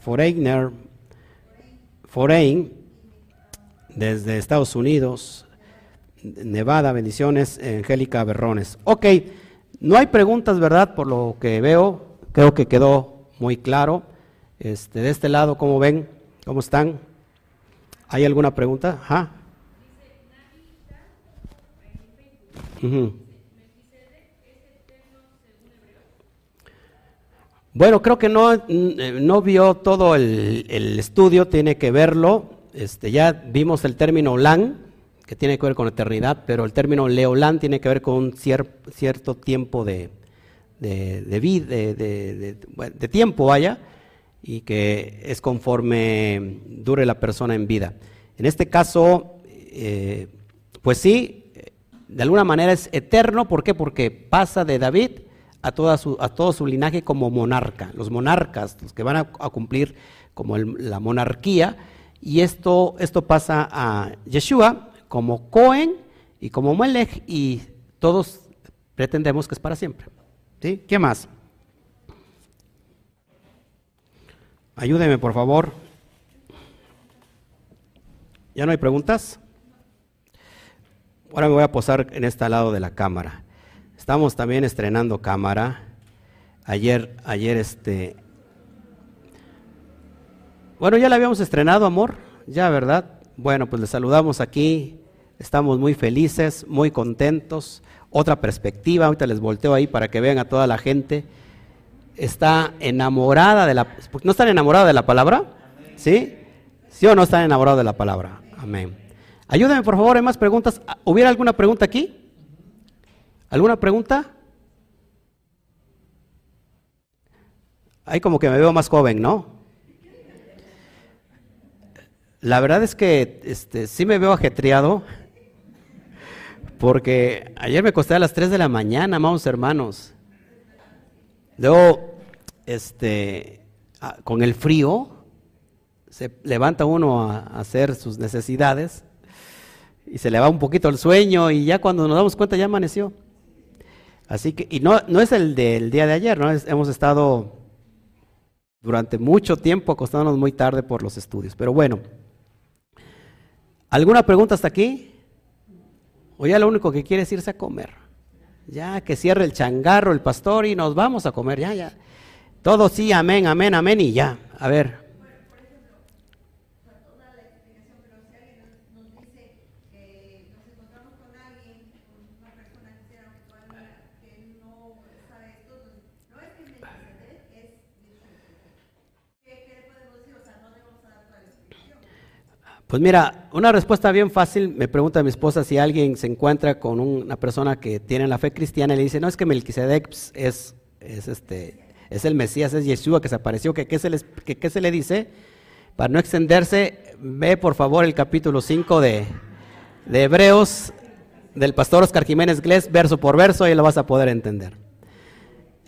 Speaker 1: Foreigner, Foreign, desde Estados Unidos. Nevada, bendiciones, Angélica Berrones. Ok, no hay preguntas, ¿verdad? Por lo que veo, creo que quedó muy claro. Este, de este lado, ¿cómo ven? ¿Cómo están? ¿Hay alguna pregunta? Bueno, creo que no, eh, no vio todo el, estudio, tiene que verlo. Este, ya vimos el término LAN, que tiene que ver con eternidad, pero el término Leolán tiene que ver con un cierto tiempo de, de, de, de, de tiempo, vaya y que es conforme dure la persona en vida. En este caso, eh, pues sí, de alguna manera es eterno, ¿por qué? Porque pasa de David a, toda su, a todo su linaje como monarca, los monarcas, los que van a, cumplir como la monarquía, y esto, esto pasa a Yeshua como Cohen y como Melech, y todos pretendemos que es para siempre. ¿Qué más? Ayúdeme, por favor. ¿Ya no hay preguntas? Ahora me voy a posar en este lado de la cámara. Estamos también estrenando cámara. Ayer, ayer este... Bueno, ya la habíamos estrenado, amor. Ya, ¿verdad? Bueno, pues les saludamos aquí. Estamos muy felices, muy contentos. Otra perspectiva, ahorita les volteo ahí para que vean a toda la gente está enamorada de la... ¿No están enamorados de la palabra? ¿Sí? ¿Sí o no están enamorados de la palabra? Amén. Ayúdenme por favor, hay más preguntas. ¿Hubiera alguna pregunta aquí? ¿Alguna pregunta? Ahí como que me veo más joven, ¿no? La verdad es que este, sí me veo ajetreado, porque ayer me costé a las 3 de la mañana, amados hermanos. Luego, este, ah, con el frío, se levanta uno a, hacer sus necesidades y se le va un poquito el sueño y ya cuando nos damos cuenta ya amaneció. Así que, y no, no es el del día de ayer, ¿no? hemos estado durante mucho tiempo acostándonos muy tarde por los estudios. Pero bueno, ¿alguna pregunta hasta aquí? O ya lo único que quiere es irse a comer. Ya que cierre el changarro el pastor y nos vamos a comer, ya, ya. Todo sí, amén, amén, amén y ya. A ver. Pues mira, una respuesta bien fácil, me pregunta mi esposa si alguien se encuentra con una persona que tiene la fe cristiana y le dice, no, es que Melquisedec pues, es, es, este, es el Mesías, es Yeshua que se apareció, ¿qué se, que, se le dice? Para no extenderse, ve por favor el capítulo 5 de, de Hebreos del pastor Oscar Jiménez Glés, verso por verso, y lo vas a poder entender.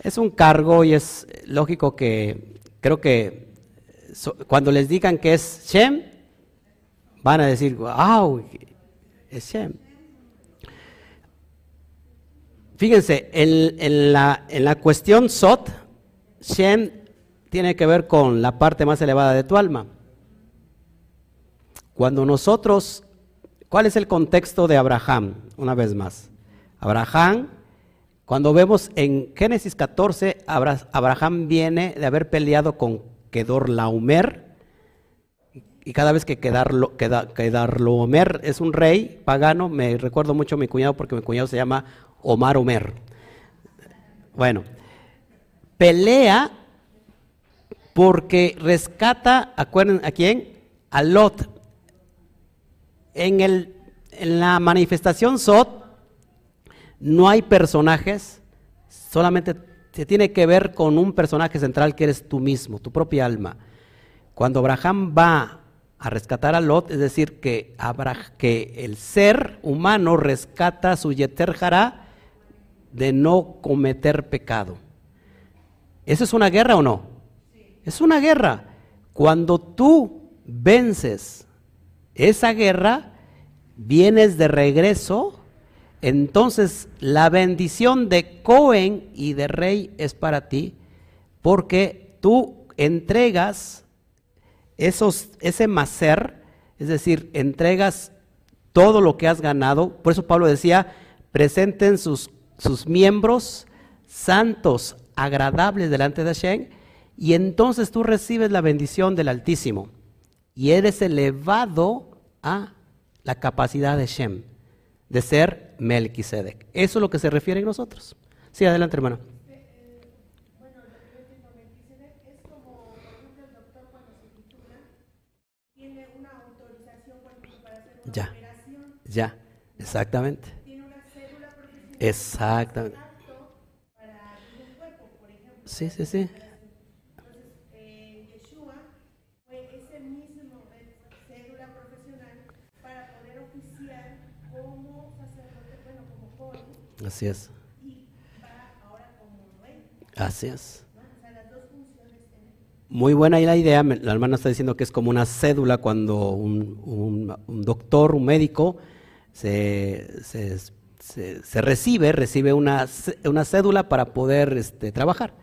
Speaker 1: Es un cargo y es lógico que creo que cuando les digan que es Shem, van a decir, wow. Fíjense, en, la, en la cuestión Sot, Shem tiene que ver con la parte más elevada de tu alma. Cuando nosotros, ¿cuál es el contexto de Abraham? Una vez más. Abraham, cuando vemos en Génesis 14, Abraham viene de haber peleado con Kedor Laomer, y cada vez que quedarlo, quedarlo Omer es un rey pagano, me recuerdo mucho a mi cuñado porque mi cuñado se llama Omar Omer. Bueno, pelea porque rescata, acuerden a quién, a Lot. En, el, en la manifestación Sot no hay personajes, solamente se tiene que ver con un personaje central que eres tú mismo, tu propia alma. Cuando Abraham va a rescatar a Lot, es decir, que, que el ser humano rescata su yeter de no cometer pecado. ¿Eso es una guerra o no? Es una guerra. Cuando tú vences esa guerra, vienes de regreso, entonces la bendición de Cohen y de Rey es para ti, porque tú entregas ese macer, es decir, entregas todo lo que has ganado. Por eso Pablo decía, presenten sus, sus miembros santos, agradables delante de Hashem, y entonces tú recibes la bendición del Altísimo y eres elevado a la capacidad de Shem, de ser Melquisedec. Eso es lo que se refiere a nosotros. Sí, adelante, hermano. Ya, ya, exactamente. Exactamente. Sí, sí, sí. Entonces, Yeshua fue ese mismo cédula profesional para poder oficiar como sacerdote, bueno, como joven. Así es. Y va ahora como rey. Así es. Muy buena la idea, la hermana está diciendo que es como una cédula cuando un, doctor, un médico, se, recibe, recibe una, una, cédula para poder este, trabajar.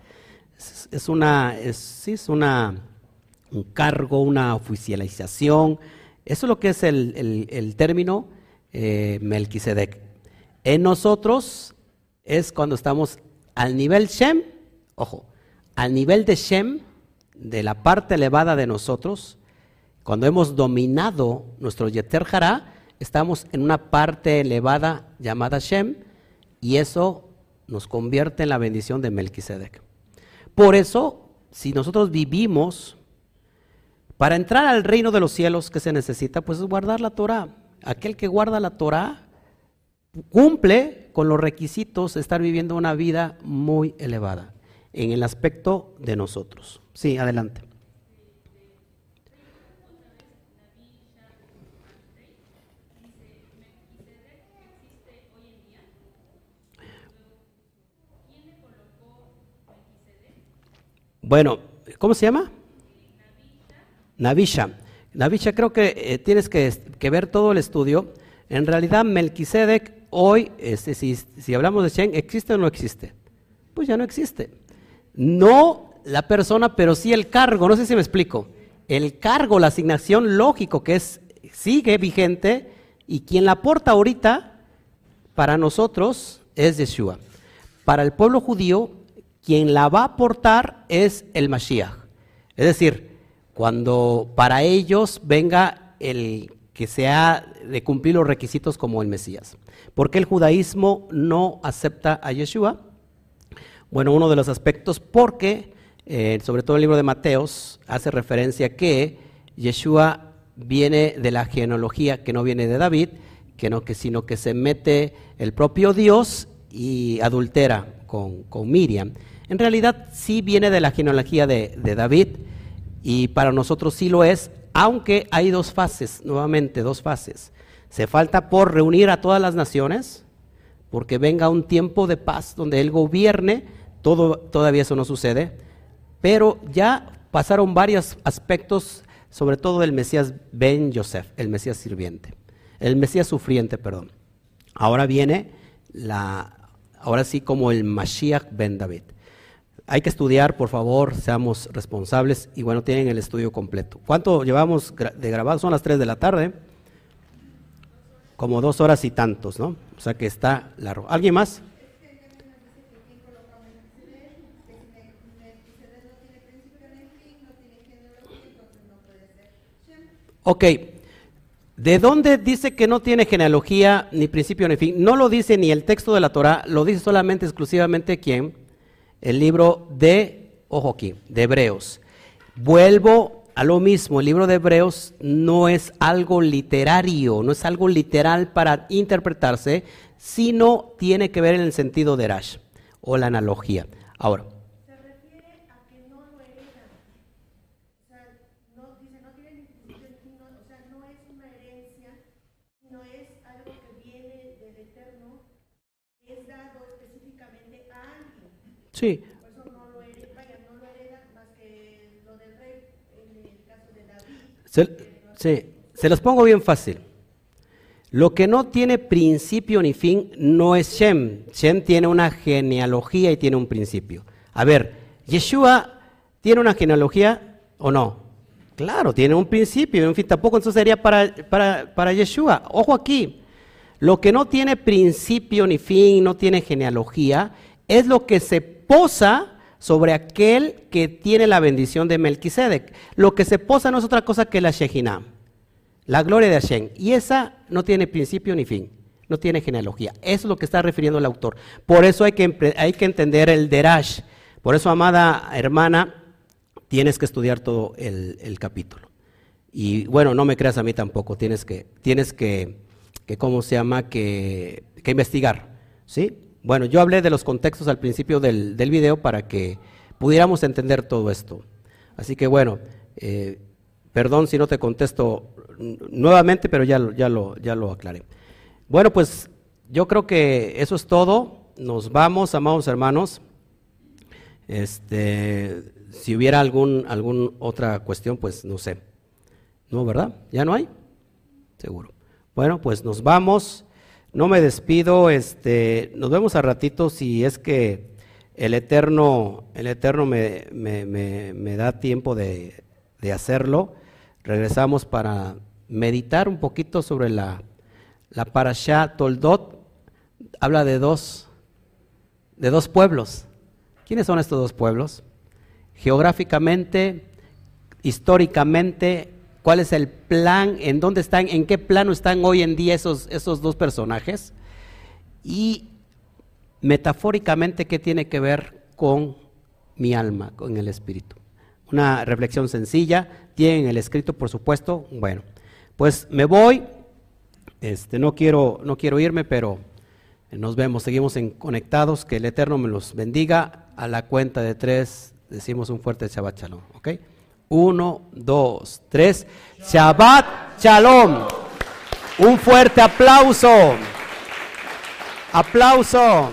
Speaker 1: Es, una, es, es una, un cargo, una oficialización, eso es lo que es el, término eh, Melquisedec. En nosotros es cuando estamos al nivel Shem, ojo, al nivel de Shem, de la parte elevada de nosotros, cuando hemos dominado nuestro Yeter Hará, estamos en una parte elevada llamada Shem, y eso nos convierte en la bendición de Melquisedec. Por eso, si nosotros vivimos para entrar al reino de los cielos, ¿qué se necesita? Pues guardar la Torah. Aquel que guarda la Torah cumple con los requisitos de estar viviendo una vida muy elevada en el aspecto de nosotros. Sí, adelante. Bueno, ¿cómo se llama? Navisha. Navisha, creo que eh, tienes que, ver todo el estudio. En realidad, Melquisedec hoy, este, si, si hablamos de Shen, ¿existe o no existe? Pues ya no existe. No la persona, pero sí el cargo. No sé si me explico. El cargo, la asignación lógico que es, sigue vigente y quien la aporta ahorita para nosotros es Yeshua. Para el pueblo judío, quien la va a aportar es el Mashiach. Es decir, cuando para ellos venga el que sea de cumplir los requisitos como el Mesías. porque el judaísmo no acepta a Yeshua? Bueno, uno de los aspectos porque eh, sobre todo el libro de Mateos, hace referencia que Yeshua viene de la genealogía que no viene de David, que no, que, sino que se mete el propio Dios y adultera con, Miriam. En realidad sí viene de la genealogía de, de David y para nosotros sí lo es, aunque hay dos fases, nuevamente dos fases. Se falta por reunir a todas las naciones, porque venga un tiempo de paz donde Él gobierne, todo, todavía eso no sucede, pero ya pasaron varios aspectos, sobre todo del Mesías Ben Yosef, el Mesías sirviente, el Mesías sufriente, perdón. Ahora viene la, ahora sí como el Mashiach Ben David. Hay que estudiar, por favor, seamos responsables y bueno, tienen el estudio completo. ¿Cuánto llevamos de grabado? Son las 3 de la tarde. Como dos horas y tantos, ¿no? O sea que está largo. ¿Alguien más? Ok, ¿de dónde dice que no tiene genealogía, ni principio, ni fin? No lo dice ni el texto de la Torah, lo dice solamente, exclusivamente, ¿quién? El libro de, ojo aquí, de Hebreos. Vuelvo a lo mismo, el libro de Hebreos no es algo literario, no es algo literal para interpretarse, sino tiene que ver en el sentido de Rash o la analogía. Ahora, Sí. Se, sí, se los pongo bien fácil. Lo que no tiene principio ni fin no es Shem. Shem tiene una genealogía y tiene un principio. A ver, ¿Yeshua tiene una genealogía o no? Claro, tiene un principio, en fin, tampoco sería para, para, para Yeshua. Ojo aquí, lo que no tiene principio ni fin, no tiene genealogía, es lo que se posa sobre aquel que tiene la bendición de Melquisedec. Lo que se posa no es otra cosa que la Shejinah, la gloria de Hashem. Y esa no tiene principio ni fin, no tiene genealogía. Eso es lo que está refiriendo el autor. Por eso hay que, hay que entender el Derash. Por eso, amada hermana, tienes que estudiar todo el, capítulo. Y bueno, no me creas a mí tampoco, tienes que, tienes que, que ¿cómo se llama? Que, que investigar, ¿sí? Bueno, yo hablé de los contextos al principio del, video para que pudiéramos entender todo esto. Así que bueno, eh, perdón si no te contesto nuevamente, pero ya, ya, lo, ya lo aclaré. Bueno, pues yo creo que eso es todo. Nos vamos, amados hermanos. Este, si hubiera algún, algún otra cuestión, pues no sé. ¿No, verdad? ¿Ya no hay? Seguro. Bueno, pues nos vamos. No me despido, este, nos vemos a ratito si es que el Eterno, el Eterno me, me, da tiempo de, de, hacerlo. Regresamos para meditar un poquito sobre la, la Parashá Toldot. Habla de dos, de dos pueblos. ¿Quiénes son estos dos pueblos? Geográficamente, históricamente, cuál es el plan, en dónde están, en qué plano están hoy en día esos, esos dos personajes y metafóricamente qué tiene que ver con mi alma, con el espíritu. Una reflexión sencilla, tienen el escrito por supuesto. Bueno, pues me voy, este, no, quiero, no quiero irme, pero nos vemos, seguimos en conectados, que el Eterno me los bendiga. A la cuenta de tres decimos un fuerte Shabbat Shalom, ¿ok? Uno, dos, tres. Shabbat Shalom. Un fuerte aplauso. Aplauso.